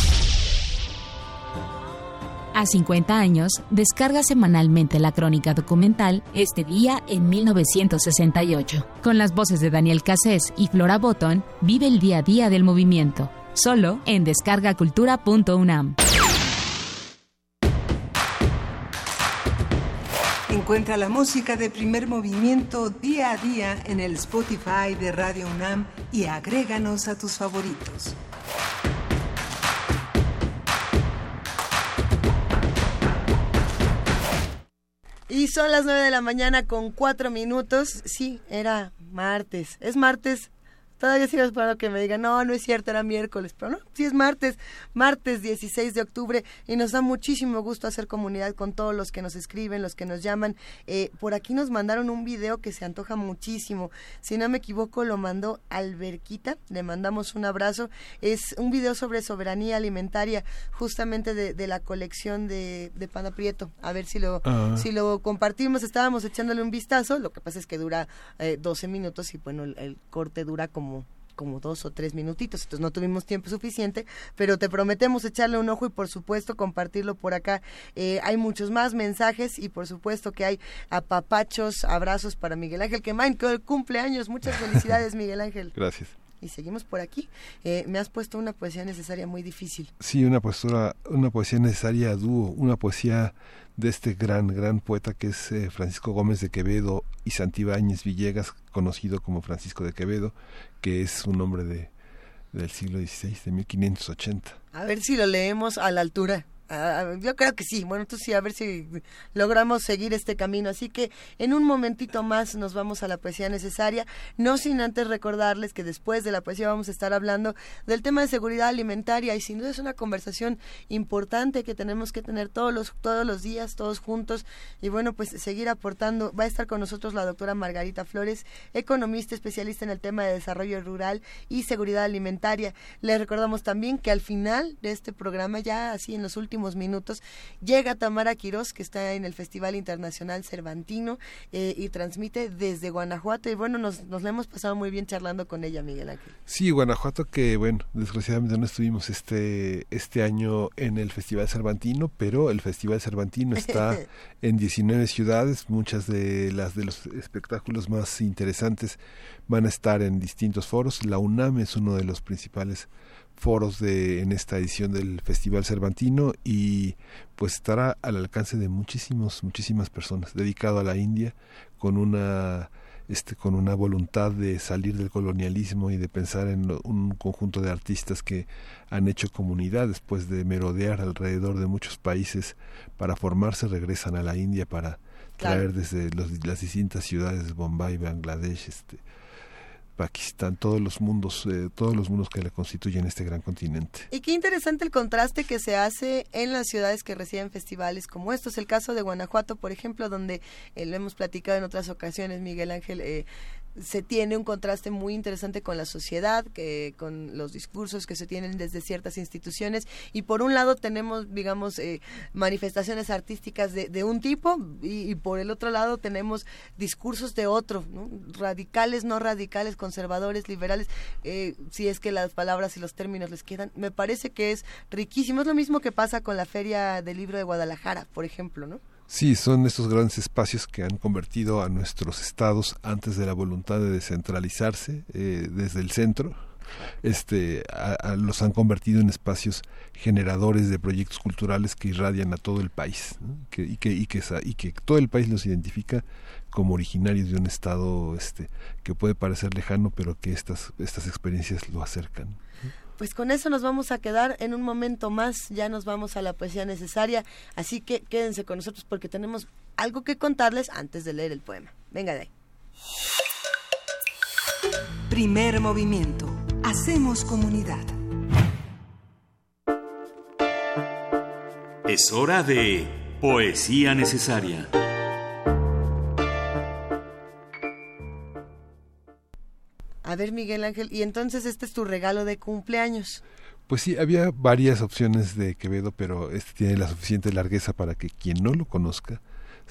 T: A 50 años, descarga semanalmente la crónica documental Este día en 1968. Con las voces de Daniel Cassés y Flora Botton, vive el día a día del movimiento. Solo en descargacultura.unam.
D: Encuentra la música de primer movimiento día a día en el Spotify de Radio UNAM y agréganos a tus favoritos.
B: Y son las 9 de la mañana con 4 minutos. Sí, era martes. Es martes. Todavía sigo esperando que me digan, no, no es cierto, era miércoles, pero no, sí es martes, martes 16 de octubre, y nos da muchísimo gusto hacer comunidad con todos los que nos escriben, los que nos llaman. Eh, por aquí nos mandaron un video que se antoja muchísimo, si no me equivoco lo mandó Alberquita, le mandamos un abrazo, es un video sobre soberanía alimentaria, justamente de, de la colección de, de Pana Prieto, a ver si lo,
A: Ah.
B: si lo compartimos, estábamos echándole un vistazo, lo que pasa es que dura eh, 12 minutos y bueno, el, el corte dura como como dos o tres minutitos, entonces no tuvimos tiempo suficiente, pero te prometemos echarle un ojo y por supuesto compartirlo por acá. Eh, hay muchos más mensajes y por supuesto que hay apapachos, abrazos para Miguel Ángel que hoy cumpleaños, muchas felicidades Miguel Ángel.
A: Gracias.
B: Y seguimos por aquí. Eh, me has puesto una poesía necesaria muy difícil.
A: Sí, una postura, una poesía necesaria a dúo, una poesía de este gran, gran poeta que es eh, Francisco Gómez de Quevedo y Santibáñez Villegas, conocido como Francisco de Quevedo, que es un hombre de, del siglo XVI, de 1580.
B: A ver si lo leemos a la altura. Ah, yo creo que sí. Bueno, tú sí, a ver si logramos seguir este camino. Así que en un momentito más nos vamos a la poesía necesaria. No sin antes recordarles que después de la poesía vamos a estar hablando del tema de seguridad alimentaria y sin duda es una conversación importante que tenemos que tener todos los, todos los días, todos juntos. Y bueno, pues seguir aportando. Va a estar con nosotros la doctora Margarita Flores, economista especialista en el tema de desarrollo rural y seguridad alimentaria. Les recordamos también que al final de este programa, ya así en los últimos minutos, llega Tamara Quirós, que está en el Festival Internacional Cervantino eh, y transmite desde Guanajuato. Y bueno, nos, nos la hemos pasado muy bien charlando con ella, Miguel Ángel.
A: Sí, Guanajuato que, bueno, desgraciadamente no estuvimos este, este año en el Festival Cervantino, pero el Festival Cervantino está en 19 ciudades, muchas de las de los espectáculos más interesantes van a estar en distintos foros. La UNAM es uno de los principales foros de en esta edición del Festival Cervantino y pues estará al alcance de muchísimos muchísimas personas dedicado a la India con una este con una voluntad de salir del colonialismo y de pensar en un conjunto de artistas que han hecho comunidad después de merodear alrededor de muchos países para formarse regresan a la India para traer desde las distintas ciudades Bombay, Bangladesh, este Pakistán, todos los mundos, eh, todos los mundos que le constituyen este gran continente.
B: Y qué interesante el contraste que se hace en las ciudades que reciben festivales como estos. El caso de Guanajuato, por ejemplo, donde eh, lo hemos platicado en otras ocasiones, Miguel Ángel, eh, se tiene un contraste muy interesante con la sociedad, que, con los discursos que se tienen desde ciertas instituciones y por un lado tenemos, digamos, eh, manifestaciones artísticas de, de un tipo y, por el otro lado tenemos discursos de otro, radicales, no radicales, conservadores, liberales, eh, si es que las palabras y los términos les quedan. Me parece que es riquísimo. Es lo mismo que pasa con la Feria del Libro de Guadalajara, por ejemplo, ¿no?
A: Sí, son estos grandes espacios que han convertido a nuestros estados antes de la voluntad de descentralizarse eh, desde el centro, este, los han convertido en espacios generadores de proyectos culturales que irradian a todo el país que, y, que, y, que, y que todo el país los identifica como originarios de un estado este, que puede parecer lejano, pero que estas, estas experiencias lo acercan
B: pues con eso nos vamos a quedar en un momento más, ya nos vamos a la poesía necesaria, así que quédense con nosotros porque tenemos algo que contarles antes de leer el poema. Venga de ahí.
D: Primer movimiento. Hacemos comunidad.
U: Es hora de poesía necesaria.
B: A ver, Miguel Ángel, y entonces este es tu regalo de cumpleaños.
A: Pues sí, había varias opciones de Quevedo, pero este tiene la suficiente largueza para que quien no lo conozca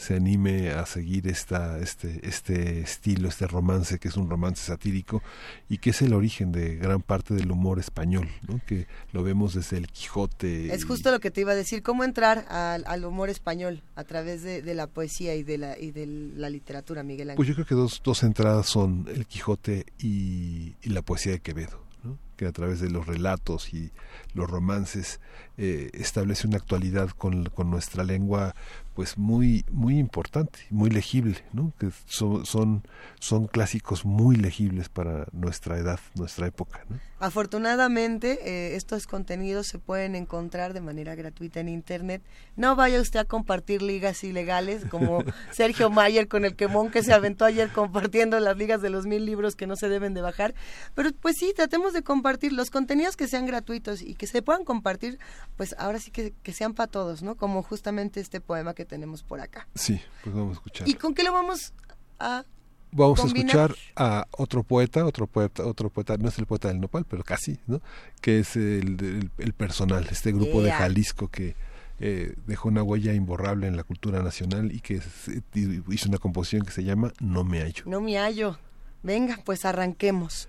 A: se anime a seguir esta, este, este estilo, este romance, que es un romance satírico y que es el origen de gran parte del humor español, ¿no? que lo vemos desde el Quijote.
B: Es justo lo que te iba a decir, cómo entrar al, humor español a través de, la poesía y de la, y de la literatura, Miguel Ángel.
A: Pues yo creo que dos, dos entradas son el Quijote y, y la poesía de Quevedo. ¿no? que a través de los relatos y los romances eh, establece una actualidad con, con, nuestra lengua pues muy muy importante muy legible ¿no? que son, son, son clásicos muy legibles para nuestra edad nuestra época ¿no?
B: afortunadamente eh, estos contenidos se pueden encontrar de manera gratuita en internet no vaya usted a compartir ligas ilegales como Sergio Mayer con el quemón que se aventó ayer compartiendo las ligas de los mil libros que no se deben de bajar pero pues sí tratemos de compartir los contenidos que sean gratuitos y que se puedan compartir, pues ahora sí que, que sean para todos, ¿no? Como justamente este poema que tenemos por acá.
A: Sí, pues vamos a escuchar.
B: ¿Y con qué lo vamos a
A: Vamos a escuchar a otro poeta, otro poeta, otro poeta, no es el poeta del nopal, pero casi, ¿no? Que es el, el, personal, este grupo de Jalisco que eh, dejó una huella imborrable en la cultura nacional y que hizo una composición que se llama No me hallo.
B: No me hallo. Venga, pues arranquemos.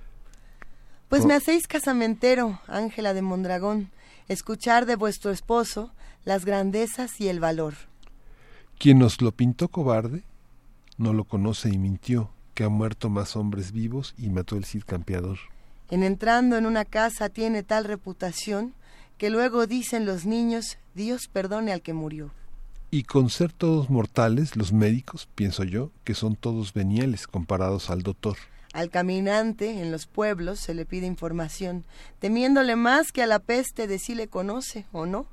B: Pues me hacéis casamentero, Ángela de Mondragón, escuchar de vuestro esposo las grandezas y el valor.
A: Quien nos lo pintó cobarde, no lo conoce y mintió, que ha muerto más hombres vivos y mató el Cid campeador.
B: En entrando en una casa tiene tal reputación que luego dicen los niños, Dios perdone al que murió.
A: Y con ser todos mortales, los médicos, pienso yo, que son todos veniales comparados al doctor.
B: Al caminante en los pueblos se le pide información, temiéndole más que a la peste de si le conoce o no.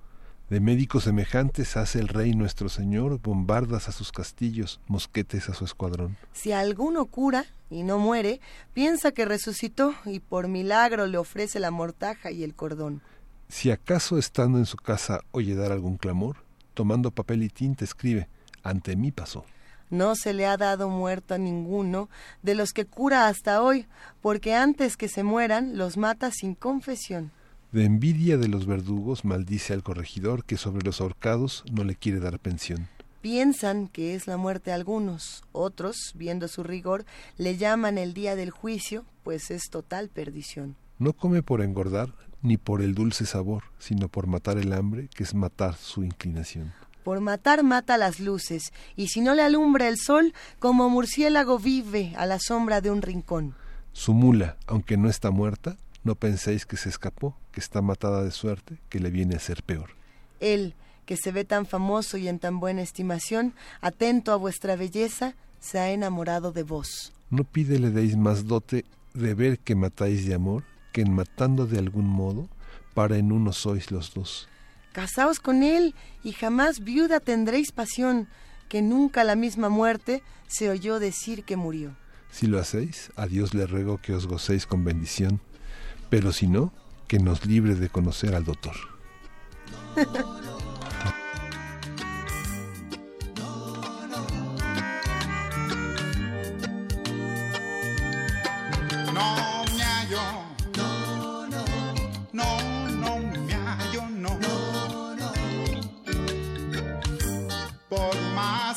A: De médicos semejantes hace el rey nuestro señor bombardas a sus castillos, mosquetes a su escuadrón.
B: Si alguno cura y no muere, piensa que resucitó y por milagro le ofrece la mortaja y el cordón.
A: Si acaso estando en su casa oye dar algún clamor, tomando papel y tinta escribe, ante mí pasó.
B: No se le ha dado muerto a ninguno de los que cura hasta hoy, porque antes que se mueran los mata sin confesión.
A: De envidia de los verdugos maldice al corregidor que sobre los ahorcados no le quiere dar pensión.
B: Piensan que es la muerte algunos, otros, viendo su rigor, le llaman el día del juicio, pues es total perdición.
A: No come por engordar, ni por el dulce sabor, sino por matar el hambre, que es matar su inclinación.
B: Por matar mata las luces, y si no le alumbra el sol, como murciélago vive a la sombra de un rincón.
A: Su mula, aunque no está muerta, No penséis que se escapó, que está matada de suerte, que le viene a ser peor.
B: Él, que se ve tan famoso y en tan buena estimación, atento a vuestra belleza, se ha enamorado de vos.
A: No pide le deis más dote de ver que matáis de amor, que en matando de algún modo, para en uno sois los dos.
B: Casaos con él y jamás viuda tendréis pasión, que nunca la misma muerte se oyó decir que murió.
A: Si lo hacéis, a Dios le ruego que os gocéis con bendición, pero si no, que nos libre de conocer al doctor.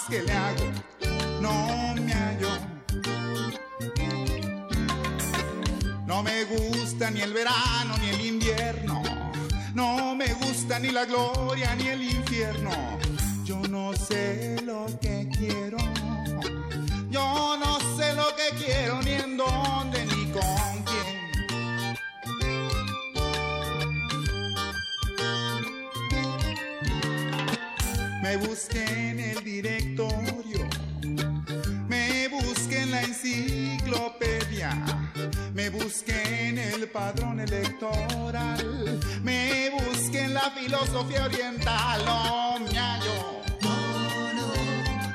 V: Que le hago, no me hallo. No me gusta ni el verano ni el invierno. No me gusta ni la gloria ni el infierno. Yo no sé lo que quiero. Yo no sé lo que quiero ni en dónde ni con quién. Me busqué en el directorio, me busqué en el padrón electoral, me busqué en la filosofía oriental, no me hallo.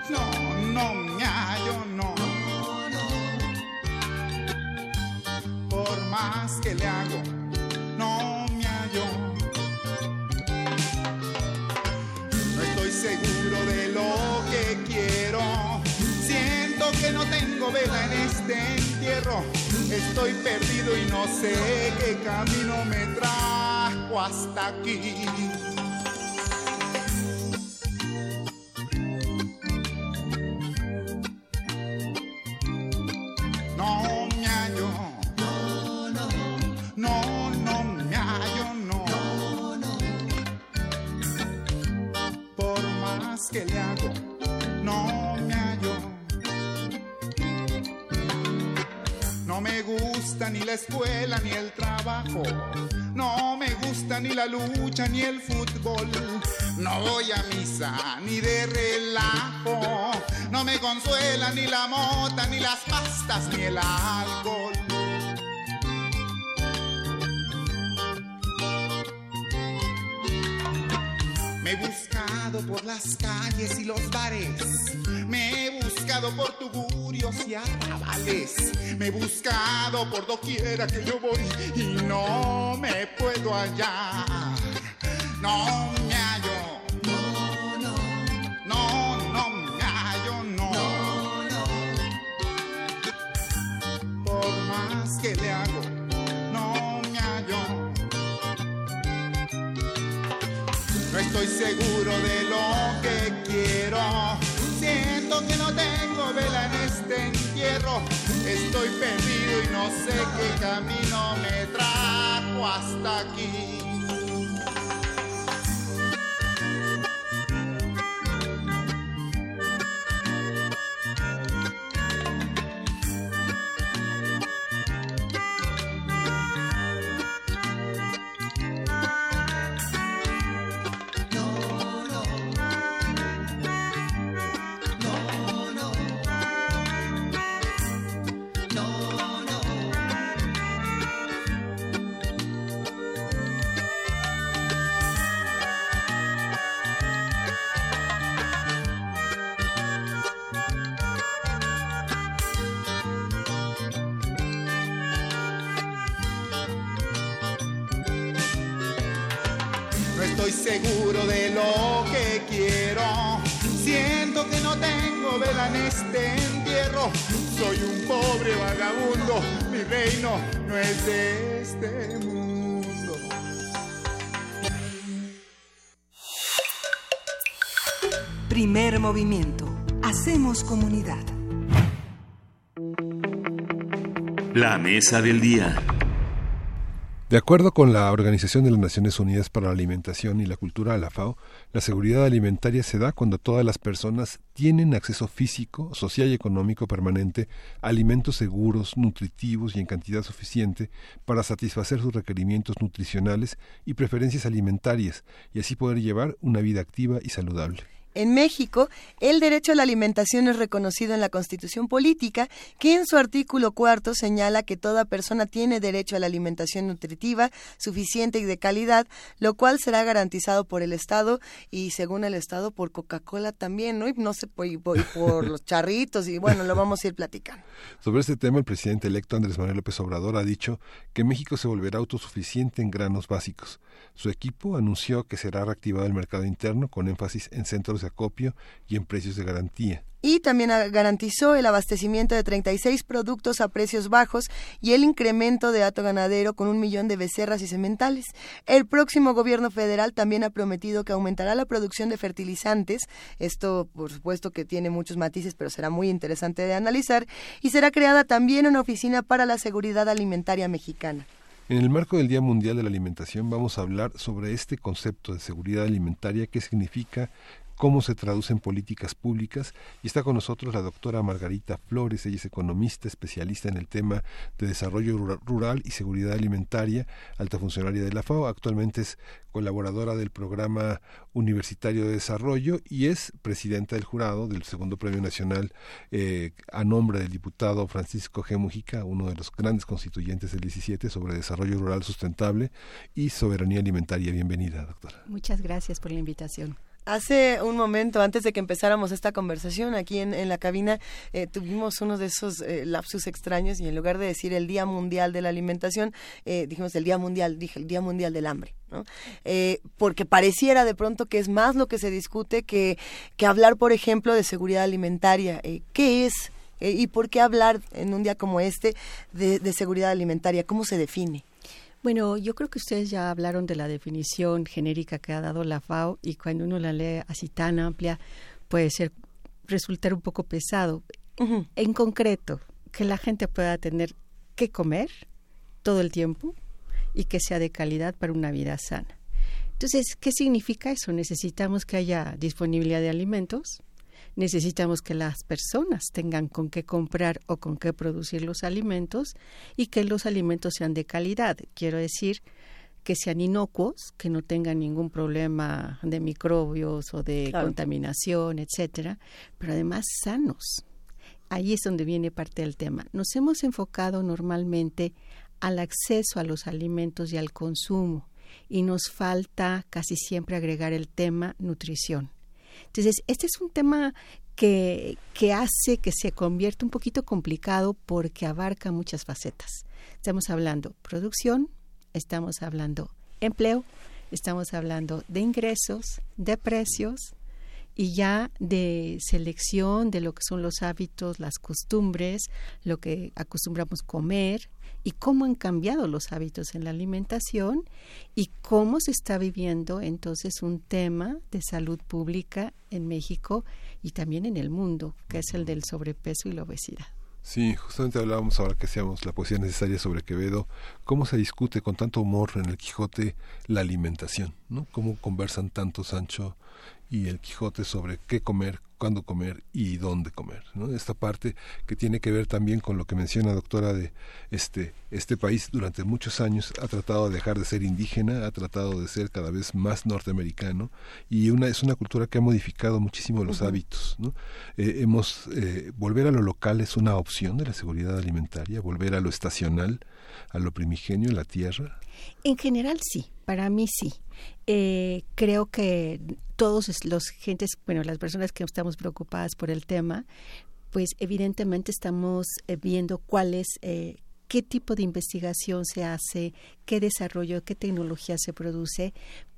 V: No, no me hallo, no. Por más que le hago, no me hallo. No estoy seguro de lo que quiero. Siento que no tengo vela en este Estoy perdido y no sé qué camino me trajo hasta aquí. No me. No, no. No, no me hallo, no. Por más que le hago, no No me gusta ni la escuela ni el trabajo. No me gusta ni la lucha ni el fútbol. No voy a misa ni de relajo. No me consuela ni la mota, ni las pastas, ni el alcohol. Me buscado por las calles y los bares. Me he buscado por tugurios y arrabales. Me he buscado por doquiera que yo voy y no me puedo hallar. No me hallo. No, no. No, no me hallo, no. Por más que le hago, no me hallo. Estoy seguro de lo que quiero. Siento que no tengo vela en este entierro. Estoy perdido y no sé qué camino me trajo hasta aquí.
D: Movimiento. Hacemos comunidad.
U: La mesa del día.
A: De acuerdo con la Organización de las Naciones Unidas para la Alimentación y la Cultura, la FAO, la seguridad alimentaria se da cuando todas las personas tienen acceso físico, social y económico permanente a alimentos seguros, nutritivos y en cantidad suficiente para satisfacer sus requerimientos nutricionales y preferencias alimentarias y así poder llevar una vida activa y saludable.
B: En México, el derecho a la alimentación es reconocido en la Constitución Política, que en su artículo cuarto señala que toda persona tiene derecho a la alimentación nutritiva, suficiente y de calidad, lo cual será garantizado por el Estado y, según el Estado, por Coca-Cola también, ¿no? Y no sé, por, por los charritos, y bueno, lo vamos a ir platicando.
A: Sobre este tema, el presidente electo Andrés Manuel López Obrador ha dicho que México se volverá autosuficiente en granos básicos. Su equipo anunció que será reactivado el mercado interno con énfasis en centros de acopio y en precios de garantía.
B: Y también garantizó el abastecimiento de 36 productos a precios bajos y el incremento de hato ganadero con un millón de becerras y sementales. El próximo gobierno federal también ha prometido que aumentará la producción de fertilizantes. Esto, por supuesto, que tiene muchos matices, pero será muy interesante de analizar. Y será creada también una oficina para la seguridad alimentaria mexicana.
A: En el marco del Día Mundial de la Alimentación vamos a hablar sobre este concepto de seguridad alimentaria, qué significa, cómo se traduce en políticas públicas. Y está con nosotros la doctora Margarita Flores, ella es economista, especialista en el tema de desarrollo rural y seguridad alimentaria, alta funcionaria de la FAO, actualmente es colaboradora del programa universitario de desarrollo y es presidenta del jurado del segundo premio nacional eh, a nombre del diputado Francisco G. Mujica, uno de los grandes constituyentes del 17 sobre desarrollo rural sustentable y soberanía alimentaria. Bienvenida, doctora.
W: Muchas gracias por la invitación.
B: Hace un momento, antes de que empezáramos esta conversación, aquí en, la cabina eh, tuvimos uno de esos eh, lapsus extraños y en lugar de decir el Día Mundial de la Alimentación, eh, dijimos el Día Mundial, dije el Día Mundial del Hambre. ¿no? porque pareciera de pronto que es más lo que se discute que, que hablar, por ejemplo, de seguridad alimentaria. ¿Qué es y por qué hablar en un día como este de seguridad alimentaria? ¿Cómo se define?
W: Bueno, yo creo que ustedes ya hablaron de la definición genérica que ha dado la FAO y cuando uno la lee así tan amplia puede ser resultar un poco pesado. En concreto, que la gente pueda tener que comer todo el tiempo y que sea de calidad para una vida sana. Entonces, ¿qué significa eso? Necesitamos que haya disponibilidad de alimentos, necesitamos que las personas tengan con qué comprar o con qué producir los alimentos y que los alimentos sean de calidad. Quiero decir que sean inocuos, que no tengan ningún problema de microbios o de contaminación, etcétera, pero además sanos. Ahí es donde viene parte del tema. Nos hemos enfocado normalmente al acceso a los alimentos y al consumo y nos falta casi siempre agregar el tema nutrición. Entonces, este es un tema que, que hace que se convierta un poquito complicado porque abarca muchas facetas. Estamos hablando producción, estamos hablando empleo, estamos hablando de ingresos, de precios, y ya de selección de lo que son los hábitos, las costumbres, lo que acostumbramos comer y cómo han cambiado los hábitos en la alimentación y cómo se está viviendo entonces un tema de salud pública en México y también en el mundo, que es el del sobrepeso y la obesidad.
A: Sí, justamente hablábamos ahora que hacíamos la poesía necesaria sobre Quevedo, cómo se discute con tanto humor en el Quijote la alimentación, ¿no? Cómo conversan tanto Sancho y el Quijote sobre qué comer, cuándo comer y dónde comer. ¿no? Esta parte que tiene que ver también con lo que menciona doctora de este, este país durante muchos años ha tratado de dejar de ser indígena, ha tratado de ser cada vez más norteamericano y una, es una cultura que ha modificado muchísimo los hábitos. ¿no? Eh, hemos, eh, volver a lo local es una opción de la seguridad alimentaria, volver a lo estacional, a lo primigenio, la tierra.
W: En general sí, para mí sí. Eh, creo que todos los gentes, bueno, las personas que estamos preocupadas por el tema, pues evidentemente estamos eh, viendo cuál es, eh, qué tipo de investigación se hace, qué desarrollo, qué tecnología se produce,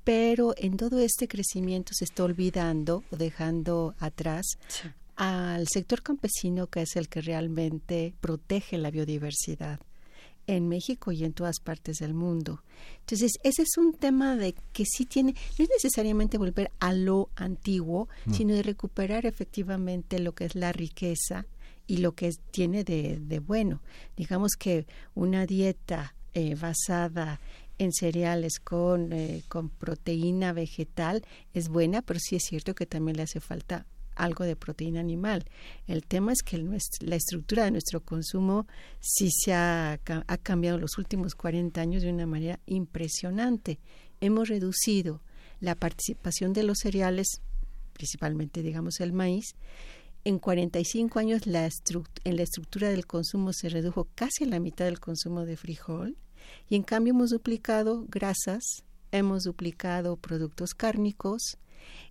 W: pero en todo este crecimiento se está olvidando o dejando atrás al sector campesino que es el que realmente protege la biodiversidad en México y en todas partes del mundo. Entonces, ese es un tema de que sí tiene, no es necesariamente volver a lo antiguo, sino de recuperar efectivamente lo que es la riqueza y lo que tiene de, de, bueno. Digamos que una dieta eh, basada en cereales con, eh, con proteína vegetal es buena, pero sí es cierto que también le hace falta algo de proteína animal. El tema es que la estructura de nuestro consumo sí se ha, ha cambiado en los últimos 40 años de una manera impresionante. Hemos reducido la participación de los cereales, principalmente digamos el maíz, en 45 años la en la estructura del consumo se redujo casi la mitad del consumo de frijol y en cambio hemos duplicado grasas, hemos duplicado productos cárnicos.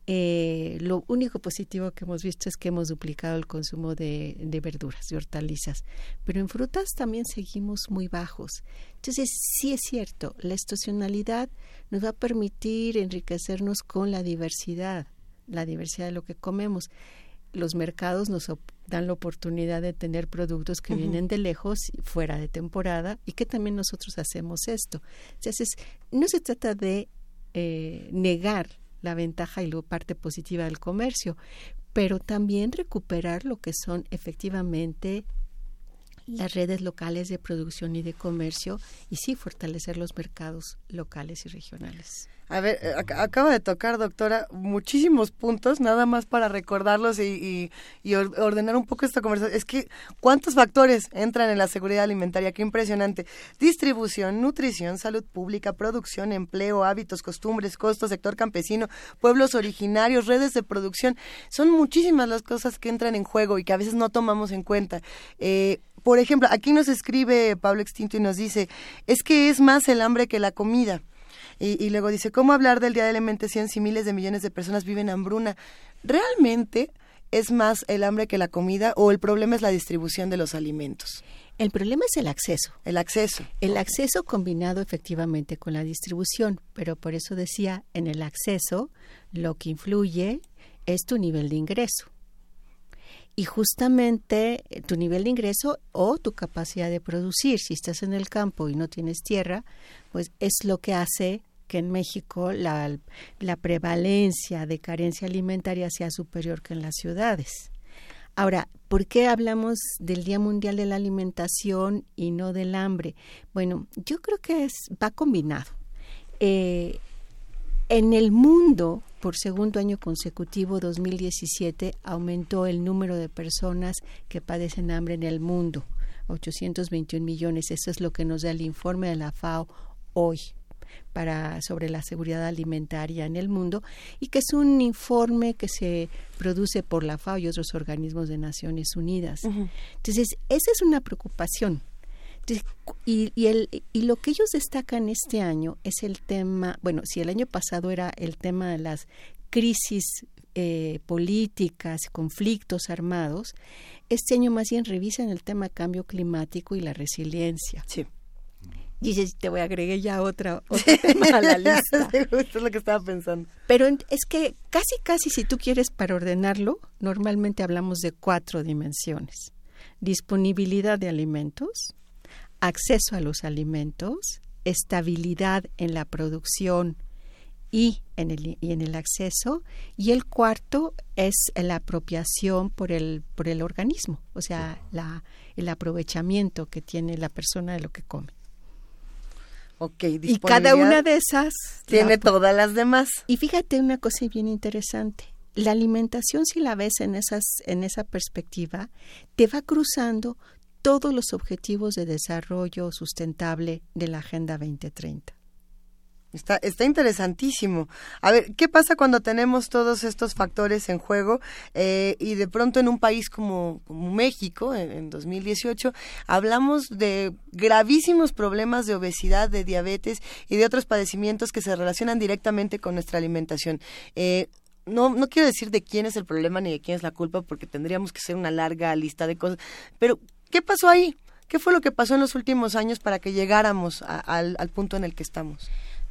W: Eh, lo único positivo que hemos visto es que hemos duplicado el consumo de, de verduras, de hortalizas, pero en frutas también seguimos muy bajos. Entonces, sí es cierto, la estacionalidad nos va a permitir enriquecernos con la diversidad, la diversidad de lo que comemos los mercados nos dan la oportunidad de tener productos que vienen de lejos, fuera de temporada, y que también nosotros hacemos esto. Entonces, no se trata de eh, negar la ventaja y la parte positiva del comercio, pero también recuperar lo que son efectivamente las redes locales de producción y de comercio y sí fortalecer los mercados locales y regionales.
B: A ver, eh, acaba de tocar, doctora, muchísimos puntos, nada más para recordarlos y, ordenar un poco esta conversación. Es que, ¿cuántos factores entran en la seguridad alimentaria? Qué impresionante. Distribución, nutrición, salud pública, producción, empleo, hábitos, costumbres, costos, sector campesino, pueblos originarios, redes de producción. Son muchísimas las cosas que entran en juego y que a veces no tomamos en cuenta. Eh, por ejemplo, aquí nos escribe Pablo Extinto y nos dice, es que es más el hambre que la comida. Y, luego dice, ¿cómo hablar del Día de la Alimentación si miles de millones de personas viven hambruna? ¿Realmente es más el hambre que la comida o el problema es la distribución de los alimentos?
W: El problema es el acceso.
B: El acceso.
W: El acceso combinado efectivamente con la distribución, pero por eso decía, en el acceso lo que influye es tu nivel de ingreso. Y justamente eh, tu nivel de ingreso o tu capacidad de producir, si estás en el campo y no tienes tierra, pues es lo que hace que en México la, la prevalencia de carencia alimentaria sea superior que en las ciudades. Ahora, ¿por qué hablamos del Día Mundial de la Alimentación y no del hambre? Bueno, yo creo que es, va combinado. Eh, en el mundo, por segundo año consecutivo, 2017, aumentó el número de personas que padecen hambre en el mundo. 821 millones. Eso es lo que nos da el informe de la FAO hoy para sobre la seguridad alimentaria en el mundo y que es un informe que se produce por la FAO y otros organismos de Naciones Unidas. Entonces, esa es una preocupación. Y, y, el, y lo que ellos destacan este año es el tema, bueno, si el año pasado era el tema de las crisis eh, políticas, conflictos armados, este año más bien revisan el tema cambio climático y la resiliencia.
B: Sí.
W: Dices, te voy a agregar ya otra, otro tema a la lista.
B: Esto es lo que estaba pensando.
W: Pero es que casi, casi si tú quieres para ordenarlo, normalmente hablamos de cuatro dimensiones. Disponibilidad de alimentos, acceso a los alimentos, estabilidad en la producción y en el, y en el acceso. Y el cuarto es la apropiación por el, por el organismo, o sea, la, el aprovechamiento que tiene la persona de lo que come.
B: Okay,
W: y cada una de esas
B: tiene todas las demás.
W: Y fíjate una cosa bien interesante. La alimentación, si la ves en, esas, en esa perspectiva, te va cruzando todos los objetivos de desarrollo sustentable de la Agenda 2030.
B: Está, está interesantísimo. A ver, ¿qué pasa cuando tenemos todos estos factores en juego eh, y de pronto en un país como, México, en, 2018, hablamos de gravísimos problemas de obesidad, de diabetes y de otros padecimientos que se relacionan directamente con nuestra alimentación? Eh, no, no quiero decir de quién es el problema ni de quién es la culpa, porque tendríamos que ser una larga lista de cosas, pero ¿qué pasó ahí? ¿Qué fue lo que pasó en los últimos años para que llegáramos al punto en el que estamos?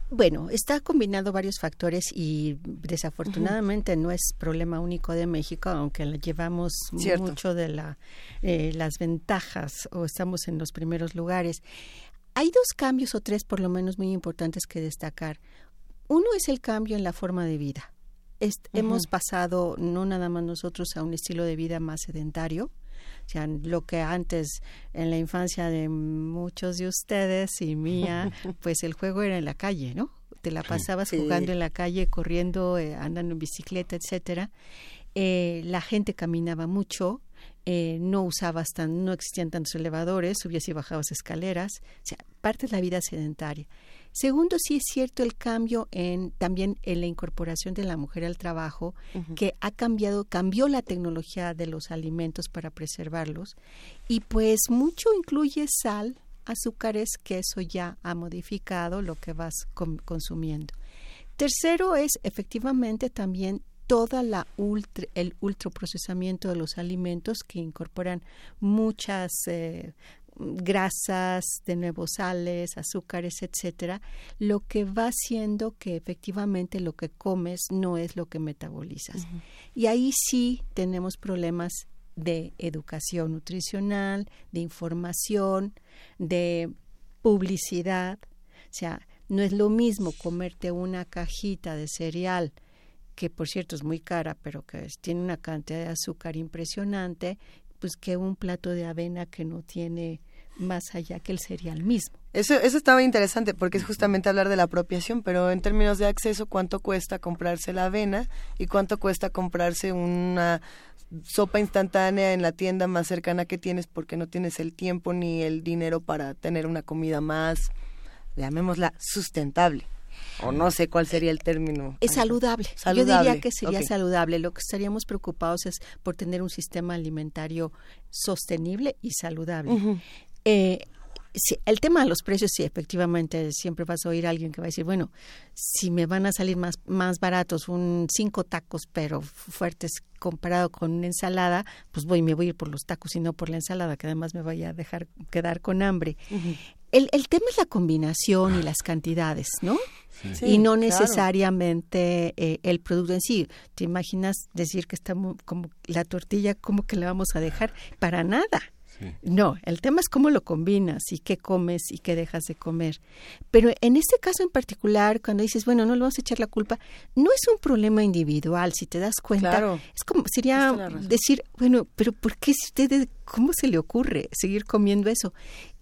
W: Bueno, está combinado varios factores y desafortunadamente no es problema único de México, aunque llevamos mucho de la, eh, las ventajas o estamos en los primeros lugares. Hay dos cambios o tres por lo menos muy importantes que destacar. Uno es el cambio en la forma de vida. Hemos pasado no nada más nosotros a un estilo de vida más sedentario, O sea, lo que antes en la infancia de muchos de ustedes y mía, pues el juego era en la calle, ¿no? Te la pasabas jugando en la calle, corriendo, eh, andando en bicicleta, etcétera. Eh, la gente caminaba mucho, eh, no usabas tan, no existían tantos elevadores, subías y bajabas escaleras, o sea, parte de la vida sedentaria. Segundo, sí es cierto el cambio en también en la incorporación de la mujer al trabajo, que ha cambiado, cambió la tecnología de los alimentos para preservarlos y pues mucho incluye sal, azúcares, que eso ya ha modificado lo que vas consumiendo. Tercero es efectivamente también toda la ultra, el ultraprocesamiento de los alimentos que incorporan muchas eh, grasas, de nuevo sales, azúcares, etcétera, lo que va haciendo que efectivamente lo que comes no es lo que metabolizas. Y ahí sí tenemos problemas de educación nutricional, de información, de publicidad. O sea, no es lo mismo comerte una cajita de cereal que por cierto es muy cara, pero que tiene una cantidad de azúcar impresionante, pues que un plato de avena que no tiene más allá que el cereal mismo.
B: Eso, eso estaba interesante porque es justamente hablar de la apropiación, pero en términos de acceso, ¿cuánto cuesta comprarse la avena y cuánto cuesta comprarse una sopa instantánea en la tienda más cercana que tienes porque no tienes el tiempo ni el dinero para tener una comida más, llamémosla, sustentable? O no sé cuál sería el término.
W: Es saludable. Yo diría que sería saludable. Lo que estaríamos preocupados es por tener un sistema alimentario sostenible y saludable. eh, el tema de los precios, sí, efectivamente, siempre vas a oír a alguien que va a decir, bueno, si me van a salir más, más baratos, un cinco tacos, pero fuertes comparado con una ensalada, pues voy, me voy a ir por los tacos y no por la ensalada, que además me vaya a dejar quedar con hambre. El, el tema es la combinación y las cantidades, ¿no? y no necesariamente eh, el producto en sí. ¿Te imaginas decir que está como la tortilla, cómo que la vamos a dejar? Para nada. No, el tema es cómo lo combinas y qué comes y qué dejas de comer. Pero en este caso en particular, cuando dices, bueno, no le vamos a echar la culpa, no es un problema individual, si te das cuenta. Es como, sería decir, bueno, pero ¿por qué si ustedes, cómo se le ocurre seguir comiendo eso?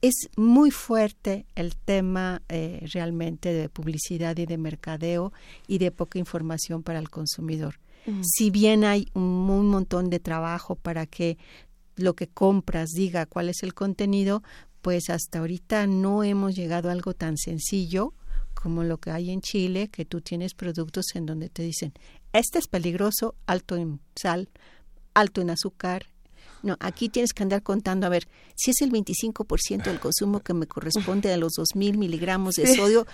W: Es muy fuerte el tema eh, realmente de publicidad y de mercadeo y de poca información para el consumidor. Si bien hay un montón de trabajo para que lo que compras diga cuál es el contenido, pues hasta ahorita no hemos llegado a algo tan sencillo como lo que hay en Chile, que tú tienes productos en donde te dicen, este es peligroso, alto en sal, alto en azúcar. No, aquí tienes que andar contando, a ver, si es el 25% del consumo que me corresponde a los 2.000 miligramos de sodio,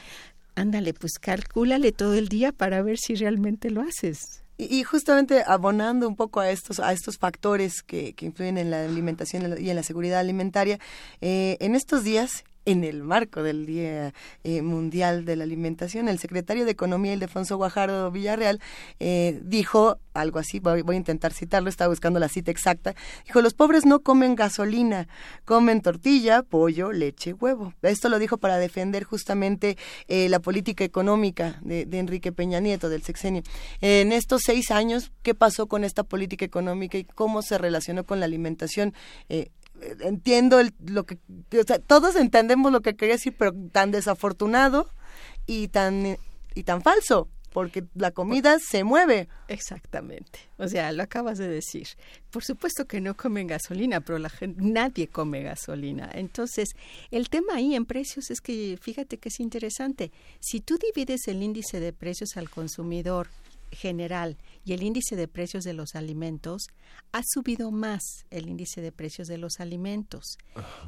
W: ándale, pues calcúlale todo el día para ver si realmente lo haces.
B: Y, justamente abonando un poco a estos, a estos factores que, que influyen en la alimentación y en la seguridad alimentaria, eh, en estos días en el marco del Día eh, Mundial de la Alimentación, el secretario de Economía, Ildefonso Guajardo Villarreal, eh, dijo algo así, voy, a intentar citarlo, estaba buscando la cita exacta, dijo, los pobres no comen gasolina, comen tortilla, pollo, leche, huevo. Esto lo dijo para defender justamente eh, la política económica de, Enrique Peña Nieto, del sexenio. En estos seis años, ¿qué pasó con esta política económica y cómo se relacionó con la alimentación? Entiendo lo que, o sea, todos entendemos lo que quería decir, pero tan desafortunado y tan y tan falso, porque la comida se mueve.
W: Exactamente. O sea, lo acabas de decir. Por supuesto que no comen gasolina, pero la gente, nadie come gasolina. Entonces, el tema ahí en precios es que fíjate que es interesante. Si tú divides el índice de precios al consumidor general y el índice de precios de los alimentos, ha subido más el índice de precios de los alimentos.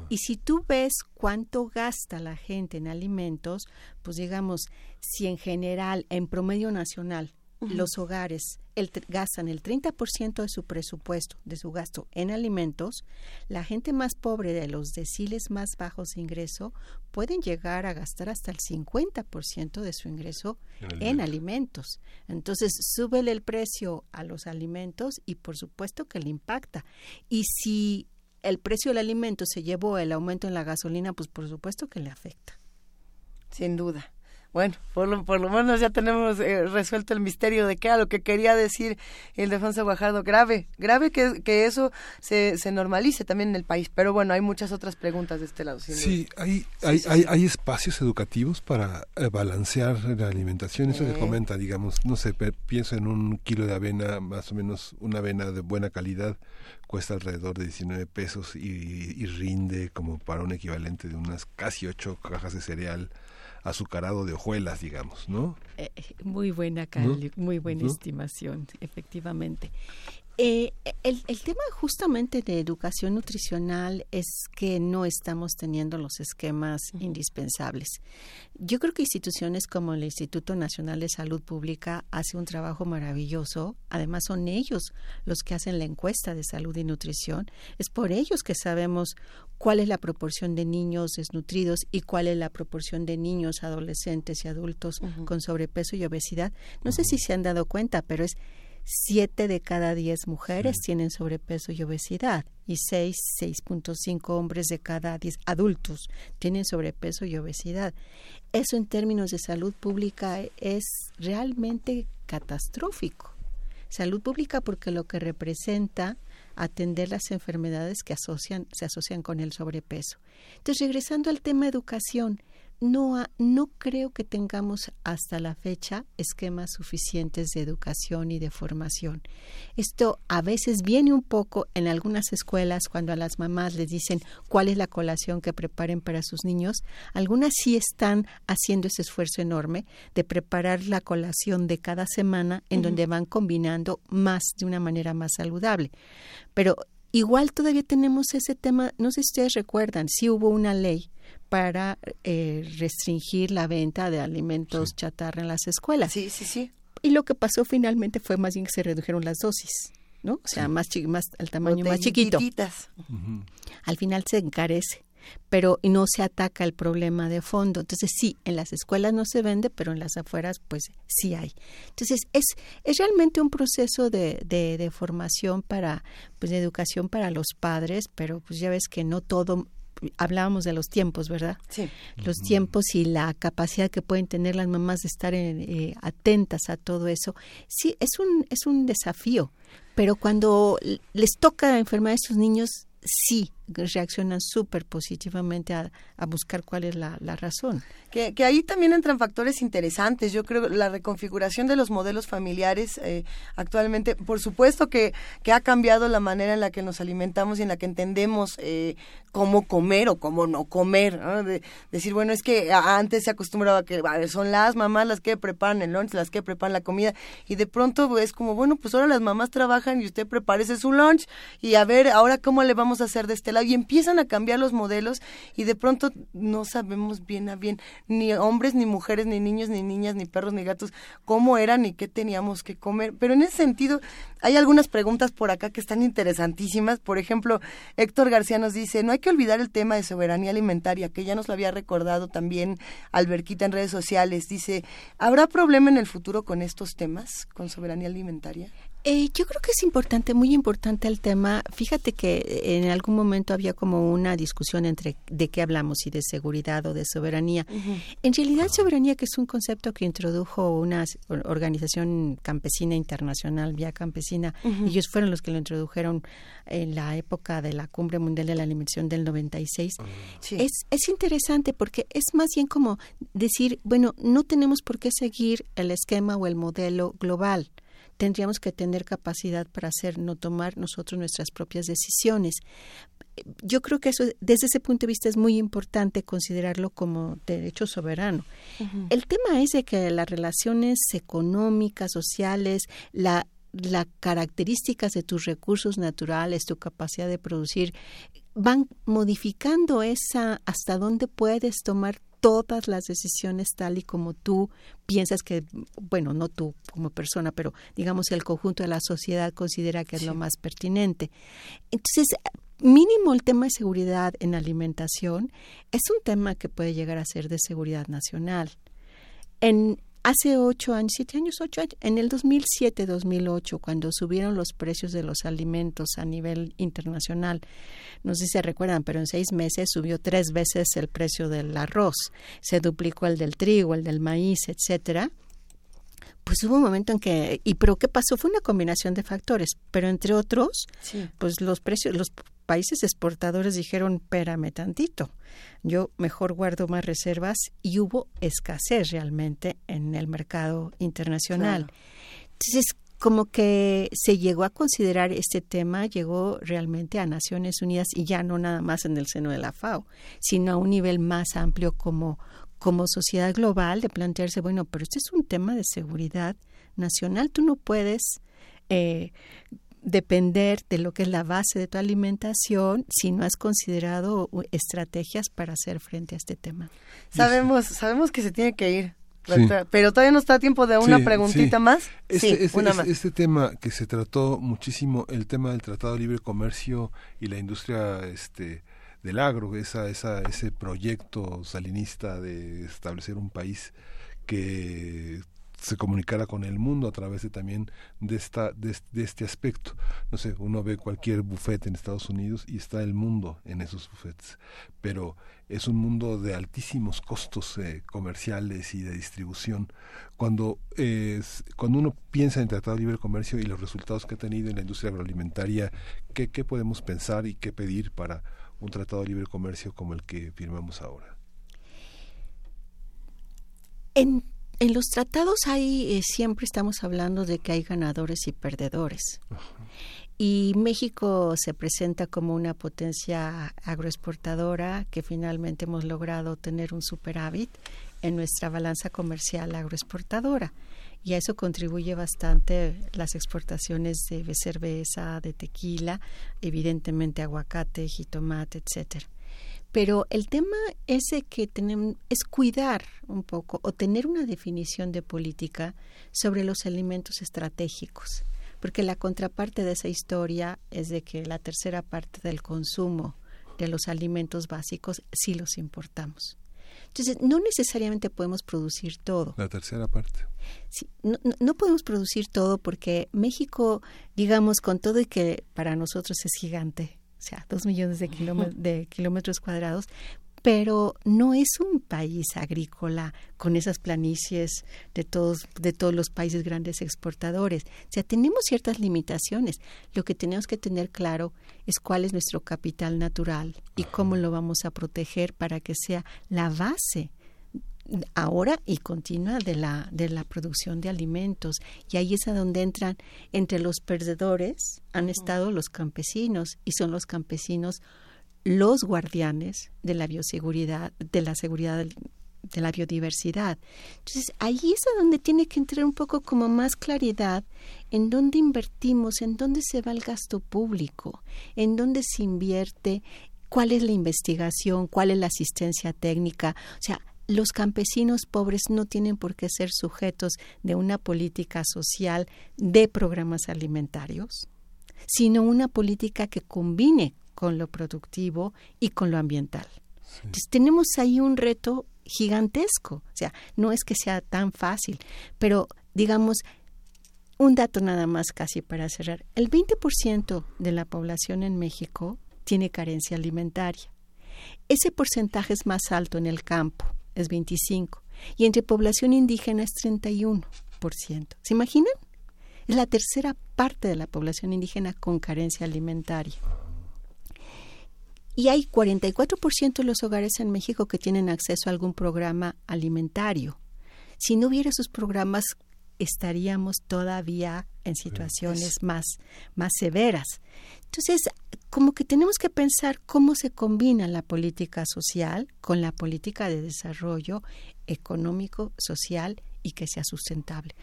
W: Y si tú ves cuánto gasta la gente en alimentos, pues digamos, si en general, en promedio nacional, los hogares el, gastan el 30% de su presupuesto, de su gasto en alimentos, la gente más pobre de los deciles más bajos de ingreso pueden llegar a gastar hasta el 50% de su ingreso en alimentos. Entonces, súbele el precio a los alimentos y por supuesto que le impacta. Y si el precio del alimento se llevó el aumento en la gasolina, pues por supuesto que le afecta.
B: Sin duda. Bueno, por lo, por lo menos ya tenemos eh, resuelto el misterio de qué era lo que quería decir el defensa Guajardo. Grave, grave que, que eso se, se normalice también en el país. Pero bueno, hay muchas otras preguntas de este lado.
A: Sí, hay, hay, hay, hay, espacios educativos para eh, balancear la alimentación. Eso se comenta, digamos, no sé, pienso en un kilo de avena, más o menos una avena de buena calidad, cuesta alrededor de 19 pesos y, y rinde como para un equivalente de unas casi ocho cajas de cereal azucarado de hojuelas, digamos, ¿no?
W: Eh, muy buena, muy buena estimación, efectivamente. Eh, el, el, tema justamente de educación nutricional es que no estamos teniendo los esquemas indispensables. Yo creo que instituciones como el Instituto Nacional de Salud Pública hace un trabajo maravilloso. Además, son ellos los que hacen la encuesta de salud y nutrición. Es por ellos que sabemos cuál es la proporción de niños desnutridos y cuál es la proporción de niños, adolescentes y adultos con sobrepeso y obesidad. No sé si se han dado cuenta, pero es siete de cada diez mujeres tienen sobrepeso y obesidad y seis, seis punto cinco hombres de cada diez adultos tienen sobrepeso y obesidad. Eso en términos de salud pública es realmente catastrófico. Salud pública porque lo que representa atender las enfermedades que asocian, se asocian con el sobrepeso. Entonces, regresando al tema educación, no, no creo que tengamos hasta la fecha esquemas suficientes de educación y de formación. Esto a veces viene un poco en algunas escuelas cuando a las mamás les dicen cuál es la colación que preparen para sus niños. Algunas sí están haciendo ese esfuerzo enorme de preparar la colación de cada semana en donde van combinando más de una manera más saludable. Pero igual todavía tenemos ese tema, no sé si ustedes recuerdan, sí hubo una ley para eh, restringir la venta de alimentos chatarra en las escuelas.
B: Sí, sí, sí.
W: Y lo que pasó finalmente fue más bien que se redujeron las dosis, ¿no? O sea, más, más el tamaño más chiquito. Al final se encarece pero no se ataca el problema de fondo. Entonces, sí, en las escuelas no se vende, pero en las afueras, pues sí hay. Entonces, es, es realmente un proceso de, de, de formación para, pues de educación para los padres, pero pues ya ves que no todo hablábamos de los tiempos, ¿verdad?
B: Sí.
W: Los tiempos y la capacidad que pueden tener las mamás de estar eh, atentas a todo eso. Sí, es un, es un desafío, pero cuando les toca enfermar a estos niños, sí reaccionan súper positivamente a, buscar cuál es la, razón.
B: Que, que, ahí también entran factores interesantes. Yo creo la reconfiguración de los modelos familiares eh, actualmente, por supuesto que, que ha cambiado la manera en la que nos alimentamos y en la que entendemos eh, cómo comer o cómo no comer. decir, bueno, es que antes se acostumbraba que son las mamás las que preparan el lunch, las que preparan la comida, y de pronto es como, bueno, pues ahora las mamás trabajan y usted prepárese su lunch y a ver ahora cómo le vamos a hacer de este y empiezan a cambiar los modelos y de pronto no sabemos bien a bien ni hombres ni mujeres ni niños ni niñas ni perros ni gatos cómo eran y qué teníamos que comer. Pero en ese sentido hay algunas preguntas por acá que están interesantísimas. Por ejemplo Héctor García nos dice no hay que olvidar el tema de soberanía alimentaria que ya nos lo había recordado también Alberquita en redes sociales. Dice habrá problema en el futuro con estos temas con soberanía alimentaria
W: eh, yo creo que es importante, muy importante el tema. Fíjate que en algún momento había como una discusión entre de qué hablamos, si de seguridad o de soberanía. En realidad, soberanía, que es un concepto que introdujo una organización campesina internacional, Vía Campesina, ellos fueron los que lo introdujeron en la época de la Cumbre Mundial de la Alimentación del 96. Ah. es, es interesante porque es más bien como decir, bueno, no tenemos por qué seguir el esquema o el modelo global tendríamos que tener capacidad para hacer, no tomar nosotros nuestras propias decisiones. Yo creo que eso, desde ese punto de vista, es muy importante considerarlo como derecho soberano. El tema es de que las relaciones económicas, sociales, la, las características de tus recursos naturales, tu capacidad de producir, van modificando esa hasta dónde puedes tomar todas las decisiones tal y como tú piensas que, bueno, no tú como persona, pero digamos el conjunto de la sociedad considera que es lo más pertinente. Entonces, mínimo el tema de seguridad en alimentación es un tema que puede llegar a ser de seguridad nacional. En, hace ocho años, siete años, ocho años, en el 2007-2008, cuando subieron los precios de los alimentos a nivel internacional, no sé si se recuerdan, pero en seis meses subió tres veces el precio del arroz, se duplicó el del trigo, el del maíz, etcétera pues hubo un momento en que y pero qué pasó fue una combinación de factores pero entre otros pues los precios los países exportadores dijeron, espérame tantito, yo mejor guardo más reservas y hubo escasez realmente en el mercado internacional. Entonces, como que se llegó a considerar este tema, llegó realmente a Naciones Unidas y ya no nada más en el seno de la FAO, sino a un nivel más amplio como, como sociedad global de plantearse, bueno, pero este es un tema de seguridad nacional, tú no puedes eh, depender de lo que es la base de tu alimentación si no has considerado estrategias para hacer frente a este tema.
B: Sabemos, sabemos que se tiene que ir. Pero todavía no está a tiempo de una preguntita más.
A: Este, este, este, este, tema que se trató muchísimo, el tema del Tratado de Libre Comercio y la industria este, del agro, esa, esa, ese proyecto salinista de establecer un país que se comunicara con el mundo a través de también de esta de, este aspecto. No sé uno ve cualquier buffet en Estados Unidos y está el mundo en esos buffets pero es un mundo de altísimos costos eh, comerciales y de distribución. Cuando cuando uno piensa en el Tratado de Libre Comercio y los resultados que ha tenido en la industria agroalimentaria qué, qué podemos pensar y qué pedir para un Tratado de Libre Comercio como el que firmamos ahora
W: en en los tratados hay, eh, siempre estamos hablando de que hay ganadores y perdedores. Y México se presenta como una potencia agroexportadora que finalmente hemos logrado tener un superávit en nuestra balanza comercial agroexportadora. Y a eso contribuye bastante las exportaciones de cerveza, de tequila, evidentemente aguacate, jitomate, etcétera. Pero el tema ese que tenemos es cuidar un poco o tener una definición de política sobre los alimentos estratégicos, porque la contraparte de esa historia es de que la tercera parte del consumo de los alimentos básicos sí los importamos. Entonces, no necesariamente podemos producir todo.
A: La tercera parte.
W: Sí, no, no, podemos producir todo porque México, digamos, con todo y que para nosotros es gigante, o sea, dos millones de, de kilómetros cuadrados, pero no es un país agrícola con esas planicies de todos de todos los países grandes exportadores. O sea, tenemos ciertas limitaciones. Lo que tenemos que tener claro es cuál es nuestro capital natural y cómo lo vamos a proteger para que sea la base ahora y continua de la, de la producción de alimentos. Y ahí es a donde entran entre los perdedores, han estado los campesinos, y son los campesinos los guardianes de la bioseguridad, de la seguridad de la biodiversidad. Entonces, ahí es a donde tiene que entrar un poco como más claridad en dónde invertimos, en dónde se va el gasto público, en dónde se invierte, cuál es la investigación, cuál es la asistencia técnica. O sea, los campesinos pobres no tienen por qué ser sujetos de una política social de programas alimentarios, sino una política que combine con lo productivo y con lo ambiental. Entonces tenemos ahí un reto gigantesco, o sea, no es que sea tan fácil, pero digamos, un dato nada más casi para cerrar, el 20% de la población en México tiene carencia alimentaria. Ese porcentaje es más alto en el campo, es 25, y entre población indígena es 31%. ¿Se imaginan? Es la tercera parte de la población indígena con carencia alimentaria. Y hay 44% de los hogares en México que tienen acceso a algún programa alimentario. Si no hubiera esos programas, estaríamos todavía en situaciones más, más severas. Entonces, como que tenemos que pensar cómo se combina la política social con la política de desarrollo económico, social y que sea sustentable.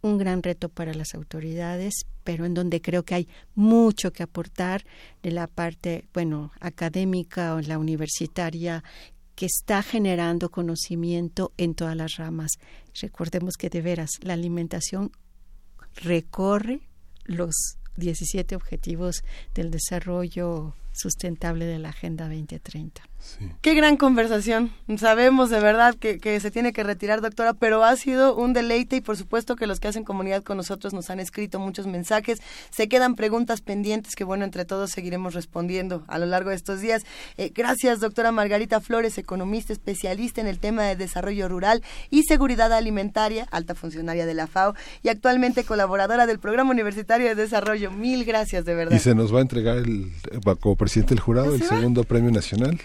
W: Un gran reto para las autoridades, pero en donde creo que hay mucho que aportar de la parte, bueno, académica o la universitaria que está generando conocimiento en todas las ramas. Recordemos que de veras la alimentación recorre los 17 objetivos del desarrollo sustentable de la Agenda 2030.
B: Qué gran conversación. Sabemos de verdad que, que, se tiene que retirar, doctora, pero ha sido un deleite y por supuesto que los que hacen comunidad con nosotros nos han escrito muchos mensajes. Se quedan preguntas pendientes que, bueno, entre todos seguiremos respondiendo a lo largo de estos días. Eh, gracias, doctora Margarita Flores, economista especialista en el tema de desarrollo rural y seguridad alimentaria, alta funcionaria de la FAO y actualmente colaboradora del Programa Universitario de Desarrollo. Mil gracias, de verdad.
A: Y se nos va a entregar el, como presidente del jurado el segundo premio nacional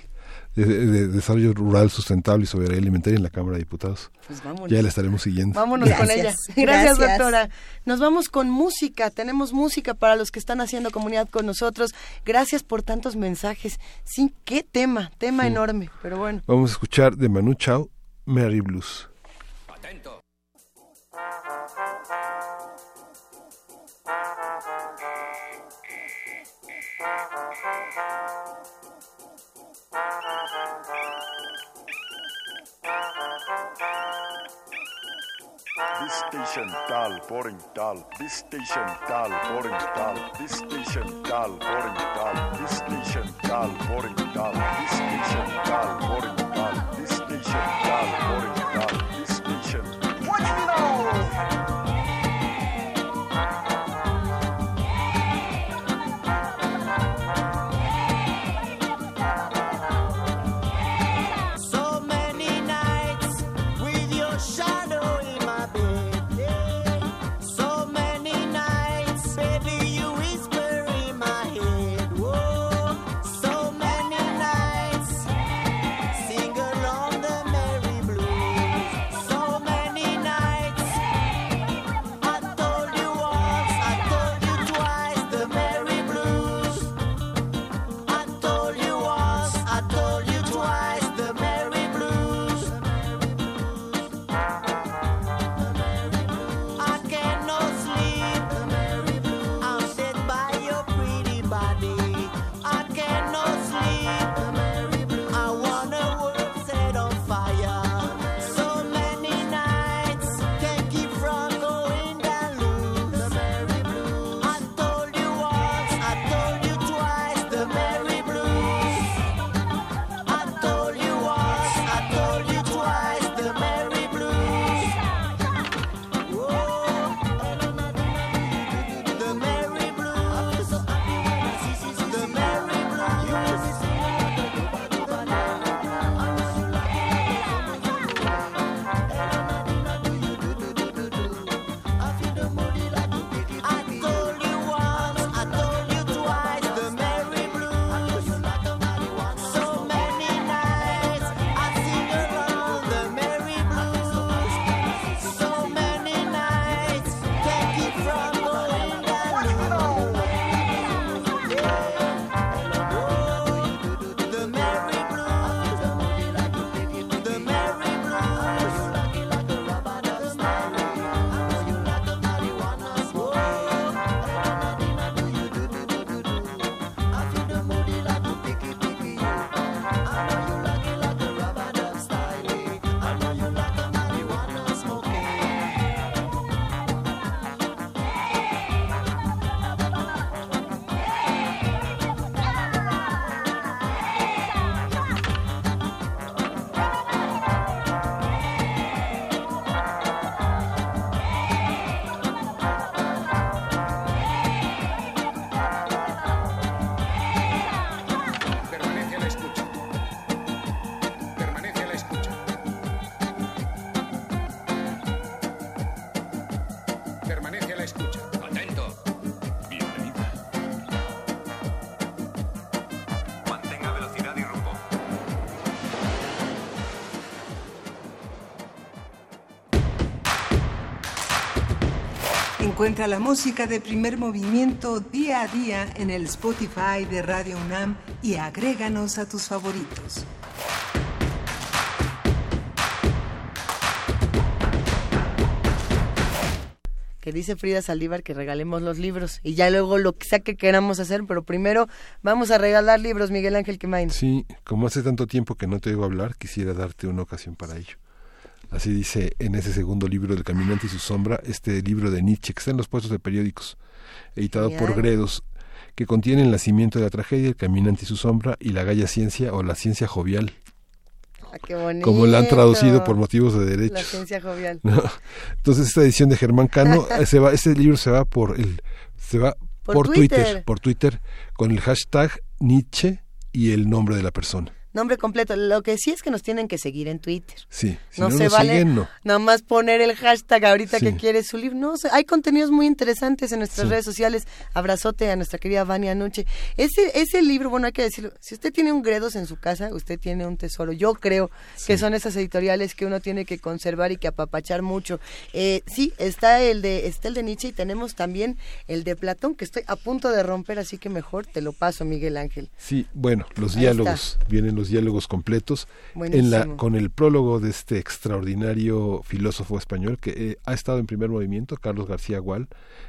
A: de, Desarrollo Rural Sustentable y Soberanía Alimentaria en la Cámara de Diputados. Pues ya la estaremos siguiendo.
B: Vámonos con ella. Gracias, doctora. Nos vamos con música. Tenemos música para los que están haciendo comunidad con nosotros. Gracias por tantos mensajes. Sí, qué tema, tema enorme, pero bueno.
A: Vamos a escuchar de Manu Chao, Mary Blues. Atento.
X: Station tal boring tal. This station tal boring tal. This station tal boring tal. This station tal boring tal. This station tal boring tal. This station tal boring tal.
D: Encuentra la música de primer movimiento día a día en el Spotify de Radio UNAM y agréganos a tus favoritos.
B: que dice Frida Saldívar que regalemos los libros y ya luego lo que sea que queramos hacer, pero primero vamos a regalar libros, Miguel Ángel Quemain.
A: Sí, como hace tanto tiempo que no te oigo hablar, quisiera darte una ocasión para ello. Así dice en ese segundo libro del Caminante y su sombra, este libro de Nietzsche que está en los puestos de periódicos, editado por Gredos, que contiene el nacimiento de la tragedia, el caminante y su sombra, y la galla ciencia o la ciencia jovial.
B: Ah, qué bonito.
A: Como la han traducido por motivos de
B: La
A: derechos.
B: ciencia jovial.
A: ¿no? Entonces esta edición de Germán Cano, eh, se va, este libro se va por el, se va
B: Por
A: por, Twitter.
B: Twitter.
A: por Twitter, con el hashtag Nietzsche y el nombre de la persona.
B: Nombre completo. Lo que sí es que nos tienen que seguir en Twitter.
A: Sí, si
B: no,
A: no,
B: se
A: nos
B: vale
A: siguen, no.
B: nada más poner el hashtag ahorita
A: Sí.
B: que quiere su libro. No, hay contenidos muy interesantes en nuestras
A: Sí.
B: redes sociales. Abrazote a nuestra querida Vania Nuche. Ese, ese libro, bueno, hay que decirlo, si usted tiene un Gredos en su casa, usted tiene un tesoro. Yo creo que son esas editoriales que uno tiene que conservar y que apapachar mucho. Eh, sí, está el de está el de Nietzsche y tenemos también el de Platón, que estoy a punto de romper, así que mejor te lo paso, Miguel Ángel.
A: Sí, bueno, los
B: Ahí
A: diálogos, vienen los diálogos completos en la, con el prólogo de este extraordinario filósofo español que eh, ha estado en primer movimiento, Carlos García Gual,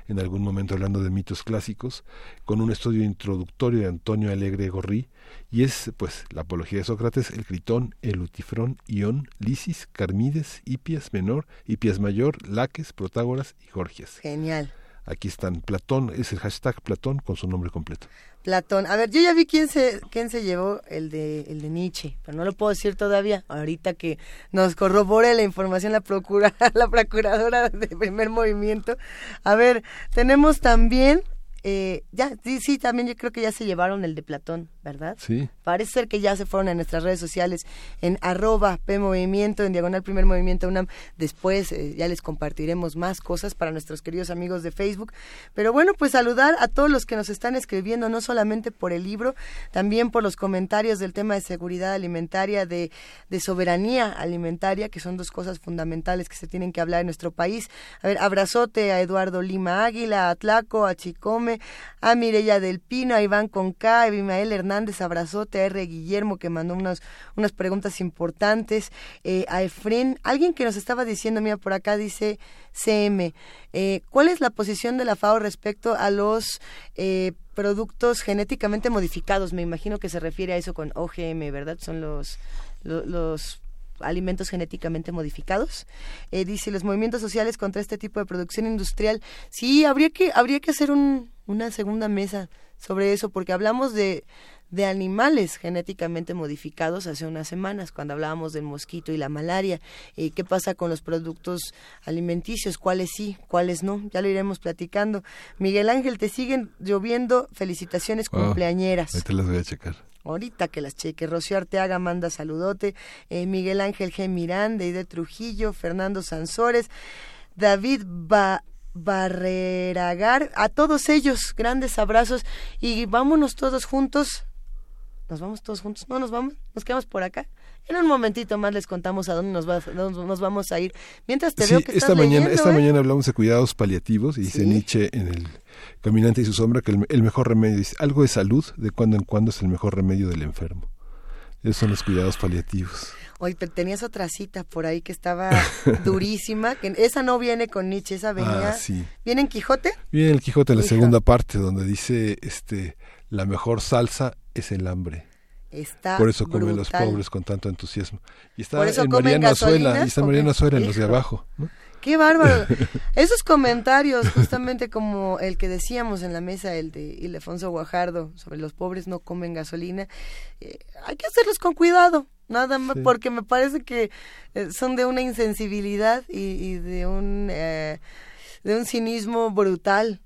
A: en algún momento hablando de mitos clásicos, con un estudio introductorio de Antonio Alegre Gorrí, y es pues la apología de Sócrates, el Critón, el Utifrón, Ión, Lisis, Carmides, Hipias menor, Hipias mayor, Laques, Protágoras y Gorgias.
B: Genial.
A: Aquí están Platón, es el hashtag Platón con su nombre completo.
B: Platón. A ver, yo ya vi quién se, quién se llevó el de, el de Nietzsche, pero no lo puedo decir todavía. Ahorita que nos corrobore la información la, procura, la procuradora de primer movimiento. A ver, tenemos también, eh, ya, sí, sí, también yo creo que ya se llevaron el de Platón, ¿verdad?
A: Sí.
B: Parece ser que ya se fueron a nuestras redes sociales en arroba PMovimiento, en diagonal primer movimiento UNAM. Después eh, ya les compartiremos más cosas para nuestros queridos amigos de Facebook. Pero bueno, pues saludar a todos los que nos están escribiendo, no solamente por el libro, también por los comentarios del tema de seguridad alimentaria, de, de soberanía alimentaria, que son dos cosas fundamentales que se tienen que hablar en nuestro país. A ver, abrazote a Eduardo Lima Águila, a Tlaco, a Chicome, a Mireya del Pino, a Iván Conca, a Abimael Hernández, abrazote a R. Guillermo que mandó unas, unas preguntas importantes, eh, a Efren, alguien que nos estaba diciendo, mira, por acá dice CM, eh, ¿cuál es la posición de la FAO respecto a los eh, productos genéticamente modificados? Me imagino que se refiere a eso con OGM, ¿verdad? Son los, lo- los alimentos genéticamente modificados. Eh, dice los movimientos sociales contra este tipo de producción industrial. Sí, habría que habría que hacer un, una segunda mesa sobre eso porque hablamos de de animales genéticamente modificados hace unas semanas cuando hablábamos del mosquito y la malaria. Eh, ¿Qué pasa con los productos alimenticios? ¿Cuáles sí? ¿Cuáles no? Ya lo iremos platicando. Miguel Ángel, te siguen lloviendo felicitaciones
A: Ah,
B: cumpleañeras.
A: te las voy a checar.
B: Ahorita que las cheque. Rocío Arteaga manda saludote. eh, Miguel Ángel G. Miranda, Ide Trujillo, Fernando Sansores, David ba Barreragar. A todos ellos, grandes abrazos. Y vámonos todos juntos. Nos vamos todos juntos. No nos vamos. Nos quedamos por acá. En un momentito más les contamos a dónde nos, va- dónde nos vamos a ir. Mientras te
A: Sí,
B: veo que
A: esta
B: estás
A: mañana,
B: leyendo,
A: esta
B: ¿eh?
A: mañana hablamos de cuidados paliativos y dice
B: Sí.
A: Nietzsche en el Caminante y su sombra que el, el mejor remedio dice algo de salud de cuando en cuando es el mejor remedio del enfermo. Esos son los cuidados paliativos.
B: Oye, pero tenías otra cita por ahí que estaba durísima. Que esa no viene con Nietzsche, esa venía.
A: Ah, sí.
B: ¿Viene en Quijote?
A: Viene el Quijote en la segunda parte donde dice este la mejor salsa es el hambre.
B: Está
A: Por eso comen los pobres con tanto entusiasmo. Y está
B: Por eso
A: en Azuela, y está. Azuela en los de abajo. ¿no?
B: Qué bárbaro. Esos comentarios, justamente como el que decíamos en la mesa, el de Ildefonso Guajardo, sobre los pobres no comen gasolina, eh, hay que hacerlos con cuidado, nada más,
Y: Sí.
B: porque me parece que eh, son de una insensibilidad y, y de un eh, de un cinismo brutal.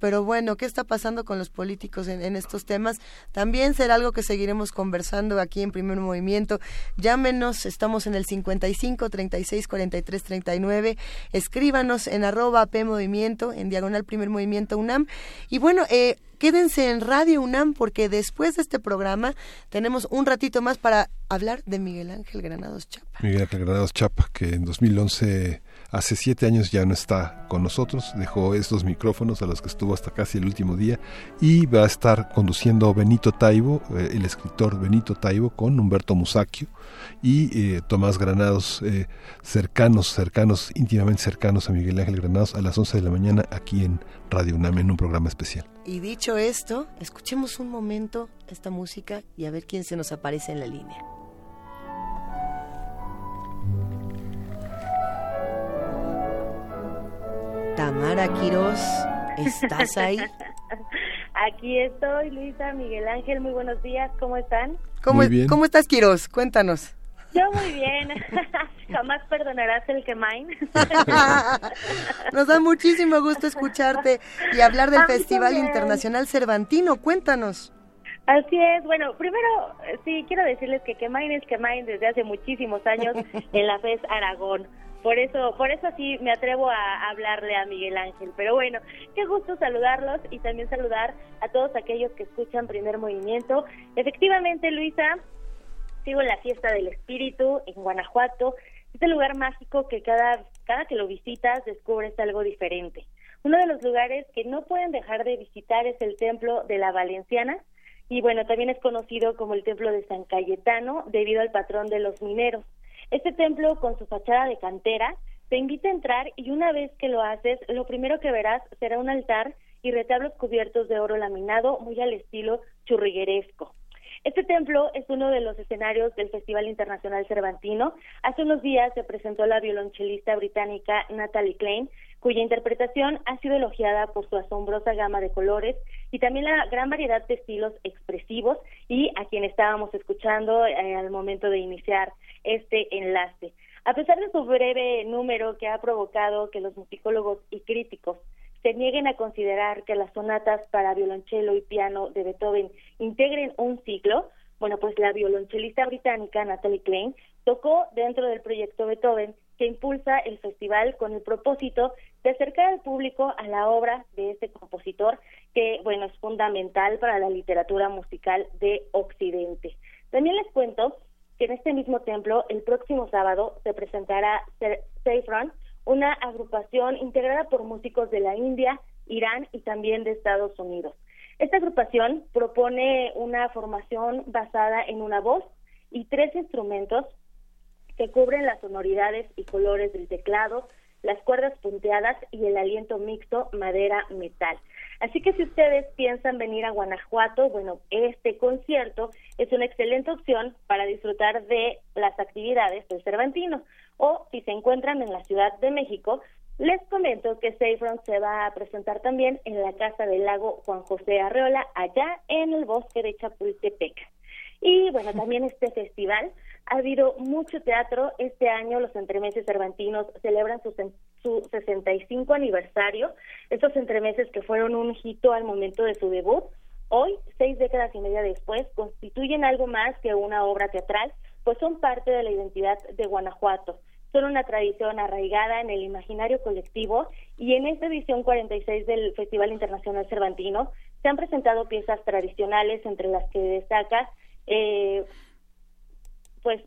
B: Pero bueno, ¿qué está pasando con los políticos en, en estos temas? También será algo que seguiremos conversando aquí en Primer Movimiento. Llámenos, estamos en el 55 36 43 39. Escríbanos en arroba P Movimiento, en diagonal Primer Movimiento UNAM. Y bueno, eh, quédense en Radio UNAM porque después de este programa tenemos un ratito más para hablar de Miguel Ángel Granados Chapa.
A: Miguel Ángel Granados Chapa, que en 2011, hace siete años ya no está con nosotros, dejó estos micrófonos a los que estuvo hasta casi el último día y va a estar conduciendo Benito Taibo, eh, el escritor Benito Taibo, con Humberto Musacchio y eh, Tomás Granados, eh, cercanos, cercanos, íntimamente cercanos a Miguel Ángel Granados a las 11 de la mañana aquí en Radio UNAM en un programa especial.
B: Y dicho esto, escuchemos un momento esta música y a ver quién se nos aparece en la línea. Tamara Quiroz, ¿estás ahí?
Y: Aquí estoy, Luisa, Miguel Ángel, muy buenos días, ¿cómo están?
B: ¿Cómo, ¿cómo estás, Quiroz? Cuéntanos.
Y: Yo muy bien, jamás perdonarás el que mine.
B: Nos da muchísimo gusto escucharte y hablar del Festival
Y: también.
B: Internacional Cervantino, cuéntanos.
Y: Así es, bueno, primero sí quiero decirles que Quemain es Quemain desde hace muchísimos años en la FES Aragón. Por eso, por eso sí me atrevo a hablarle a Miguel Ángel. Pero bueno, qué gusto saludarlos y también saludar a todos aquellos que escuchan Primer Movimiento. Efectivamente, Luisa, sigo en la fiesta del espíritu en Guanajuato. Este lugar mágico que cada, cada que lo visitas descubres algo diferente. Uno de los lugares que no pueden dejar de visitar es el Templo de la Valenciana y bueno, también es conocido como el Templo de San Cayetano debido al patrón de los mineros. Este templo con su fachada de cantera te invita a entrar y una vez que lo haces, lo primero que verás será un altar y retablos cubiertos de oro laminado muy al estilo churrigueresco. Este templo es uno de los escenarios del Festival Internacional Cervantino. Hace unos días se presentó la violonchelista británica Natalie Klein, cuya interpretación ha sido elogiada por su asombrosa gama de colores y también la gran variedad de estilos expresivos y a quien estábamos escuchando eh, al momento de iniciar este enlace. A pesar de su breve número que ha provocado que los musicólogos y críticos se nieguen a considerar que las sonatas para violonchelo y piano de Beethoven integren un ciclo, bueno, pues la violonchelista británica Natalie Klein tocó dentro del proyecto Beethoven que impulsa el festival con el propósito de acercar al público a la obra de este compositor que, bueno, es fundamental para la literatura musical de Occidente. También les cuento que en este mismo templo el próximo sábado se presentará Saffron, una agrupación integrada por músicos de la India, Irán y también de Estados Unidos. Esta agrupación propone una formación basada en una voz y tres instrumentos que cubren las sonoridades y colores del teclado, las cuerdas punteadas y el aliento mixto madera-metal. Así que si ustedes piensan venir a Guanajuato, bueno, este concierto es una excelente opción para disfrutar de las actividades del Cervantino. O si se encuentran en la Ciudad de México, les comento que Saffron se va a presentar también en la Casa del Lago Juan José Arreola, allá en el bosque de Chapultepec. Y bueno, también este festival ha habido mucho teatro. Este año los entremeses cervantinos celebran su, su 65 aniversario. Estos entremeses que fueron un hito al momento de su debut, hoy, seis décadas y media después, constituyen algo más que una obra teatral, pues son parte de la identidad de Guanajuato. Son una tradición arraigada en el imaginario colectivo y en esta edición 46 del Festival Internacional Cervantino se han presentado piezas tradicionales entre las que destaca eh, pues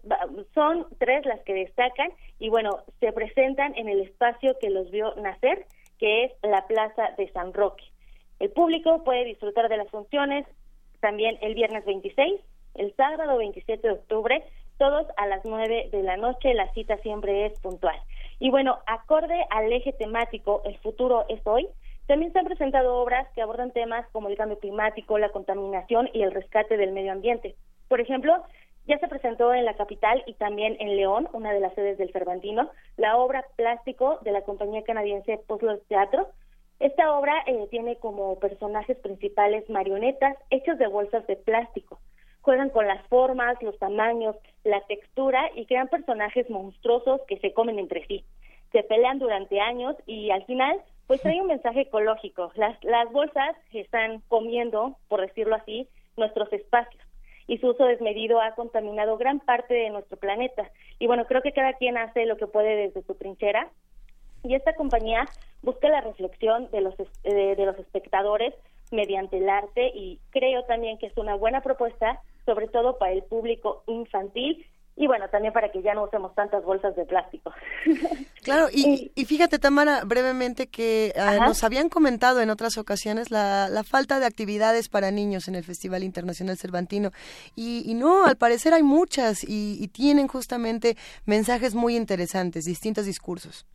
Y: son tres las que destacan y bueno, se presentan en el espacio que los vio nacer, que es la Plaza de San Roque. El público puede disfrutar de las funciones también el viernes 26, el sábado 27 de octubre, todos a las 9 de la noche, la cita siempre es puntual. Y bueno, acorde al eje temático El futuro es hoy, también se han presentado obras que abordan temas como el cambio climático, la contaminación y el rescate del medio ambiente. Por ejemplo, ya se presentó en la capital y también en León, una de las sedes del Cervantino, la obra Plástico de la compañía canadiense Puzzle Teatro. Esta obra eh, tiene como personajes principales marionetas hechos de bolsas de plástico. Juegan con las formas, los tamaños, la textura y crean personajes monstruosos que se comen entre sí. Se pelean durante años y al final pues hay un mensaje ecológico. Las, las bolsas están comiendo, por decirlo así, nuestros espacios y su uso desmedido ha contaminado gran parte de nuestro planeta. Y bueno, creo que cada quien hace lo que puede desde su trinchera y esta compañía busca la reflexión de los, de, de los espectadores mediante el arte y creo también que es una buena propuesta, sobre todo para el público infantil y bueno, también para que ya no usemos tantas bolsas de plástico.
B: Claro, y, y fíjate, Tamara, brevemente que uh, nos habían comentado en otras ocasiones la, la, falta de actividades para niños en el Festival Internacional Cervantino. Y, y no, al parecer hay muchas y, y tienen justamente mensajes muy interesantes, distintos discursos.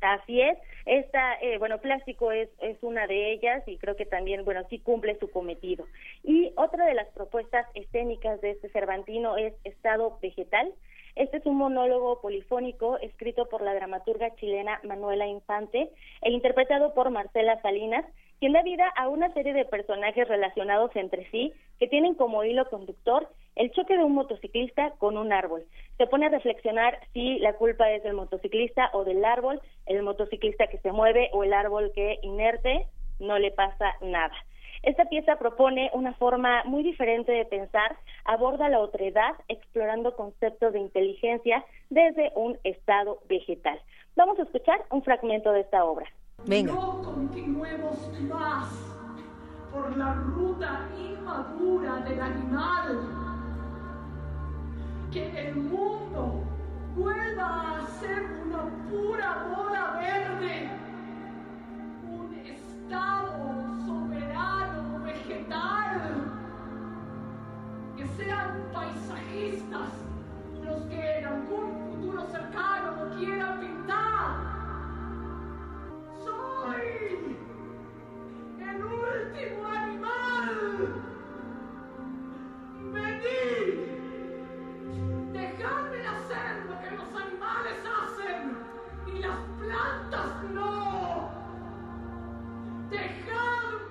Y: Así es. Esta, eh, bueno, plástico es, es una de ellas y creo que también, bueno, sí cumple su cometido. Y otra de las propuestas escénicas de este Cervantino es Estado Vegetal. Este es un monólogo polifónico escrito por la dramaturga chilena Manuela Infante e interpretado por Marcela Salinas, quien da vida a una serie de personajes relacionados entre sí que tienen como hilo conductor el choque de un motociclista con un árbol. Se pone a reflexionar si la culpa es del motociclista o del árbol, el motociclista que se mueve o el árbol que inerte, no le pasa nada. Esta pieza propone una forma muy diferente de pensar, aborda la otredad explorando conceptos de inteligencia desde un estado vegetal. Vamos a escuchar un fragmento de esta obra.
B: Venga.
Z: No continuemos más por la ruta inmadura del animal. Que el mundo vuelva a ser una pura bola verde. Un estado soberano Que sean paisajistas los que en algún futuro cercano lo quieran pintar. Soy el último animal. Venid. Dejadme hacer lo que los animales hacen y las plantas no. Dejadme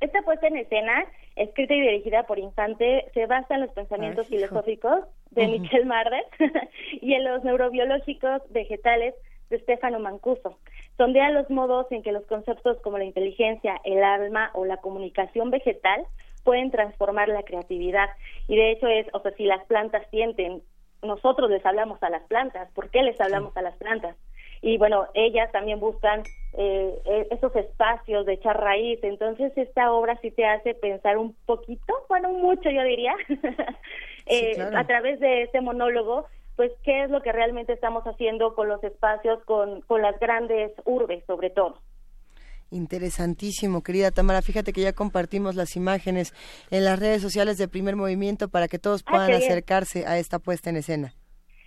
Y: Esta puesta en escena, escrita y dirigida por Infante, se basa en los pensamientos
B: Ay,
Y: filosóficos de. Michel Marder y en los neurobiológicos vegetales de Stefano Mancuso. Sondea los modos en que los conceptos como la inteligencia, el alma o la comunicación vegetal pueden transformar la creatividad. Y de hecho es, o sea, si las plantas sienten, nosotros les hablamos a las plantas, ¿por qué les hablamos a las plantas? Y bueno, ellas también buscan eh, eh, esos espacios de echar raíz, entonces esta obra sí te hace pensar un poquito, bueno, mucho yo diría, eh,
B: claro.
Y: a través de este monólogo, pues qué es lo que realmente estamos haciendo con los espacios, con, con las grandes urbes sobre todo.
B: Interesantísimo, querida Tamara. Fíjate que ya compartimos las imágenes en las redes sociales de Primer Movimiento para que todos
Y: Ah,
B: puedan acercarse a esta puesta en escena.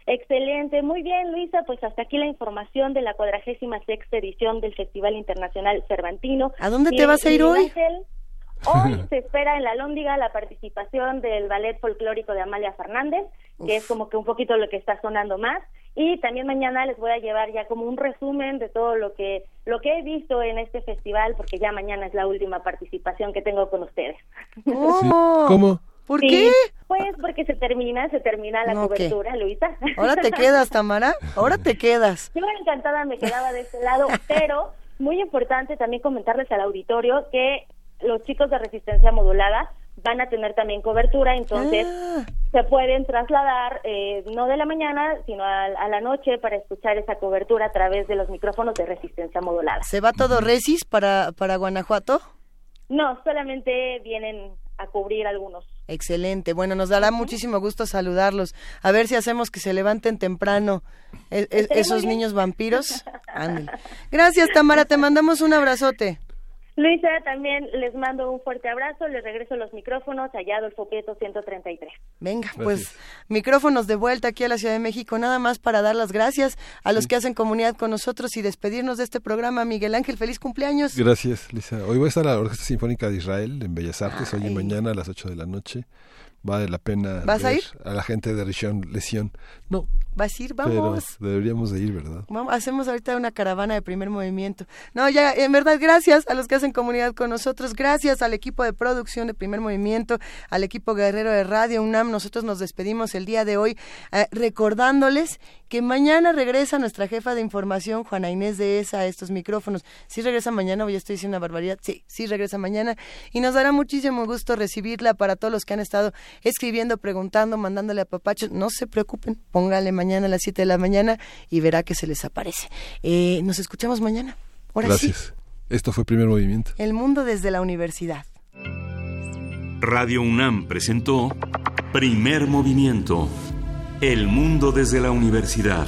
Y: Excelente, muy bien Luisa, pues hasta aquí la información de la cuadragésima sexta edición del Festival Internacional Cervantino.
B: ¿A dónde
Y: Y-
B: te vas a ir hoy?
Y: Ángel, hoy se espera en la Lóndiga la participación del ballet folclórico de Amalia Fernández, que es como que un poquito lo que está sonando más. Y también mañana les voy a llevar ya como un resumen de todo lo que lo que he visto en este festival, porque ya mañana es la última participación que tengo con ustedes.
B: ¿Cómo? ¿Por
Y: Sí,
B: qué?
Y: Pues porque se termina, se termina la
B: No, ¿qué?
Y: cobertura, Luisa.
B: Ahora te quedas, Tamara. Ahora te quedas.
Y: Yo encantada me quedaba de este lado, pero muy importante también comentarles al auditorio que los chicos de resistencia modulada van a tener también cobertura, entonces
B: Ah.
Y: se pueden trasladar eh, no de la mañana, sino a, a la noche para escuchar esa cobertura a través de los micrófonos de resistencia modulada.
B: ¿Se va todo resis para, para Guanajuato?
Y: No, solamente vienen a cubrir algunos.
B: Excelente. Bueno, nos dará muchísimo gusto saludarlos. A ver si hacemos que se levanten temprano e- e- esos niños vampiros. Ándale. Gracias, Tamara. Te mandamos un abrazote.
Y: Luisa, también les mando un fuerte abrazo, les regreso los micrófonos allá Adolfo Prieto 133.
B: Venga, pues micrófonos de vuelta aquí a la Ciudad de México, nada más para dar las gracias a los que hacen comunidad con nosotros y despedirnos de este programa. Miguel Ángel, feliz cumpleaños.
A: Gracias, Lisa. Hoy voy a estar a la Orquesta Sinfónica de Israel en Bellas Artes, hoy y mañana a las 8 de la noche. Vale la pena
B: ¿Vas a ir?
A: a la gente de Rishon Lesión. No,
B: ¿Vas a ir?
A: pero
B: Vamos.
A: deberíamos de ir, ¿verdad?
B: Vamos, hacemos ahorita una caravana de primer movimiento. No, ya, en verdad, gracias a los que hacen comunidad con nosotros, gracias al equipo de producción de primer movimiento, al equipo guerrero de Radio UNAM. Nosotros nos despedimos el día de hoy eh, recordándoles que mañana regresa nuestra jefa de información, Juana Inés de ESA, a estos micrófonos. ¿Sí regresa mañana o ya estoy diciendo una barbaridad? Sí, sí regresa mañana. Y nos dará muchísimo gusto recibirla para todos los que han estado escribiendo, preguntando, mandándole a papachos. No se preocupen, póngale mañana a las 7 de la mañana y verá que se les aparece. Eh, nos escuchamos mañana. Ahora
A: Gracias. Esto fue Primer Movimiento.
B: el mundo desde la universidad.
U: Radio UNAM presentó Primer Movimiento. El mundo desde la universidad.